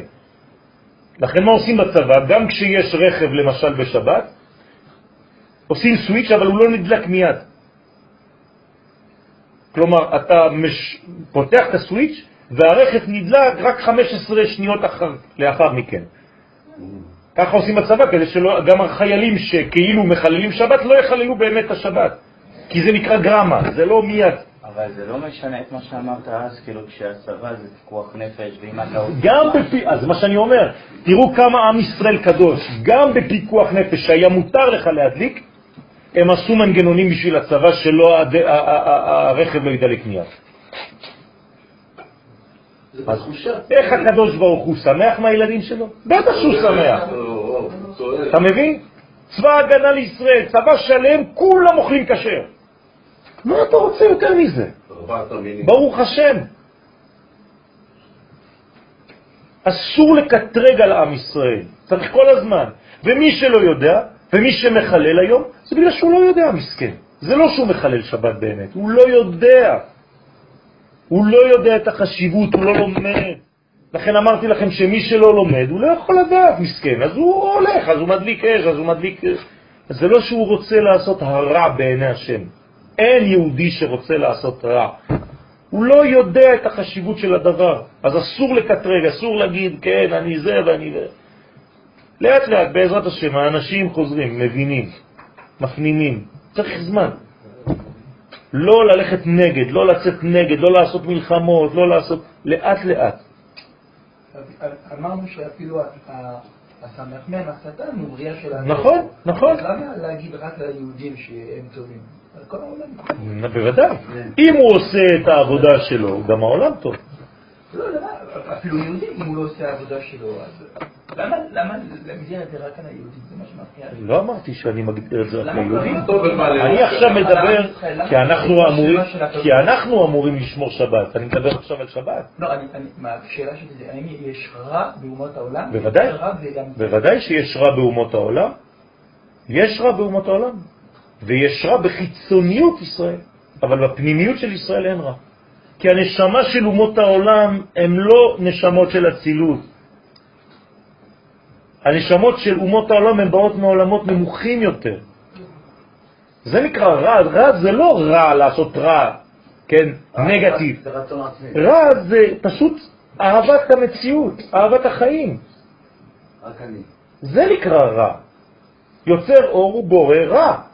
לכן מה עושים בצבא? גם כשיש רכב למשל בשבת, עושים סוויץ' אבל הוא לא נדלק מיד. כלומר, אתה מש... פותח את הסוויץ' והרכב נדלק רק 15 שניות אחר, לאחר מכן. ככה עושים בצבא, כדי שגם החיילים שכאילו מחללים שבת לא יחללו באמת את השבת. כי זה נקרא גרמה, זה לא מיד.
אבל זה לא משנה את מה שאמרת אז, כאילו כשהצבא זה פיקוח נפש, ואם אתה עושה...
גם בפי... אז מה שאני אומר, תראו כמה עם ישראל קדוש, גם בפיקוח נפש שהיה מותר לך להדליק, הם עשו מנגנונים בשביל הצבא שלא הרכב לא ידלק מיד. איך הקדוש ברוך הוא שמח מהילדים שלו? בטח שהוא שמח. אתה מבין? צבא הגנה לישראל, צבא שלם, כולם אוכלים כשר. מה אתה רוצה יותר מזה? ברוך השם. אסור לקטרג על עם ישראל, צריך כל הזמן. ומי שלא יודע, ומי שמחלל היום, זה בגלל שהוא לא יודע, מסכן. זה לא שהוא מחלל שבת באמת, הוא לא יודע. הוא לא יודע את החשיבות, הוא לא לומד. לכן אמרתי לכם שמי שלא לומד, הוא לא יכול לדעת, מסכן. אז הוא הולך, אז הוא מדליק אש, אז הוא מדליק... זה לא שהוא רוצה לעשות הרע בעיני השם. אין יהודי שרוצה לעשות רע. הוא לא יודע את החשיבות של הדבר, אז אסור לקטרג, אסור להגיד, כן, אני זה ואני זה. לאט לאט, בעזרת השם, האנשים חוזרים, מבינים, מפנימים. צריך זמן. לא ללכת נגד, לא לצאת נגד, לא לעשות מלחמות, לא לעשות... לאט לאט.
אמרנו שאפילו הסמ"ם השטן הוא בריאה של האנשים.
נכון, נכון.
למה להגיד רק ליהודים שהם טובים? כל העולם.
בוודאי. אם הוא עושה את העבודה שלו, גם העולם טוב.
לא, אפילו יהודי, אם הוא לא עושה העבודה שלו, אז... למה להגדיר את זה רק על היהודים? זה מה שמפריע לי.
לא אמרתי שאני מגדיר את זה רק על היהודים. אני עכשיו מדבר כי אנחנו אמורים לשמור שבת. אני מדבר עכשיו על שבת.
לא, השאלה שלי זה, האם יש רע באומות העולם?
בוודאי. בוודאי שיש רע באומות העולם. יש רע באומות העולם. ויש רע בחיצוניות ישראל. אבל בפנימיות של ישראל אין רע. כי הנשמה של אומות העולם הן לא נשמות של אצילות. הנשמות של אומות העולם הן באות מעולמות נמוכים יותר. זה נקרא רע, רע זה לא רע לעשות רע, כן, נגטיב. רע זה פשוט אהבת המציאות, אהבת החיים. זה נקרא רע. יוצר אור ובורא רע.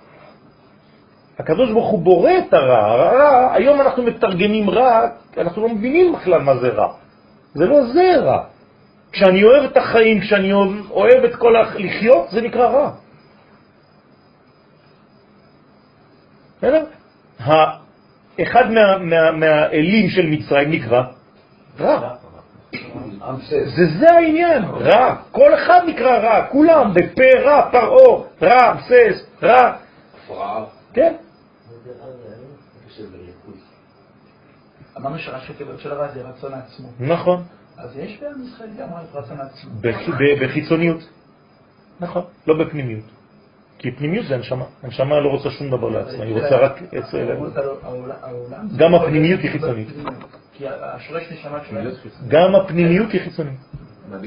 הקדוש ברוך הוא בורא את הרע. הרע, היום אנחנו מתרגמים רע, אנחנו לא מבינים בכלל מה זה רע. זה לא זה רע. כשאני אוהב את החיים, כשאני אוהב את כל לחיות, זה נקרא רע. בסדר? אחד מה, מה, מהאלים של מצרים נקרא רע. זה זה העניין, רע. כל אחד נקרא רע, כולם, בפה רע, פרעה, רע, אמסס, רע. כן.
אמרנו שראשי תיבות של הרע זה רצון עצמו.
נכון.
אז יש בעם ישראל גם רצון עצמו.
בחיצוניות. נכון, לא בפנימיות. כי פנימיות זה הנשמה. הנשמה לא רוצה שום דבר לעצמה, היא רוצה רק
העולם- העולם-
גם הפנימיות היא חיצונית.
כי השורש נשמה שלהם,
גם הפנימיות היא חיצונית,
מה,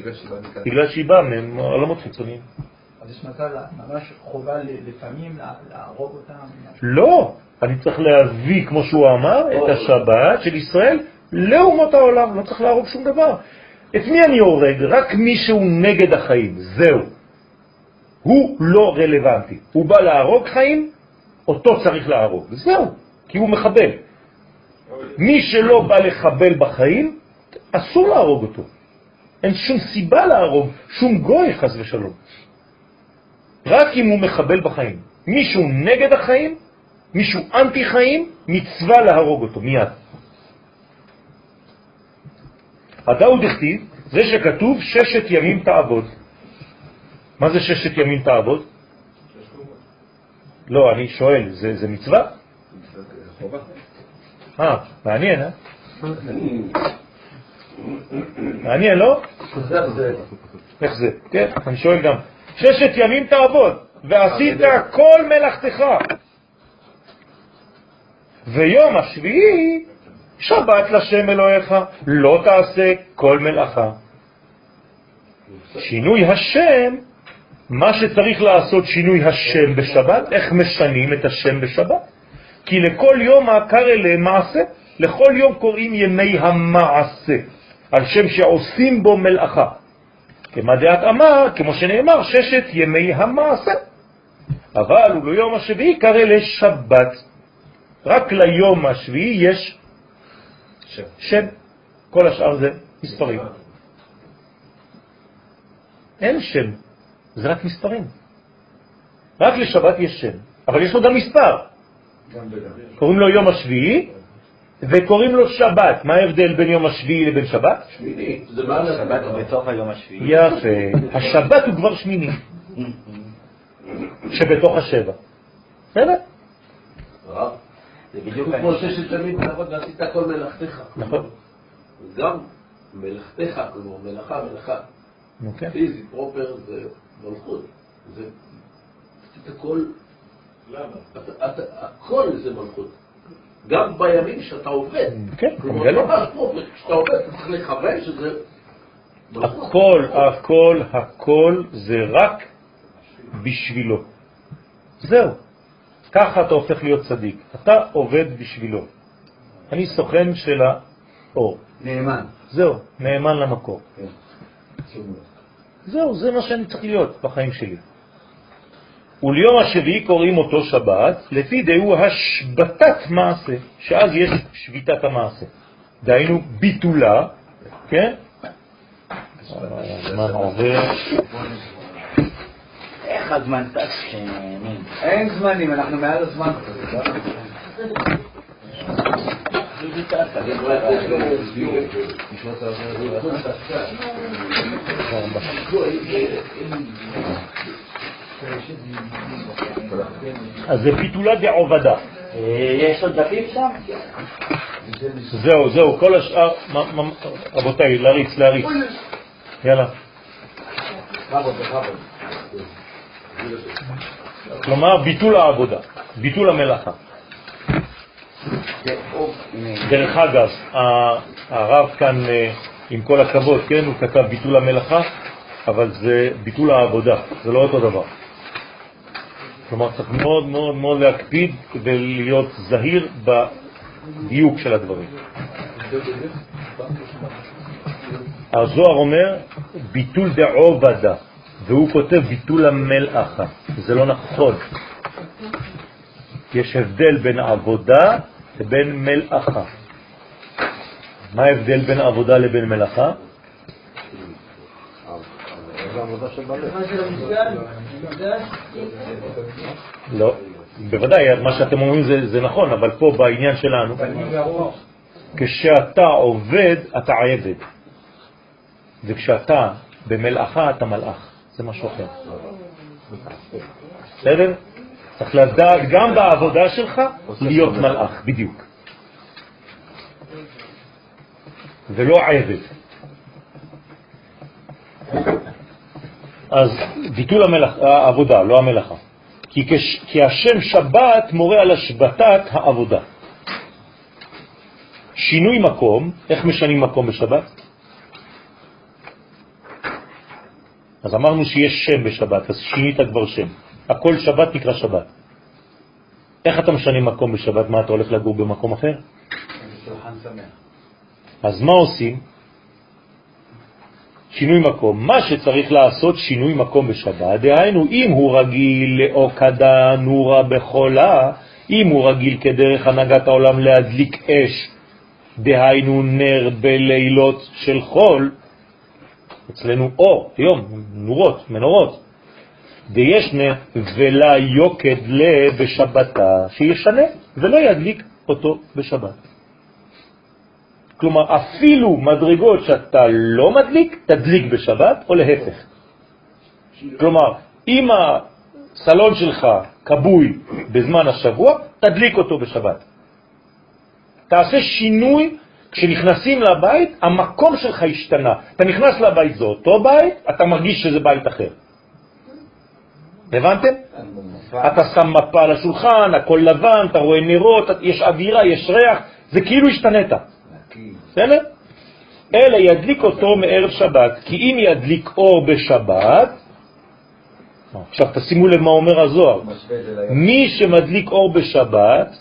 בגלל שהיא באה
מעולמות חיצוניים.
אז יש מצב ממש חובה ל- לפעמים לה- להרוג אותם.
לא, אני צריך להביא, כמו שהוא אמר, את השבת של ישראל לאומות העולם, לא צריך להרוג שום דבר. את מי אני הורג? רק מי שהוא נגד החיים, זהו. הוא לא רלוונטי. הוא בא להרוג חיים, אותו צריך להרוג, זהו, כי הוא מחבל. מי שלא בא לחבל בחיים, אסור להרוג אותו. אין שום סיבה להרוג שום גוי, חס ושלום. רק אם הוא מחבל בחיים. מישהו נגד החיים, מישהו אנטי חיים, מצווה להרוג אותו מיד. הדאו דכתיב, זה שכתוב ששת ימים תעבוד. מה זה ששת ימים תעבוד? לא, אני שואל, זה, זה מצווה? אה, מעניין, אה? מעניין, לא? איך זה? כן, אני שואל גם. ששת ימים תעבוד, ועשית כל מלאכתך. ויום השביעי, שבת לשם אלוהיך, לא תעשה כל מלאכה. שינוי השם, מה שצריך לעשות שינוי השם בשבת, איך משנים את השם בשבת? כי לכל יום העקר אלה מעשה, לכל יום קוראים ימי המעשה, על שם שעושים בו מלאכה. כמה דעת אמר, כמו שנאמר, ששת ימי המעשה. אבל וביום השביעי קרא לשבת. רק ליום השביעי יש
שם.
שם. כל השאר זה מספרים. אין שם, זה רק מספרים. רק לשבת יש שם, אבל יש לו גם מספר. קוראים לו יום השביעי, וקוראים לו שבת. מה ההבדל בין יום השביעי לבין שבת?
שמיני, זה מה
שבת הוא בתוך היום השביעי.
יפה. השבת הוא כבר שמיני, שבתוך השבע. בסדר?
זה בדיוק
כמו. ששת ימים תעבוד ועשית כל מלאכתך.
נכון.
גם מלאכתך, כלומר מלאכה, מלאכה.
כן.
פיזי, פרופר, זה מלכות. זה... עשית הכל... למה? הכל זה מלכות. גם בימים שאתה עובד.
כן,
כלומר,
מגלה.
ממש פרופר. כשאתה עובד, אתה צריך לכוון שזה...
הכל, הכל, הכל זה רק בשבילו. זהו. ככה אתה הופך להיות צדיק. אתה עובד בשבילו. אני סוכן של האור.
נאמן.
זהו, נאמן למקור. זהו, זה מה שאני צריך להיות בחיים שלי. וליום השביעי קוראים אותו שבת, לפי דהו השבתת מעשה, שאז יש שביתת המעשה. דהיינו ביטולה, כן? הזמן עובר.
איך הזמן טס שנהנים?
אין זמנים, אנחנו מעל הזמן.
אז זה ביטולה דעובדה.
יש עוד דפים שם?
זהו, זהו, כל השאר, רבותיי, להריץ, להריץ. יאללה. כלומר, ביטול העבודה, ביטול המלאכה. דרך אגב, הרב כאן, אה, עם כל הכבוד, כן, הוא כתב ביטול המלאכה, אבל זה ביטול העבודה, זה לא אותו דבר. כלומר, צריך מאוד מאוד מאוד להקפיד כדי להיות זהיר בדיוק של הדברים. הזוהר אומר ביטול דעובדה, והוא כותב ביטול המלאכה. זה לא נכון. יש הבדל בין עבודה לבין מלאכה. מה ההבדל בין עבודה לבין מלאכה? לא, בוודאי, מה שאתם אומרים זה, זה נכון, אבל פה בעניין שלנו, כשאתה עובד, אתה עבד. וכשאתה במלאכה, אתה מלאך. זה משהו אחר. בסדר? צריך לדעת גם בעבודה שלך להיות מלאך, בדיוק. ולא עבד. אז ביטול המלאכ... העבודה, לא המלאכה. כי, כש, כי השם שבת מורה על השבתת העבודה. שינוי מקום, איך משנים מקום בשבת? אז אמרנו שיש שם בשבת, אז שינית כבר שם. הכל שבת נקרא שבת. איך אתה משנה מקום בשבת? מה, אתה הולך לגור במקום אחר? אז מה עושים? שינוי מקום. מה שצריך לעשות שינוי מקום בשבת, דהיינו, אם הוא רגיל לאוקדה נורה בחולה, אם הוא רגיל כדרך הנהגת העולם להדליק אש, דהיינו נר בלילות של חול, אצלנו אור, היום, נורות, מנורות, וישנה ולה יוקד לה בשבתה, שישנה ולא ידליק אותו בשבת. כלומר, אפילו מדרגות שאתה לא מדליק, תדליק בשבת, או להפך. כלומר, אם הסלון שלך קבוי בזמן השבוע, תדליק אותו בשבת. תעשה שינוי כשנכנסים לבית, המקום שלך השתנה. אתה נכנס לבית, זה אותו בית, אתה מרגיש שזה בית אחר. הבנתם? אתה שם מפה על השולחן, הכל לבן, אתה רואה נרות, יש אווירה, יש ריח, זה כאילו השתנית. בסדר? אלא ידליק אותו מערב שבת, כי אם ידליק אור בשבת, עכשיו תשימו לב מה אומר הזוהר, מי שמדליק אור בשבת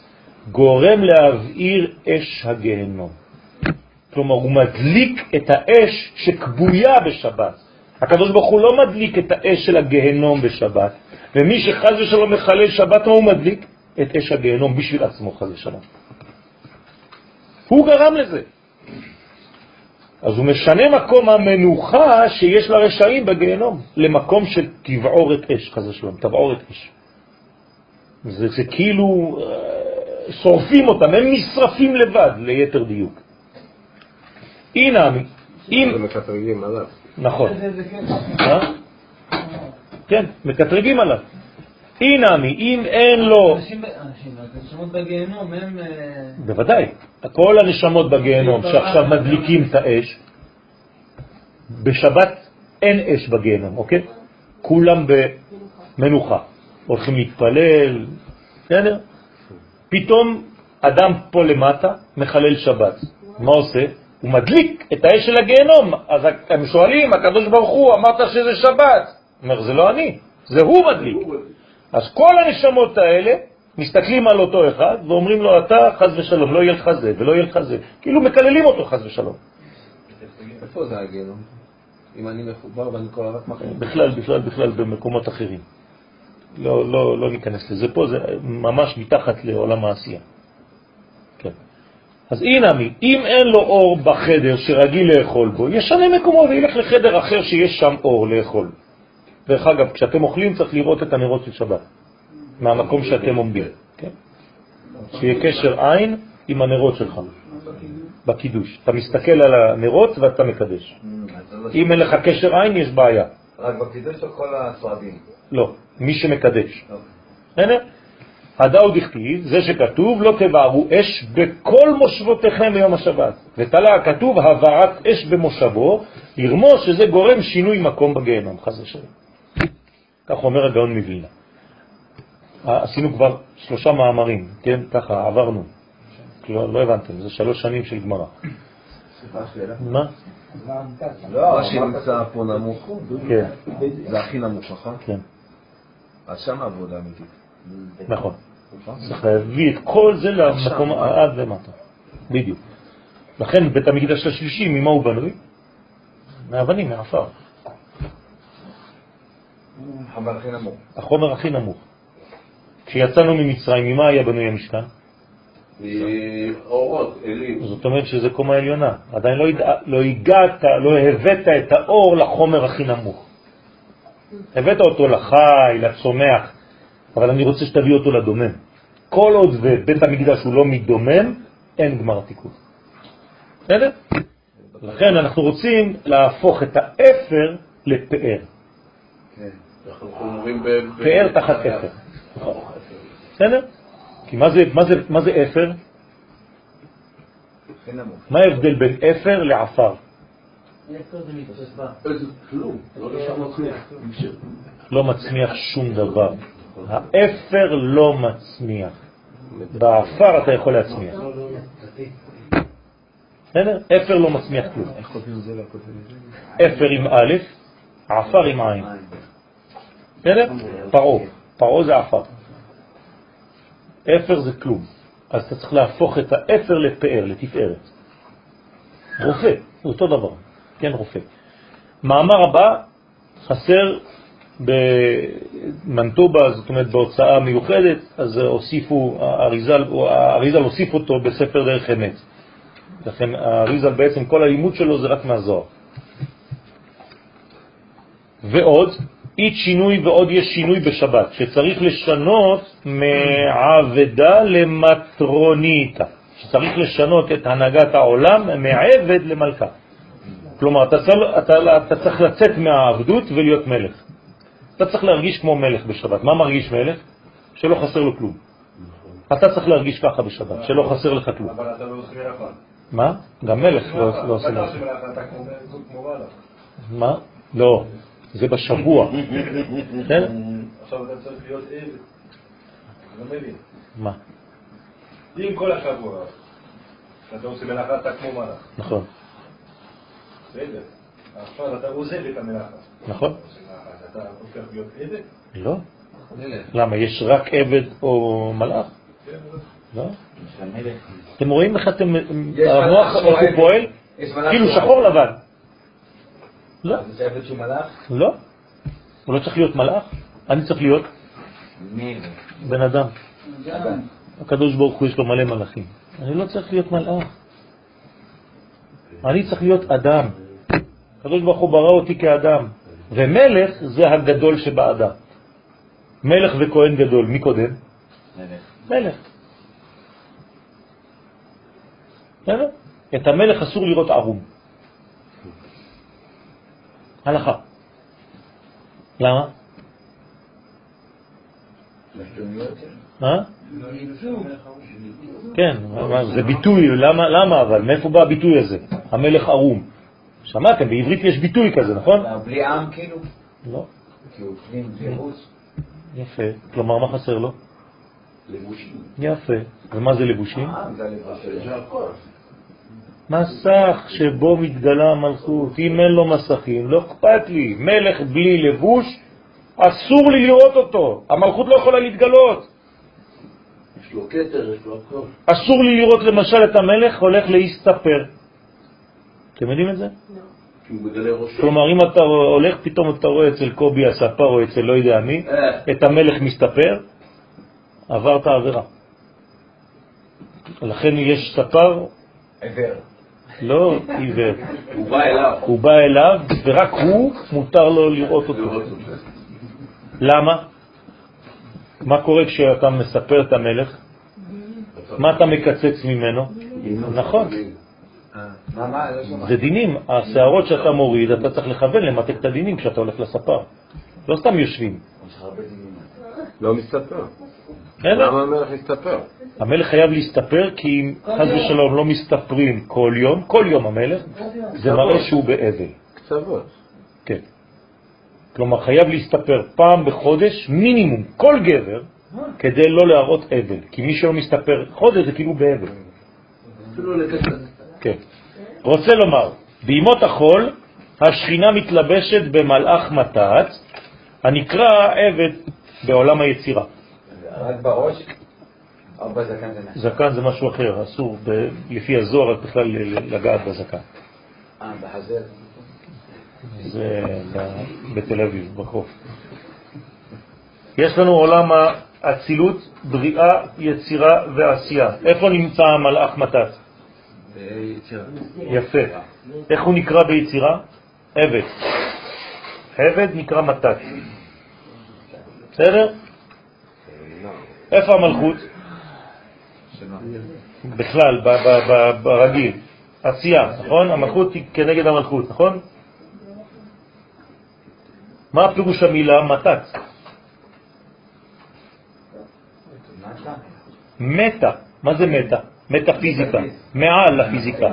גורם להבעיר אש הגהנום. כלומר, הוא מדליק את האש שקבויה בשבת. הקדוש ברוך הוא לא מדליק את האש של הגהנום בשבת, ומי שחז ושלום מחלל שבת, הוא מדליק? את אש הגהנום בשביל עצמו, חז ושלום. הוא גרם לזה. אז הוא משנה מקום המנוחה שיש לרשעים בגיהנום, למקום של תבעורת אש, חז ושלום, תבעורת אש. זה, זה כאילו אה, שורפים אותם, הם נשרפים לבד, ליתר דיוק. הנה, אם...
זה מקטרגים עליו.
נכון. אה? כן, מקטרגים עליו. אינמי, אם אין לו...
הנשמות בגיהנום הם... אה,
בוודאי, כל הנשמות בגיהנום שעכשיו מדליקים את האש, בשבת אין אש בגיהנום, אוקיי? כולם במנוחה, הולכים להתפלל, בסדר? פתאום אדם פה למטה מחלל שבת, מה עושה? הוא מדליק את האש של הגיהנום, אז הם שואלים, הקדוש ברוך הוא, אמרת שזה שבת. הוא אומר, זה לא אני, זה הוא מדליק. אז כל הנשמות האלה מסתכלים על אותו אחד ואומרים לו, אתה חז ושלום, לא יהיה לך זה ולא יהיה לך זה. כאילו מקללים אותו חז ושלום.
איפה זה הגיהנום? אם אני מחובר ואני כל רק מחר.
בכלל, בכלל, בכלל במקומות אחרים. לא, לא, לא ניכנס לזה פה, זה ממש מתחת לעולם העשייה. אז הנה מי, אם אין לו אור בחדר שרגיל לאכול בו, ישנה מקומו וילך לחדר אחר שיש שם אור לאכול. דרך אגב, כשאתם אוכלים צריך לראות את הנרות של שבת, מהמקום שאתם עומדים. כן? שיהיה קשר עין עם הנרות שלך, בקידוש. אתה מסתכל על הנרות ואתה מקדש. אם אין לך קשר עין, יש בעיה.
רק בקידוש או כל הסועדים?
לא, מי שמקדש. הנה, הדאו דכתיב, זה שכתוב, לא תבערו אש בכל מושבותיכם ביום השבת. ותלה כתוב, הבערת אש במושבו, לרמוס שזה גורם שינוי מקום בגיהנום, חס ושלום. כך אומר הגאון מווילנה. עשינו כבר שלושה מאמרים, כן, ככה עברנו. לא, לא הבנתם, זה שלוש שנים של גמרא. מה?
לא, מה שנמצא פה נמוך,
כן,
זה הכי נמוך, נכון?
כן,
אז שם עבודה אמיתית.
נכון. צריך להביא את כל זה למקום עד למטה. בדיוק. לכן בית המקדש השלישי, ממה הוא בנוי? מאבנים, מעפר.
חבל הכי נמוך.
החומר הכי נמוך. כשיצאנו ממצרים, ממה היה בנוי המשכן?
אורות, אלים.
זאת אומרת שזה קומה עליונה. עדיין לא, ידע, לא הגעת, לא הבאת את האור לחומר הכי נמוך. הבאת אותו לחי, לצומח, אבל אני רוצה שתביא אותו לדומם. כל עוד ובית המקדש הוא לא מדומם, אין גמר תיקון. בסדר? לכן אנחנו רוצים להפוך את האפר לפאר. פאר תחת אפר. בסדר? כי מה זה, מה זה, מה זה אפר? מה ההבדל בין אפר לעפר?
לא מצליח.
לא מצמיח שום דבר. האפר לא מצמיח. באפר אתה יכול להצמיח. בסדר? אפר לא מצמיח כלום. אפר עם א', עפר עם עין. בסדר? פרעה. פרעה זה עפר. אפר זה כלום. אז אתה צריך להפוך את האפר לפאר, לתפארת. רופא, אותו דבר. כן, רופא. מאמר הבא, חסר במנטובה, זאת אומרת בהוצאה מיוחדת, אז הוסיפו, האריזל, האריזל הוסיף אותו בספר דרך אמת. לכן האריזל בעצם כל הלימוד שלו זה רק מהזוהר. ועוד, אית שינוי ועוד יש שינוי בשבת, שצריך לשנות מעבדה למטרוניתה, שצריך לשנות את הנהגת העולם מעבד למלכה. כלומר, אתה צריך, אתה, אתה צריך לצאת מהעבדות ולהיות מלך. אתה צריך להרגיש כמו מלך בשבת. מה מרגיש מלך? שלא חסר לו כלום. אתה צריך להרגיש ככה בשבת, שלא חסר לך כלום.
אבל אתה לא עושה מלאכה.
מה? גם מלך לא לא עושה מלאכה.
מלאכה.
מה? לא, זה בשבוע. כן?
עכשיו אתה צריך להיות עבד. לא מבין.
מה?
אם כל השבוע אתה עושה מלאכה, אתה כמו מלאך.
נכון,
בסדר. עכשיו אתה עוזב את המלאכה.
נכון.
אתה הופך להיות עבד?
לא. למה, יש רק עבד או מלאך?
כן,
לא. אתם רואים איך אתם,
יש
המוח איך הוא פועל? כאילו שחור לבן. לא,
זה עבד שהוא מלאך?
לא. הוא לא צריך להיות מלאך, אני צריך להיות בן אדם. הקדוש ברוך הוא יש לו מלא מלאכים. אני לא צריך להיות מלאך. אני צריך להיות אדם. הקדוש ברוך הוא ברא אותי כאדם. ומלך זה הגדול שבאדם. מלך וכהן גדול, מי קודם? מלך. בסדר? את המלך אסור לראות ערום. הלכה. למה? מה? כן, זה ביטוי, למה אבל? מאיפה בא הביטוי הזה? המלך ערום. שמעתם, בעברית יש ביטוי כזה, נכון?
בלי עם כאילו?
לא.
כי הוא פנים זירוס?
יפה. כלומר, מה חסר לו?
לבושים.
יפה. ומה זה לבושים?
הכל.
מסך שבו מתגלה המלכות. אם אין לו מסכים, לא אכפת לי. מלך בלי לבוש, אסור לי לראות אותו. המלכות לא יכולה להתגלות.
יש לו כתר, יש לו הכל.
אסור לי לראות למשל את המלך הולך להסתפר. אתם יודעים את זה?
ראשו.
כלומר, אם אתה הולך, פתאום אתה רואה אצל קובי הספר או אצל לא יודע מי,
אה,
את המלך מסתפר, עברת עבירה. לכן יש ספר,
עיוור.
לא עיוור.
הוא בא אליו.
הוא בא אליו, ורק הוא, מותר לו לראות אותו.
לראות אותו.
למה? מה קורה כשאתה מספר את המלך? מה אתה מקצץ ממנו? נכון, זה דינים. השערות שאתה מוריד, אתה צריך לכוון למתק את הדינים כשאתה הולך לספר. לא סתם יושבים.
לא מסתפר.
בסדר?
למה המלך מסתפר?
המלך חייב להסתפר, כי אם חס ושלום לא מסתפרים כל יום, כל יום המלך, זה מראה שהוא באבל.
קצוות.
כן. כלומר, חייב להסתפר פעם בחודש, מינימום, כל גבר, כדי לא להראות אבל. כי מי שלא מסתפר חודש זה כאילו באבל.
אפילו לקצר.
כן. רוצה לומר, בימות החול השכינה מתלבשת במלאך מתת, הנקרא עבד בעולם היצירה.
רק בראש? או בזקן זה?
זקן זה משהו אחר, אסור ב- לפי הזוהר בכלל לגעת בזקן.
אה, בחזר.
זה בתל אביב, בחוף. יש לנו עולם האצילות, בריאה, יצירה ועשייה. איפה נמצא המלאך מתת?
ביצירה.
יפה. איך הוא נקרא ביצירה? עבד. עבד נקרא מתת. בסדר? איפה המלכות? בכלל, ברגיל. עשייה, נכון? המלכות היא כנגד המלכות, נכון? מה פירוש המילה מתת? מטה. מה זה מטה? מטאפיזיקה. מעל לפיזיקה.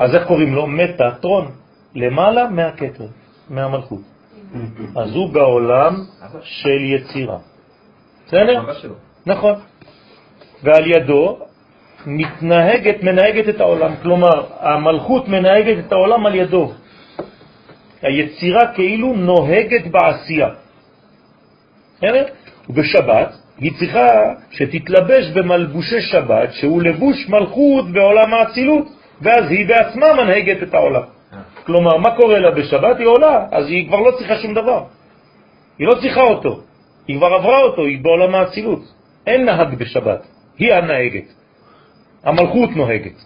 אז איך קוראים לו? מטאטרון. למעלה מהכתר, מהמלכות. אז הוא בעולם של יצירה. בסדר? נכון. ועל ידו מתנהגת, מנהגת את העולם. כלומר, המלכות מנהגת את העולם על ידו. היצירה כאילו נוהגת בעשייה. בסדר? ובשבת היא צריכה שתתלבש במלבושי שבת, שהוא לבוש מלכות בעולם האצילות, ואז היא בעצמה מנהגת את העולם. כלומר, מה קורה לה בשבת? היא עולה, אז היא כבר לא צריכה שום דבר. היא לא צריכה אותו, היא כבר עברה אותו, היא בעולם האצילות. אין נהג בשבת, היא הנהגת. המלכות נוהגת.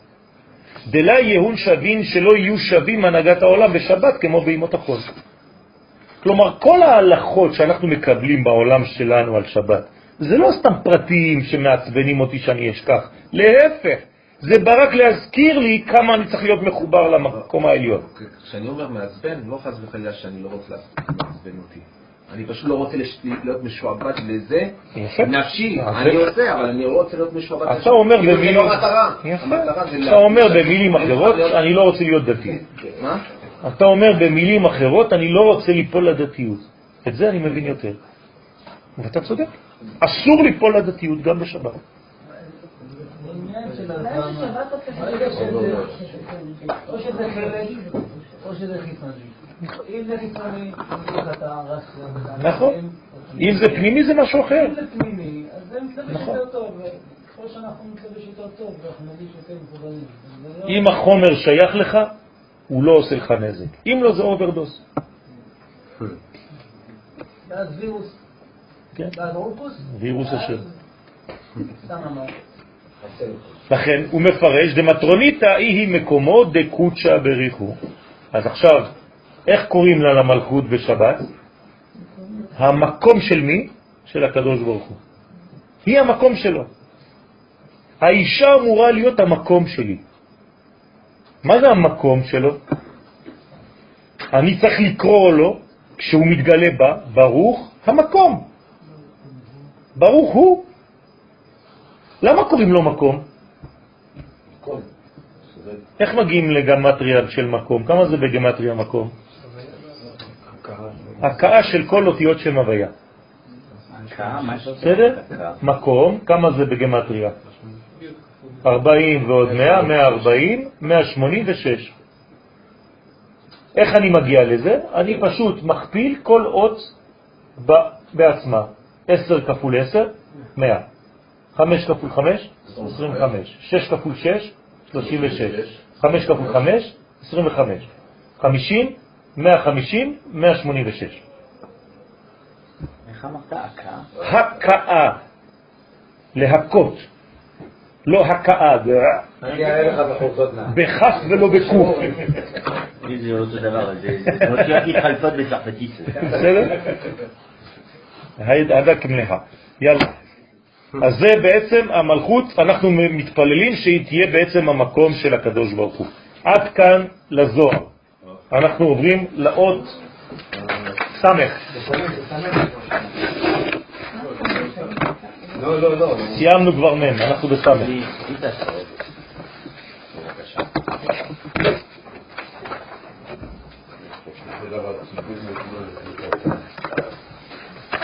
דלה יהון שווין שלא יהיו שווים הנהגת העולם בשבת כמו בימות החול. כלומר, כל ההלכות שאנחנו מקבלים בעולם שלנו על שבת, זה לא סתם פרטים שמעצבנים אותי שאני אשכח, להפך, זה בא רק להזכיר לי כמה אני צריך להיות מחובר למקום העליון.
כשאני אומר מעצבן, לא חס וחלילה שאני לא רוצה לעצבן אותי. אני פשוט לא רוצה להיות משועבד לזה. נפשי, אני עושה, אבל אני לא רוצה להיות משועבד
אתה
לזה.
אומר
כאילו,
במילים-
לא
אתה אומר במילים אחרות, אני לא רוצה להיות דתי.
מה?
אתה אומר במילים אחרות, אני לא רוצה ליפול לדתיות. את זה אני מבין יותר. ואתה צודק. אסור ליפול לדתיות גם בשבת. נכון. אם זה פנימי זה משהו אחר.
אם זה פנימי, אז זה מתלבש
נכון.
יותר טוב. וככל שאנחנו נתלבש יותר טוב, אנחנו נרגיש יותר מסוגלים. זה
אם החומר שייך לך, הוא לא עושה לך נזק. אם לא, זה overdose.
ואז וירוס,
כן.
ואז אורקוס,
וירוס השם.
אמר.
לכן הוא מפרש דמטרוניתא היא מקומו דקודשא בריך הוא. אז עכשיו, איך קוראים לה למלכות בשבת? המקום של מי? של הקדוש ברוך הוא. היא המקום שלו. האישה אמורה להיות המקום שלי. מה זה המקום שלו? אני צריך לקרוא לו, כשהוא מתגלה בה, ברוך המקום. ברוך הוא. למה קוראים לו מקום? איך מגיעים לגמטריה של מקום? כמה זה בגמטריה מקום? הקאה של כל אותיות שם הוויה. בסדר? מקום, כמה זה בגמטריה? 40 ועוד 100, 140, 186. איך אני מגיע לזה? אני פשוט מכפיל כל אות בעצמה. 10 כפול 10, 100. 5 כפול 5, 25. 6 כפול 6, 36. 5 כפול 5, 25. 50, 150, 186.
איך אמרת? הכאה?
הכאה, להכות, לא הכאה, ב-
אני אראה לך בחולצות נעל.
בכף ולא בקוף.
זה אותו דבר, זה זה כמו שרק התחלפות בצרפתית.
בסדר? הדק מלאה. יאללה. אז זה בעצם המלכות, אנחנו מתפללים שהיא תהיה בעצם המקום של הקדוש ברוך הוא. עד כאן לזוהר. אנחנו עוברים לאות סמך.
לא, לא, לא.
סיימנו כבר מ', אנחנו בסמך.
מי מי תעשה את זה? בבקשה.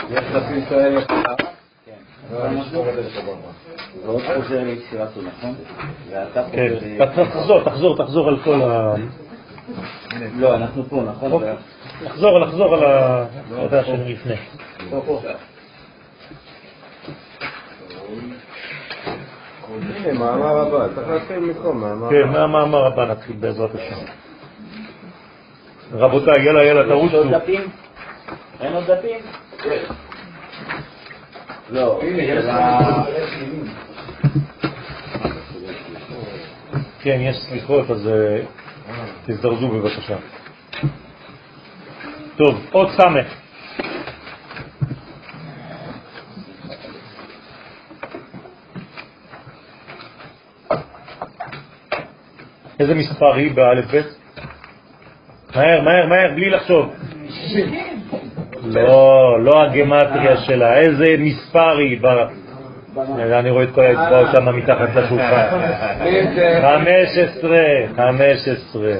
יש דפים כאלה.
כן. ועוד חוזר ליצירתו, נכון? ואתה
כן,
חוזר...
תחזור, תחזור, תחזור על כל ה...
לא, אנחנו פה, נכון?
אוקיי. תחזור, לחזור על ההודעה של לפני.
הנה, מאמר הבא, צריך להתחיל מפה, מאמר
כן, מהמאמר הבא נתחיל בעזרת השם. רבותיי, יאללה, יאללה,
יש עוד
תרוצו.
אין עוד דפים? לא,
כן, יש סליחות, אז אה, תזדרזו בבקשה. טוב, עוד סמך. איזה מספר היא באלף בית? מהר, מהר, מהר, בלי לחשוב. לא, לא הגמטריה שלה, איזה מספר היא? ב- אני רואה את כל האצבעות שם מתחת לשולחן. 15, 15.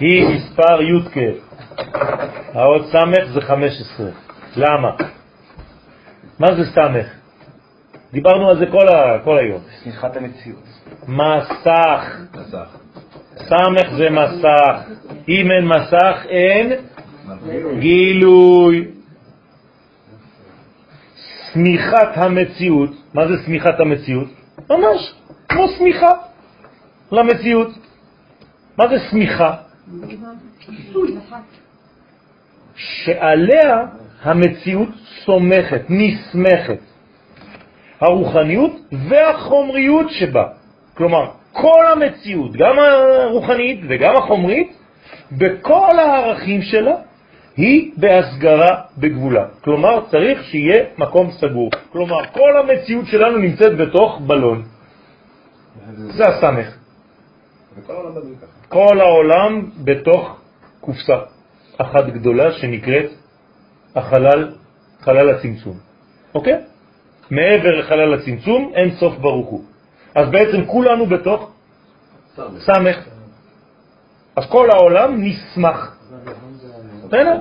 היא מספר י"ק. האות סמך זה 15. למה? מה זה סמך? דיברנו על זה כל, ה, כל היום.
צמיחת המציאות.
מסך. סמך זה מסך. אם אין מסך, אין גילוי. סמיכת המציאות, מה זה סמיכת המציאות? ממש, כמו סמיכה למציאות. מה זה סמיכה? שעליה המציאות סומכת, נסמכת. הרוחניות והחומריות שבה. כלומר, כל המציאות, גם הרוחנית וגם החומרית, בכל הערכים שלה, היא בהסגרה בגבולה. כלומר, צריך שיהיה מקום סגור. כלומר, כל המציאות שלנו נמצאת בתוך בלון. זה הסמך. כל העולם בתוך קופסה אחת גדולה שנקראת החלל, חלל הצמצום. אוקיי? מעבר לחלל הצמצום אין סוף ברוך הוא. אז בעצם כולנו בתוך סמך. אז כל העולם נשמח. בסדר?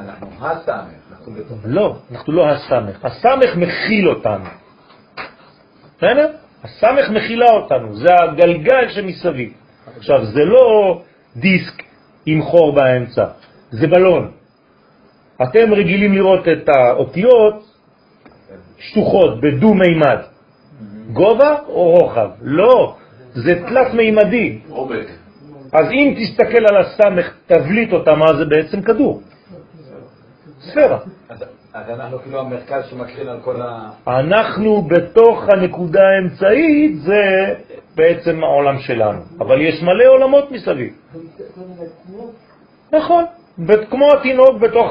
אנחנו הסמך.
לא, אנחנו לא הסמך. הסמך מכיל אותנו. בסדר? הסמך מכילה אותנו, זה הגלגל שמסביב. עכשיו, זה לא דיסק עם חור באמצע, זה בלון. אתם רגילים לראות את האותיות שטוחות בדו-מימד, גובה או רוחב? לא, זה תלת מימדי. אז אם תסתכל על הסמך, תבליט אותה, מה זה בעצם כדור? ספירה.
אז אנחנו כאילו המרכז שמקרין על כל ה...
אנחנו בתוך הנקודה האמצעית, זה בעצם העולם שלנו. אבל יש מלא עולמות מסביב. נכון, כמו התינוק בתוך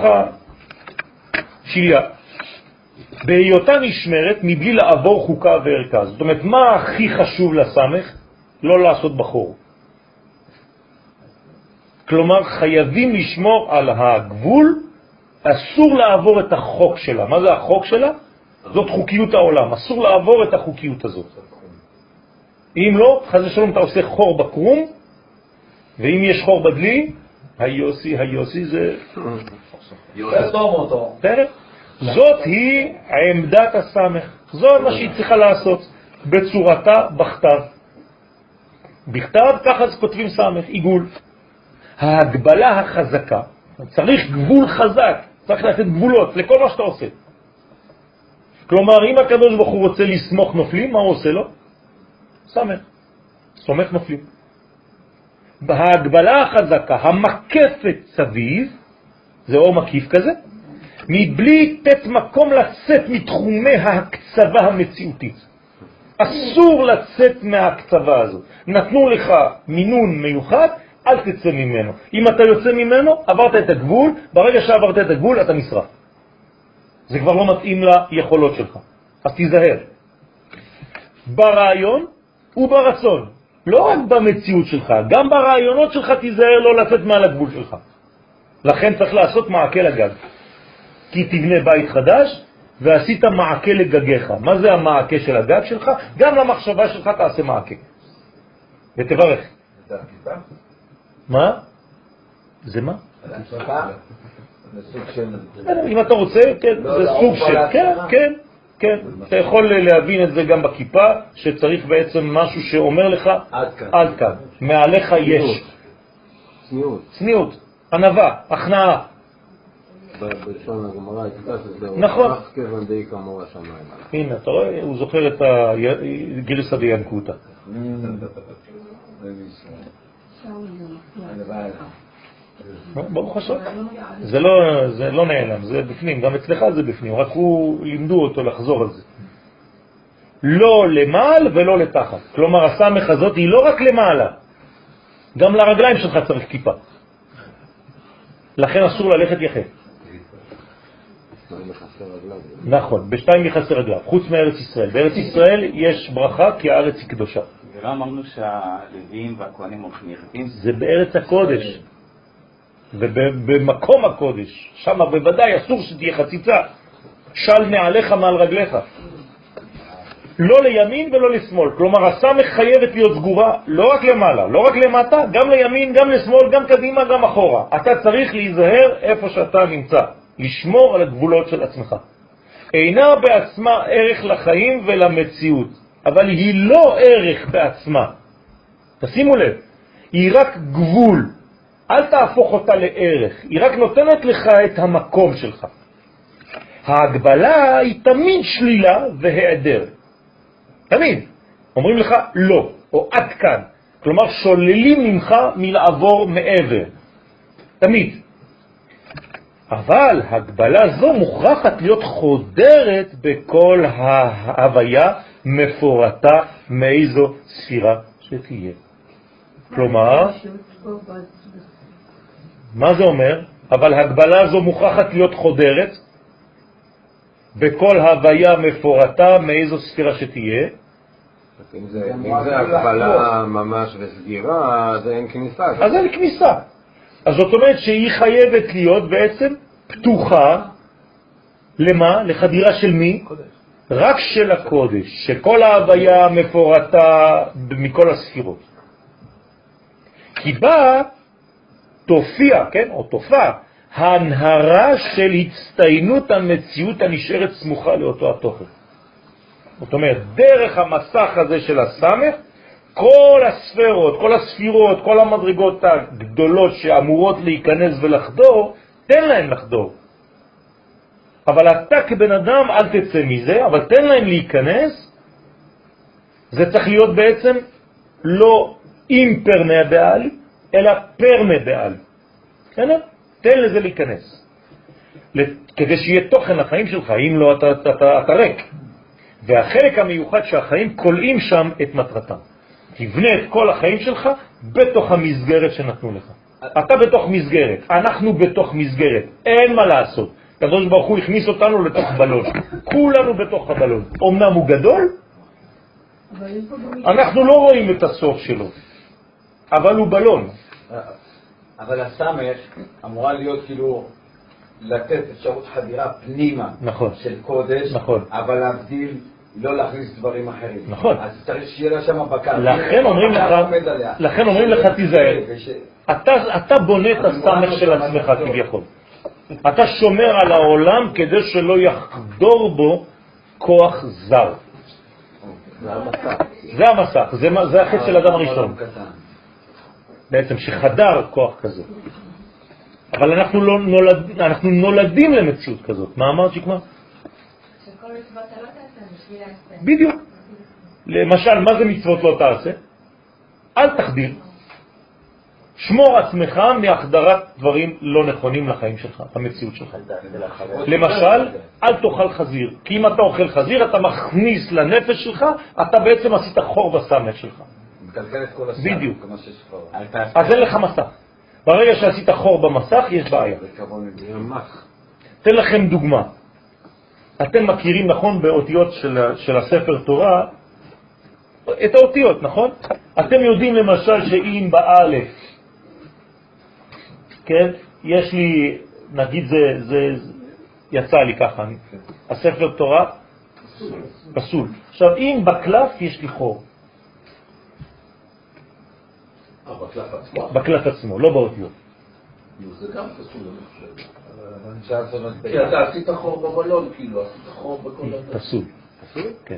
השיליה. בהיותה נשמרת מבלי לעבור חוקה וערכה. זאת אומרת, מה הכי חשוב לסמך? לא לעשות בחור. כלומר, חייבים לשמור על הגבול אסור לעבור את החוק שלה. מה זה החוק שלה? זאת חוקיות העולם, אסור לעבור את החוקיות הזאת. אם לא, חז ושלום אתה עושה חור בקרום, ואם יש חור בדלי, היוסי, היוסי זה... זאת היא עמדת הסמך, זאת מה שהיא צריכה לעשות, בצורתה בכתב. בכתב ככה כותבים סמך, עיגול. ההגבלה החזקה, צריך גבול חזק, צריך לתת גבולות לכל מה שאתה עושה. כלומר, אם הקדוש ברוך הוא רוצה לסמוך נופלים, מה הוא עושה לו? סמך, סומך נופלים. בהגבלה החזקה, המקפת סביב, זה אור מקיף כזה, מבלי תת מקום לצאת מתחומי ההקצבה המציאותית. אסור לצאת מההקצבה הזאת. נתנו לך מינון מיוחד, אל תצא ממנו. אם אתה יוצא ממנו, עברת את הגבול, ברגע שעברת את הגבול אתה נשרף. זה כבר לא מתאים ליכולות שלך, אז תיזהר. ברעיון וברצון, לא רק במציאות שלך, גם ברעיונות שלך תיזהר לא לצאת מעל הגבול שלך. לכן צריך לעשות מעקה לגג. כי תבנה בית חדש ועשית מעקה לגגיך. מה זה המעקה של הגג שלך? גם למחשבה שלך תעשה מעקה. ותברך. מה? זה מה? אם אתה רוצה, כן, זה סוג של, כן, כן, כן. אתה יכול להבין את זה גם בכיפה, שצריך בעצם משהו שאומר לך, עד כאן. מעליך יש. צניעות. צניעות, ענבה, הכנעה.
בלשון הגמרא,
נכון.
כיוון.
הנה, אתה רואה, הוא זוכר את הגרסא דיינקותא. ברוך השם. זה לא, זה לא נעלם, זה בפנים, גם אצלך זה בפנים, רק הוא, לימדו אותו לחזור על זה. לא למעל ולא לתחת. כלומר, הסמך הזאת היא לא רק למעלה, גם לרגליים שלך צריך כיפה. לכן אסור ללכת יחד. נכון, בשתיים יחסי רגליו, חוץ מארץ ישראל. בארץ ישראל יש ברכה כי הארץ היא קדושה.
ולא אמרנו שהלווים והכהנים הולכים יחדים?
זה בארץ הקודש, ובמקום הקודש, שם בוודאי אסור שתהיה חציצה, של נעליך מעל רגליך. לא לימין ולא לשמאל, כלומר הסמך חייבת להיות סגורה לא רק למעלה, לא רק למטה, גם לימין, גם לשמאל, גם קדימה, גם אחורה. אתה צריך להיזהר איפה שאתה נמצא, לשמור על הגבולות של עצמך. אינה בעצמה ערך לחיים ולמציאות, אבל היא לא ערך בעצמה. תשימו לב, היא רק גבול, אל תהפוך אותה לערך, היא רק נותנת לך את המקום שלך. ההגבלה היא תמיד שלילה והיעדר. תמיד. אומרים לך לא, או עד כאן. כלומר, שוללים ממך מלעבור מעבר. תמיד. אבל הגבלה זו מוכרחת להיות חודרת בכל ההוויה מפורטה מאיזו ספירה שתהיה. כלומר, מה זה אומר? אבל הגבלה זו מוכרחת להיות חודרת בכל הוויה מפורטה מאיזו ספירה שתהיה.
אם זה הגבלה ממש וסגירה, אז אין כניסה.
אז אין כניסה. אז זאת אומרת שהיא חייבת להיות בעצם פתוחה, למה? לחדירה של מי? רק של הקודש, שכל ההוויה מפורטה מכל הספירות. כי בה תופיע, כן, או תופע, הנהרה של הצטיינות המציאות הנשארת סמוכה לאותו התוכן. זאת אומרת, דרך המסך הזה של הסמך, כל הספרות, כל הספירות, כל המדרגות הגדולות שאמורות להיכנס ולחדור, תן להם לחדור. אבל אתה כבן אדם אל תצא מזה, אבל תן להם להיכנס. זה צריך להיות בעצם לא אימפרמדיאל, אלא פרמדיאל. בסדר? תן לזה להיכנס. כדי שיהיה תוכן לחיים שלך, אם לא אתה, אתה, אתה, אתה ריק. והחלק המיוחד שהחיים קולעים שם את מטרתם. תבנה את כל החיים שלך בתוך המסגרת שנתנו לך. אתה בתוך מסגרת, אנחנו בתוך מסגרת, אין מה לעשות. הקדוש ברוך הוא הכניס אותנו לתוך בלון, כולנו בתוך הבלון. אמנם הוא גדול, אנחנו לא רואים את הסוף שלו, אבל הוא בלון.
אבל הסמך אמורה להיות כאילו לתת אפשרות חדירה פנימה
נכון.
של קודש,
נכון.
אבל להבדיל, לא להכניס דברים אחרים.
נכון.
אז צריך שיהיה לה שם בקר.
לכן אומרים לך, לכן אומרים לך תיזהר. אתה, אתה בונה את הסמך של עצמך כביכול. אתה שומר על העולם כדי שלא יחדור בו כוח זר.
זה המסך.
זה המסך, זה, זה החץ של אדם הראשון. בעצם שחדר כוח כזה. אבל אנחנו, לא נולד, אנחנו נולדים למציאות כזאת. מה אמרת שקמה?
שכל מצוות לא תעשה בשביל לעשות.
בדיוק. למשל, מה זה מצוות לא תעשה? אל תחדיר. שמור עצמך מהחדרת דברים לא נכונים לחיים שלך, המציאות שלך. למשל, אל תאכל חזיר, כי אם אתה אוכל חזיר, אתה מכניס לנפש שלך, אתה בעצם עשית חור בסמך שלך. בדיוק. אז אין לך מסך. ברגע שעשית חור במסך, יש בעיה. תן לכם דוגמה. אתם מכירים, נכון, באותיות של, של הספר תורה, את האותיות, נכון? אתם יודעים למשל שאם באלף, כן, יש לי, נגיד זה, זה יצא לי ככה, הספר תורה פסול. עכשיו, אם בקלף יש לי חור, בקלף עצמו, לא באותיות.
זה גם פסול, אני חושב.
כי
אתה עשית חור בבלון, כאילו, עשית חור בכל דבר.
פסול. פסול? כן.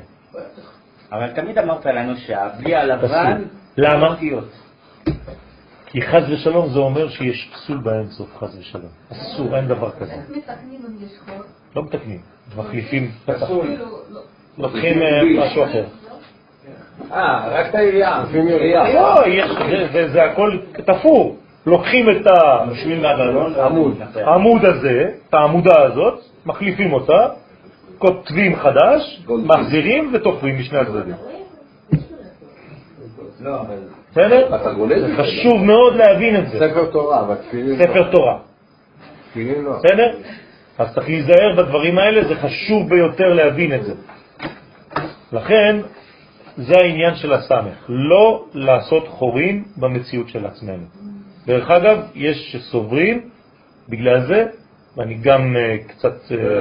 אבל תמיד אמרת לנו שהבלי הלבן...
פסול. למה? כי חז ושלום זה אומר שיש פסול באינסוף, חז ושלום. אסור, אין דבר כזה.
איך מתקנים אם יש חור?
לא מתקנים, מחליפים פתח.
כאילו, לא.
לוקחים אה, משהו אחר.
אה, רק את העירייה.
לא, זה- זה- זה הכל תפור. לוקחים את
עמוד.
העמוד הזה, את העמודה הזאת, מחליפים אותה, כותבים חדש, מחזירים ותופרים משני הצדדים. בסדר?
זה?
חשוב מאוד להבין את זה.
ספר תורה, אבל תפילין לא.
ספר תורה.
תפילין לא.
בסדר? אז צריך להיזהר בדברים האלה, זה חשוב ביותר להבין את זה. לכן, זה העניין של הסמך, לא לעשות חורים במציאות של עצמנו. דרך אגב, יש שסוברים בגלל זה, ואני גם אה, קצת... אה,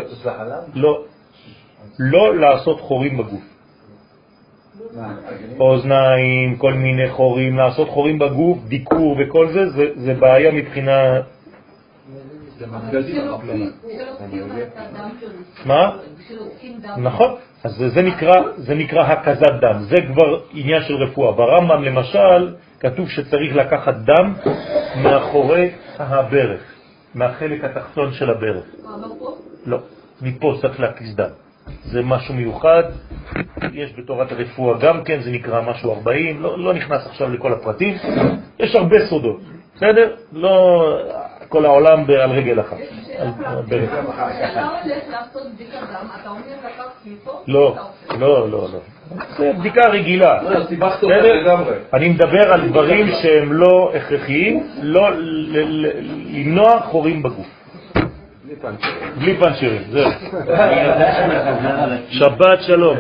לא, לא לעשות חורים בגוף. אוזניים, כל מיני חורים, לעשות חורים בגוף, דיקור וכל זה, זה, זה בעיה מבחינה מה? נכון, אז זה, זה, נקרא, זה נקרא הקזת דם, זה כבר עניין של רפואה. ברמב"ם למשל כתוב שצריך לקחת דם מאחורי הברך, מהחלק התחתון של הברך. לא, מפה צריך להקיס דם. זה משהו מיוחד, יש בתורת הרפואה גם כן, זה נקרא משהו 40, לא, לא נכנס עכשיו לכל הפרטים, יש הרבה סודות, בסדר? לא כל העולם על רגל אחת. לא, לא, לא, לא. זה בדיקה רגילה. אני מדבר על דברים שהם לא הכרחיים, לא למנוע חורים בגוף. בלי פנצ'רים, זהו. שבת שלום.